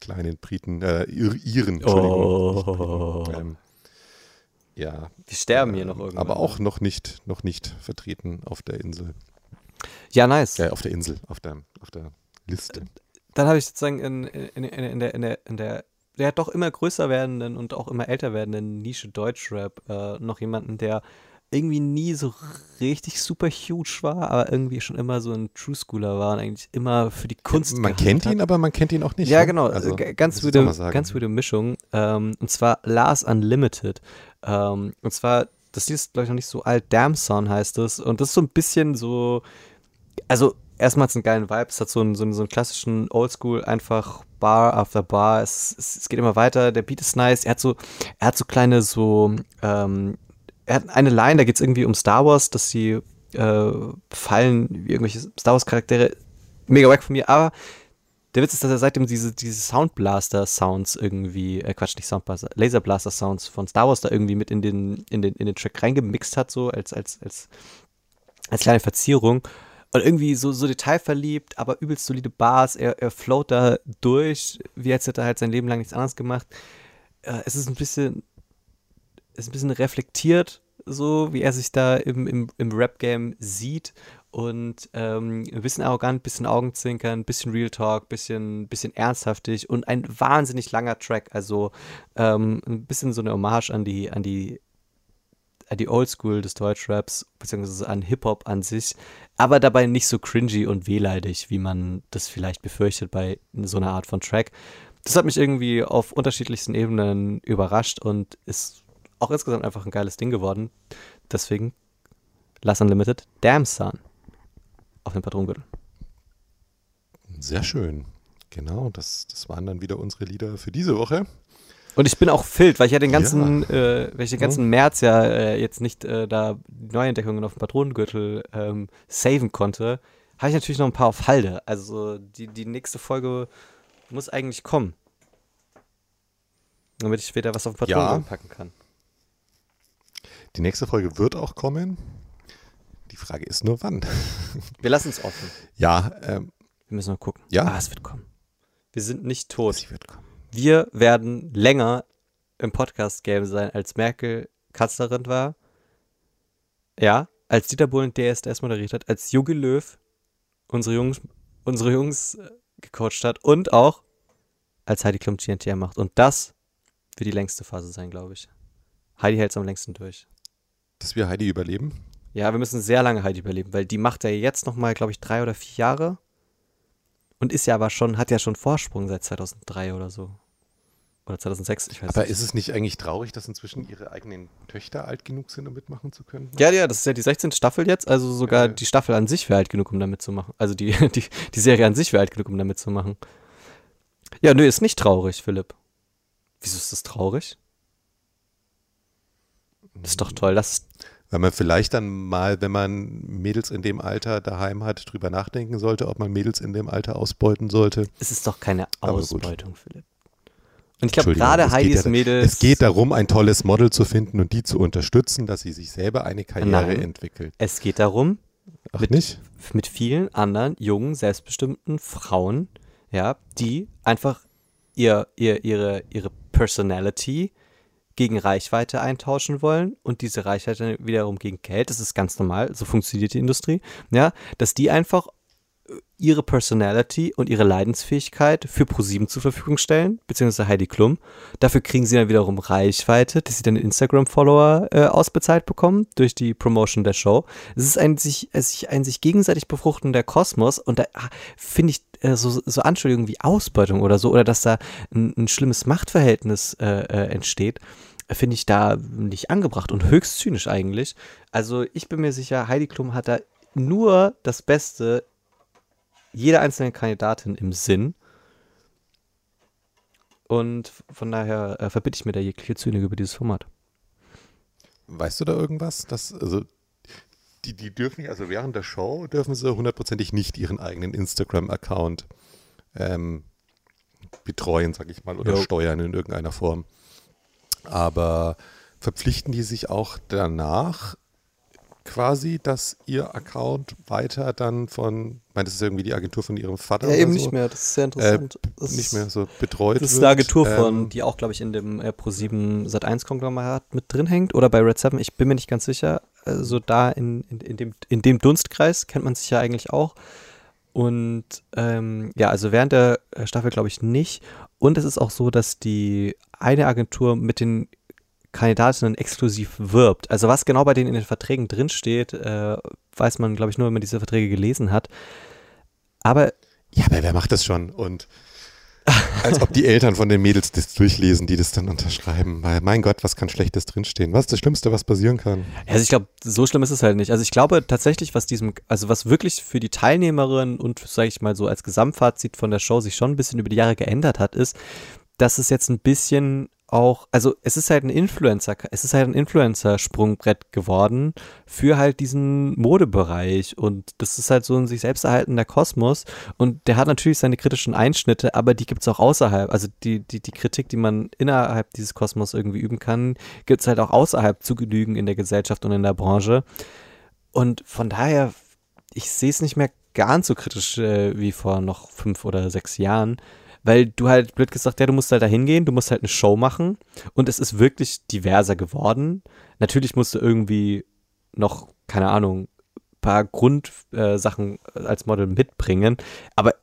kleinen Briten, äh, Iren, Entschuldigung. Oh. Ähm, ja. Die sterben hier noch irgendwann. Aber auch noch nicht, noch nicht vertreten auf der Insel. Ja, nice. Ja, auf der Insel, auf der, auf der Liste. Dann habe ich sozusagen in, in, in, in, der, in, der, in der der doch immer größer werdenden und auch immer älter werdenden Nische Deutschrap äh, noch jemanden, der irgendwie nie so richtig super huge war, aber irgendwie schon immer so ein True Schooler war und eigentlich immer für die Kunst. Man kennt hat. ihn, aber man kennt ihn auch nicht. Ja, ne? genau. Also, ganz würde, ganz würde Mischung. Ähm, und zwar Lars Unlimited. Ähm, und zwar, das ist, glaube ich, noch nicht so alt. Damn Son heißt es. Und das ist so ein bisschen so. Also, erstmal hat es einen geilen Vibe. Es hat so einen, so einen, so einen klassischen Oldschool, einfach Bar after Bar. Es, es, es, geht immer weiter. Der Beat ist nice. Er hat so, er hat so kleine, so. Ähm, er hat eine Line, da geht es irgendwie um Star Wars, dass sie äh, fallen wie irgendwelche Star Wars-Charaktere. Mega wack von mir, aber der Witz ist, dass er seitdem diese, diese Soundblaster-Sounds irgendwie, äh, Quatsch, nicht Soundblaster, Laserblaster-Sounds von Star Wars da irgendwie mit in den, in den, in den Track reingemixt hat, so als, als, als, als kleine Verzierung. Und irgendwie so, so detailverliebt, aber übelst solide Bars. Er, er float da durch, wie als hätte er halt sein Leben lang nichts anderes gemacht. Äh, es ist ein bisschen ist ein bisschen reflektiert, so wie er sich da im, im, im Rap-Game sieht und ähm, ein bisschen arrogant, ein bisschen Augenzwinkern, ein bisschen Real Talk, ein bisschen, bisschen ernsthaftig und ein wahnsinnig langer Track. Also ähm, ein bisschen so eine Hommage an die, an die, die Oldschool des Deutschraps, beziehungsweise an Hip-Hop an sich, aber dabei nicht so cringy und wehleidig, wie man das vielleicht befürchtet bei so einer Art von Track. Das hat mich irgendwie auf unterschiedlichsten Ebenen überrascht und ist auch insgesamt einfach ein geiles Ding geworden. Deswegen Last Unlimited, Damn Son auf dem Patrongürtel. Sehr schön. Genau, das, das waren dann wieder unsere Lieder für diese Woche. Und ich bin auch fit, weil ich ja den ganzen, ja. äh, weil ich den ganzen März ja äh, jetzt nicht äh, da Neuentdeckungen auf dem Patronengürtel ähm, saven konnte, habe ich natürlich noch ein paar auf Halde. Also die, die nächste Folge muss eigentlich kommen. Damit ich später was auf den Patron ja. packen kann. Die nächste Folge wird auch kommen. Die Frage ist nur wann. Wir lassen es offen. Ja. Ähm, Wir müssen mal gucken. Ja. Ah, es wird kommen. Wir sind nicht tot. Sie wird kommen. Wir werden länger im Podcast-Game sein, als Merkel Kanzlerin war. Ja, als Dieter Bohlen DSDS moderiert hat, als Jogi Löw unsere Jungs, unsere Jungs äh, gecoacht hat und auch als Heidi Klum TNT macht. Und das wird die längste Phase sein, glaube ich. Heidi hält es am längsten durch. Dass wir Heidi überleben? Ja, wir müssen sehr lange Heidi überleben, weil die macht ja jetzt nochmal, glaube ich, drei oder vier Jahre. Und ist ja aber schon, hat ja schon Vorsprung seit 2003 oder so. Oder 2006, ich weiß Aber nicht. ist es nicht eigentlich traurig, dass inzwischen ihre eigenen Töchter alt genug sind, um mitmachen zu können? Ja, ja, das ist ja die 16. Staffel jetzt. Also sogar ja. die Staffel an sich wäre alt genug, um da mitzumachen. Also die, die, die Serie an sich wäre alt genug, um da mitzumachen. Ja, nö, ist nicht traurig, Philipp. Wieso ist das traurig? Das ist doch toll. Das weil man vielleicht dann mal, wenn man Mädels in dem Alter daheim hat, drüber nachdenken sollte, ob man Mädels in dem Alter ausbeuten sollte. Es ist doch keine Ausbeutung, Philipp. Und ich glaube, gerade Heidis ja, Mädels. Es geht darum, ein tolles Model zu finden und die zu unterstützen, dass sie sich selber eine Karriere Nein, entwickelt. Es geht darum, Ach, mit, nicht? mit vielen anderen jungen, selbstbestimmten Frauen, ja, die einfach ihr, ihr, ihre, ihre Personality gegen Reichweite eintauschen wollen und diese Reichweite wiederum gegen Geld, das ist ganz normal, so funktioniert die Industrie, ja, dass die einfach ihre Personality und ihre Leidensfähigkeit für ProSieben zur Verfügung stellen, beziehungsweise Heidi Klum. Dafür kriegen sie dann wiederum Reichweite, dass sie dann Instagram-Follower äh, ausbezahlt bekommen durch die Promotion der Show. Es ist ein sich, ein sich gegenseitig befruchtender Kosmos und da ah, finde ich äh, so, so Anschuldigungen wie Ausbeutung oder so oder dass da ein, ein schlimmes Machtverhältnis äh, äh, entsteht finde ich da nicht angebracht und höchst zynisch eigentlich. Also ich bin mir sicher, Heidi Klum hat da nur das Beste jeder einzelnen Kandidatin im Sinn. Und von daher äh, verbitte ich mir da jegliche Zynik über dieses Format. Weißt du da irgendwas? Dass, also, die, die dürfen, also während der Show dürfen sie hundertprozentig nicht ihren eigenen Instagram-Account ähm, betreuen, sag ich mal, oder jo. steuern in irgendeiner Form. Aber verpflichten die sich auch danach quasi, dass ihr Account weiter dann von, ich meine, das ist irgendwie die Agentur von ihrem Vater. Ja, eben so, nicht mehr, das ist sehr interessant. Äh, nicht mehr so betreut. Das ist eine Agentur von, ähm, die auch, glaube ich, in dem äh, Pro7 Sat1 Konglomerat mit drin hängt oder bei Red 7, ich bin mir nicht ganz sicher. Also da in, in, in, dem, in dem Dunstkreis kennt man sich ja eigentlich auch. Und ähm, ja, also während der Staffel glaube ich nicht. Und es ist auch so, dass die eine Agentur mit den Kandidatinnen exklusiv wirbt. Also was genau bei denen in den Verträgen drinsteht, äh, weiß man, glaube ich, nur, wenn man diese Verträge gelesen hat. Aber. Ja, aber wer macht das schon? Und als ob die Eltern von den Mädels das durchlesen, die das dann unterschreiben. Weil, mein Gott, was kann Schlechtes drinstehen? Was ist das Schlimmste, was passieren kann? Also ich glaube, so schlimm ist es halt nicht. Also ich glaube tatsächlich, was diesem, also was wirklich für die Teilnehmerin und, sage ich mal so, als Gesamtfazit von der Show sich schon ein bisschen über die Jahre geändert hat, ist, dass es jetzt ein bisschen auch, also es ist halt ein Influencer, es ist halt ein Influencer-Sprungbrett geworden für halt diesen Modebereich und das ist halt so ein sich selbst erhaltender Kosmos und der hat natürlich seine kritischen Einschnitte, aber die gibt es auch außerhalb, also die, die, die Kritik, die man innerhalb dieses Kosmos irgendwie üben kann, gibt es halt auch außerhalb zu genügen in der Gesellschaft und in der Branche und von daher, ich sehe es nicht mehr ganz so kritisch äh, wie vor noch fünf oder sechs Jahren, weil du halt blöd gesagt, ja, du musst halt da hingehen, du musst halt eine Show machen und es ist wirklich diverser geworden. Natürlich musst du irgendwie noch, keine Ahnung, paar Grundsachen äh, als Model mitbringen, aber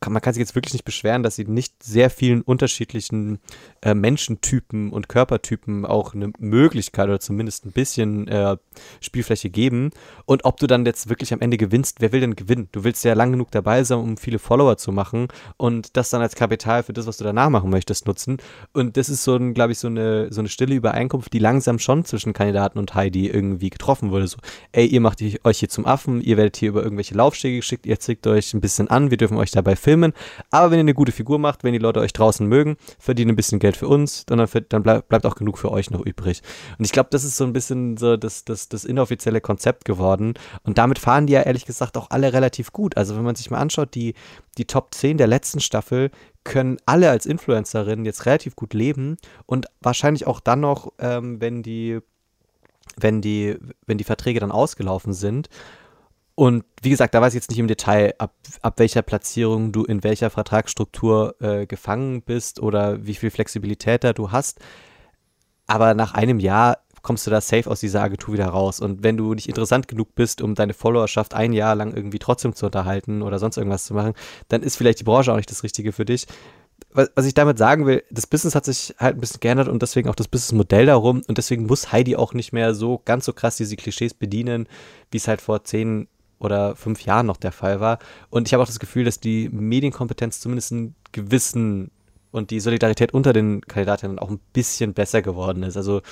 kann, man kann sich jetzt wirklich nicht beschweren, dass sie nicht sehr vielen unterschiedlichen äh, Menschentypen und Körpertypen auch eine Möglichkeit oder zumindest ein bisschen äh, Spielfläche geben. Und ob du dann jetzt wirklich am Ende gewinnst, wer will denn gewinnen? Du willst ja lang genug dabei sein, um viele Follower zu machen und das dann als Kapital für das, was du danach machen möchtest, nutzen. Und das ist so, ein, glaube ich, so eine, so eine stille Übereinkunft, die langsam schon zwischen Kandidaten und Heidi irgendwie getroffen wurde. So, ey, ihr macht euch hier zum Affen, ihr werdet hier über irgendwelche Laufstege geschickt, ihr zickt euch ein bisschen an, wir dürfen euch dabei bei Filmen. Aber wenn ihr eine gute Figur macht, wenn die Leute euch draußen mögen, verdient ein bisschen Geld für uns, dann, dann bleib, bleibt auch genug für euch noch übrig. Und ich glaube, das ist so ein bisschen so das, das, das inoffizielle Konzept geworden. Und damit fahren die ja ehrlich gesagt auch alle relativ gut. Also wenn man sich mal anschaut, die, die Top 10 der letzten Staffel können alle als Influencerinnen jetzt relativ gut leben und wahrscheinlich auch dann noch, ähm, wenn die wenn die, wenn die Verträge dann ausgelaufen sind. Und wie gesagt, da weiß ich jetzt nicht im Detail, ab, ab welcher Platzierung du in welcher Vertragsstruktur äh, gefangen bist oder wie viel Flexibilität da du hast. Aber nach einem Jahr kommst du da safe aus dieser Agentur wieder raus. Und wenn du nicht interessant genug bist, um deine Followerschaft ein Jahr lang irgendwie trotzdem zu unterhalten oder sonst irgendwas zu machen, dann ist vielleicht die Branche auch nicht das Richtige für dich was, was ich damit sagen will, das Business hat sich halt ein bisschen geändert und deswegen auch das Businessmodell darum und deswegen muss Heidi auch nicht mehr so ganz so krass diese Klischees bedienen, wie es halt vor zehn oder fünf Jahren noch der Fall war. Und ich habe auch das Gefühl, dass die Medienkompetenz zumindest einen gewissen und die Solidarität unter den Kandidatinnen auch ein bisschen besser geworden ist. Also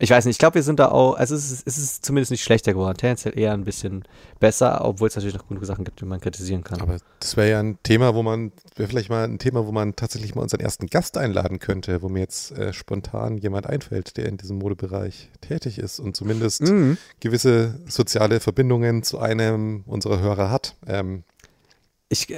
ich weiß nicht, ich glaube, wir sind da auch, also es ist, es ist zumindest nicht schlechter geworden, tendenziell eher ein bisschen besser, obwohl es natürlich noch genug Sachen gibt, die man kritisieren kann. Aber das wäre ja ein Thema, wo man, wäre vielleicht mal ein Thema, wo man tatsächlich mal unseren ersten Gast einladen könnte, wo mir jetzt äh, spontan jemand einfällt, der in diesem Modebereich tätig ist und zumindest mhm. gewisse soziale Verbindungen zu einem unserer Hörer hat. Ähm, ich, äh,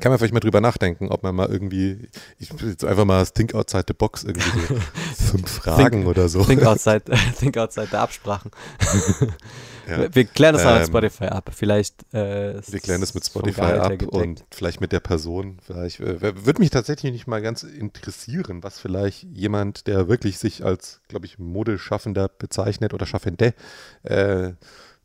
kann man vielleicht mal drüber nachdenken, ob man mal irgendwie, ich will jetzt einfach mal Think Outside the Box irgendwie so fünf Fragen think, oder so. Think outside, think outside der Absprachen. ja. Wir klären das ähm, mit Spotify ab. Vielleicht. Äh, wir klären das mit Spotify ab und vielleicht mit der Person. Vielleicht äh, würde mich tatsächlich nicht mal ganz interessieren, was vielleicht jemand, der wirklich sich als, glaube ich, Modeschaffender bezeichnet oder Schaffende, äh,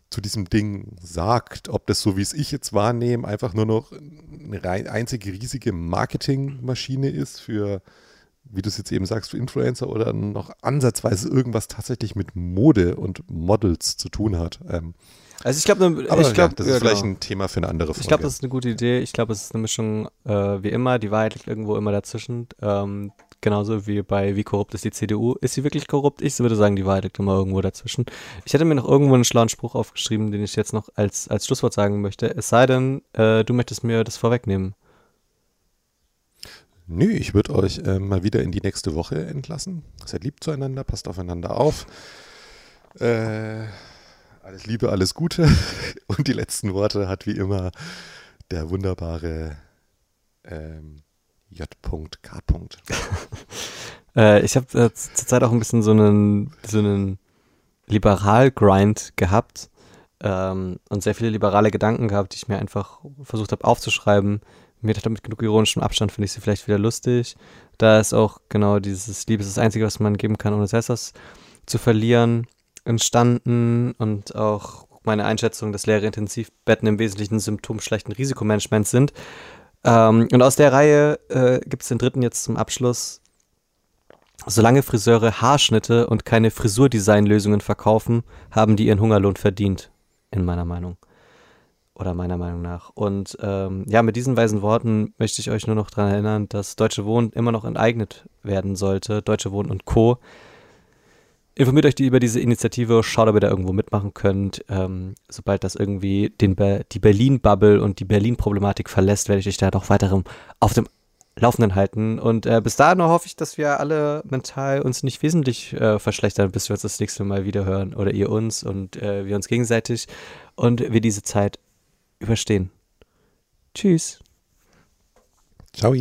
zu diesem Ding sagt, ob das so wie es ich jetzt wahrnehme, einfach nur noch eine rein, einzige riesige Marketingmaschine ist für, wie du es jetzt eben sagst, für Influencer oder noch ansatzweise irgendwas tatsächlich mit Mode und Models zu tun hat. Ähm, also ich glaube, aber ich glaub, ja, das ist ja, vielleicht genau. ein Thema für eine andere Folge. Ich glaube, das ist eine gute Idee. Ich glaube, es ist eine Mischung äh, wie immer. Die Wahrheit liegt irgendwo immer dazwischen. Ähm, genauso wie bei Wie korrupt ist die CDU. Ist sie wirklich korrupt? Ich würde sagen, die Wahrheit liegt immer irgendwo dazwischen. Ich hätte mir noch irgendwo einen schlauen Spruch aufgeschrieben, den ich jetzt noch als, als Schlusswort sagen möchte. Es sei denn, äh, du möchtest mir das vorwegnehmen. Nö, ich würde euch äh, mal wieder in die nächste Woche entlassen. Seid lieb zueinander, passt aufeinander auf. Äh, alles Liebe, alles Gute. Und die letzten Worte hat wie immer der wunderbare ähm, J.K. äh, ich habe äh, zurzeit auch ein bisschen so einen, so einen Liberal-Grind gehabt ähm, und sehr viele liberale Gedanken gehabt, die ich mir einfach versucht habe aufzuschreiben. Mir dachte, mit genug ironischem Abstand finde ich sie vielleicht wieder lustig. Da ist auch genau dieses Liebe ist das Einzige, was man geben kann, ohne selbst was zu verlieren, entstanden und auch meine Einschätzung, dass leere Intensivbetten im Wesentlichen ein Symptom schlechten Risikomanagements sind. Ähm, und aus der Reihe äh, gibt es den dritten jetzt zum Abschluss. Solange Friseure Haarschnitte und keine Frisurdesignlösungen verkaufen, haben die ihren Hungerlohn verdient, in meiner Meinung. Oder meiner Meinung nach. Und ähm, ja, mit diesen weisen Worten möchte ich euch nur noch daran erinnern, dass Deutsche Wohnen immer noch enteignet werden sollte. Deutsche Wohnen und Co. Informiert euch über diese Initiative, schaut, ob ihr da irgendwo mitmachen könnt. Ähm, sobald das irgendwie den Be die Berlin-Bubble und die Berlin-Problematik verlässt, werde ich euch da noch weiterem auf dem Laufenden halten. Und äh, bis dahin hoffe ich, dass wir alle mental uns nicht wesentlich äh, verschlechtern, bis wir uns das nächste Mal wieder hören. Oder ihr uns und äh, wir uns gegenseitig und wir diese Zeit überstehen. Tschüss. Ciao.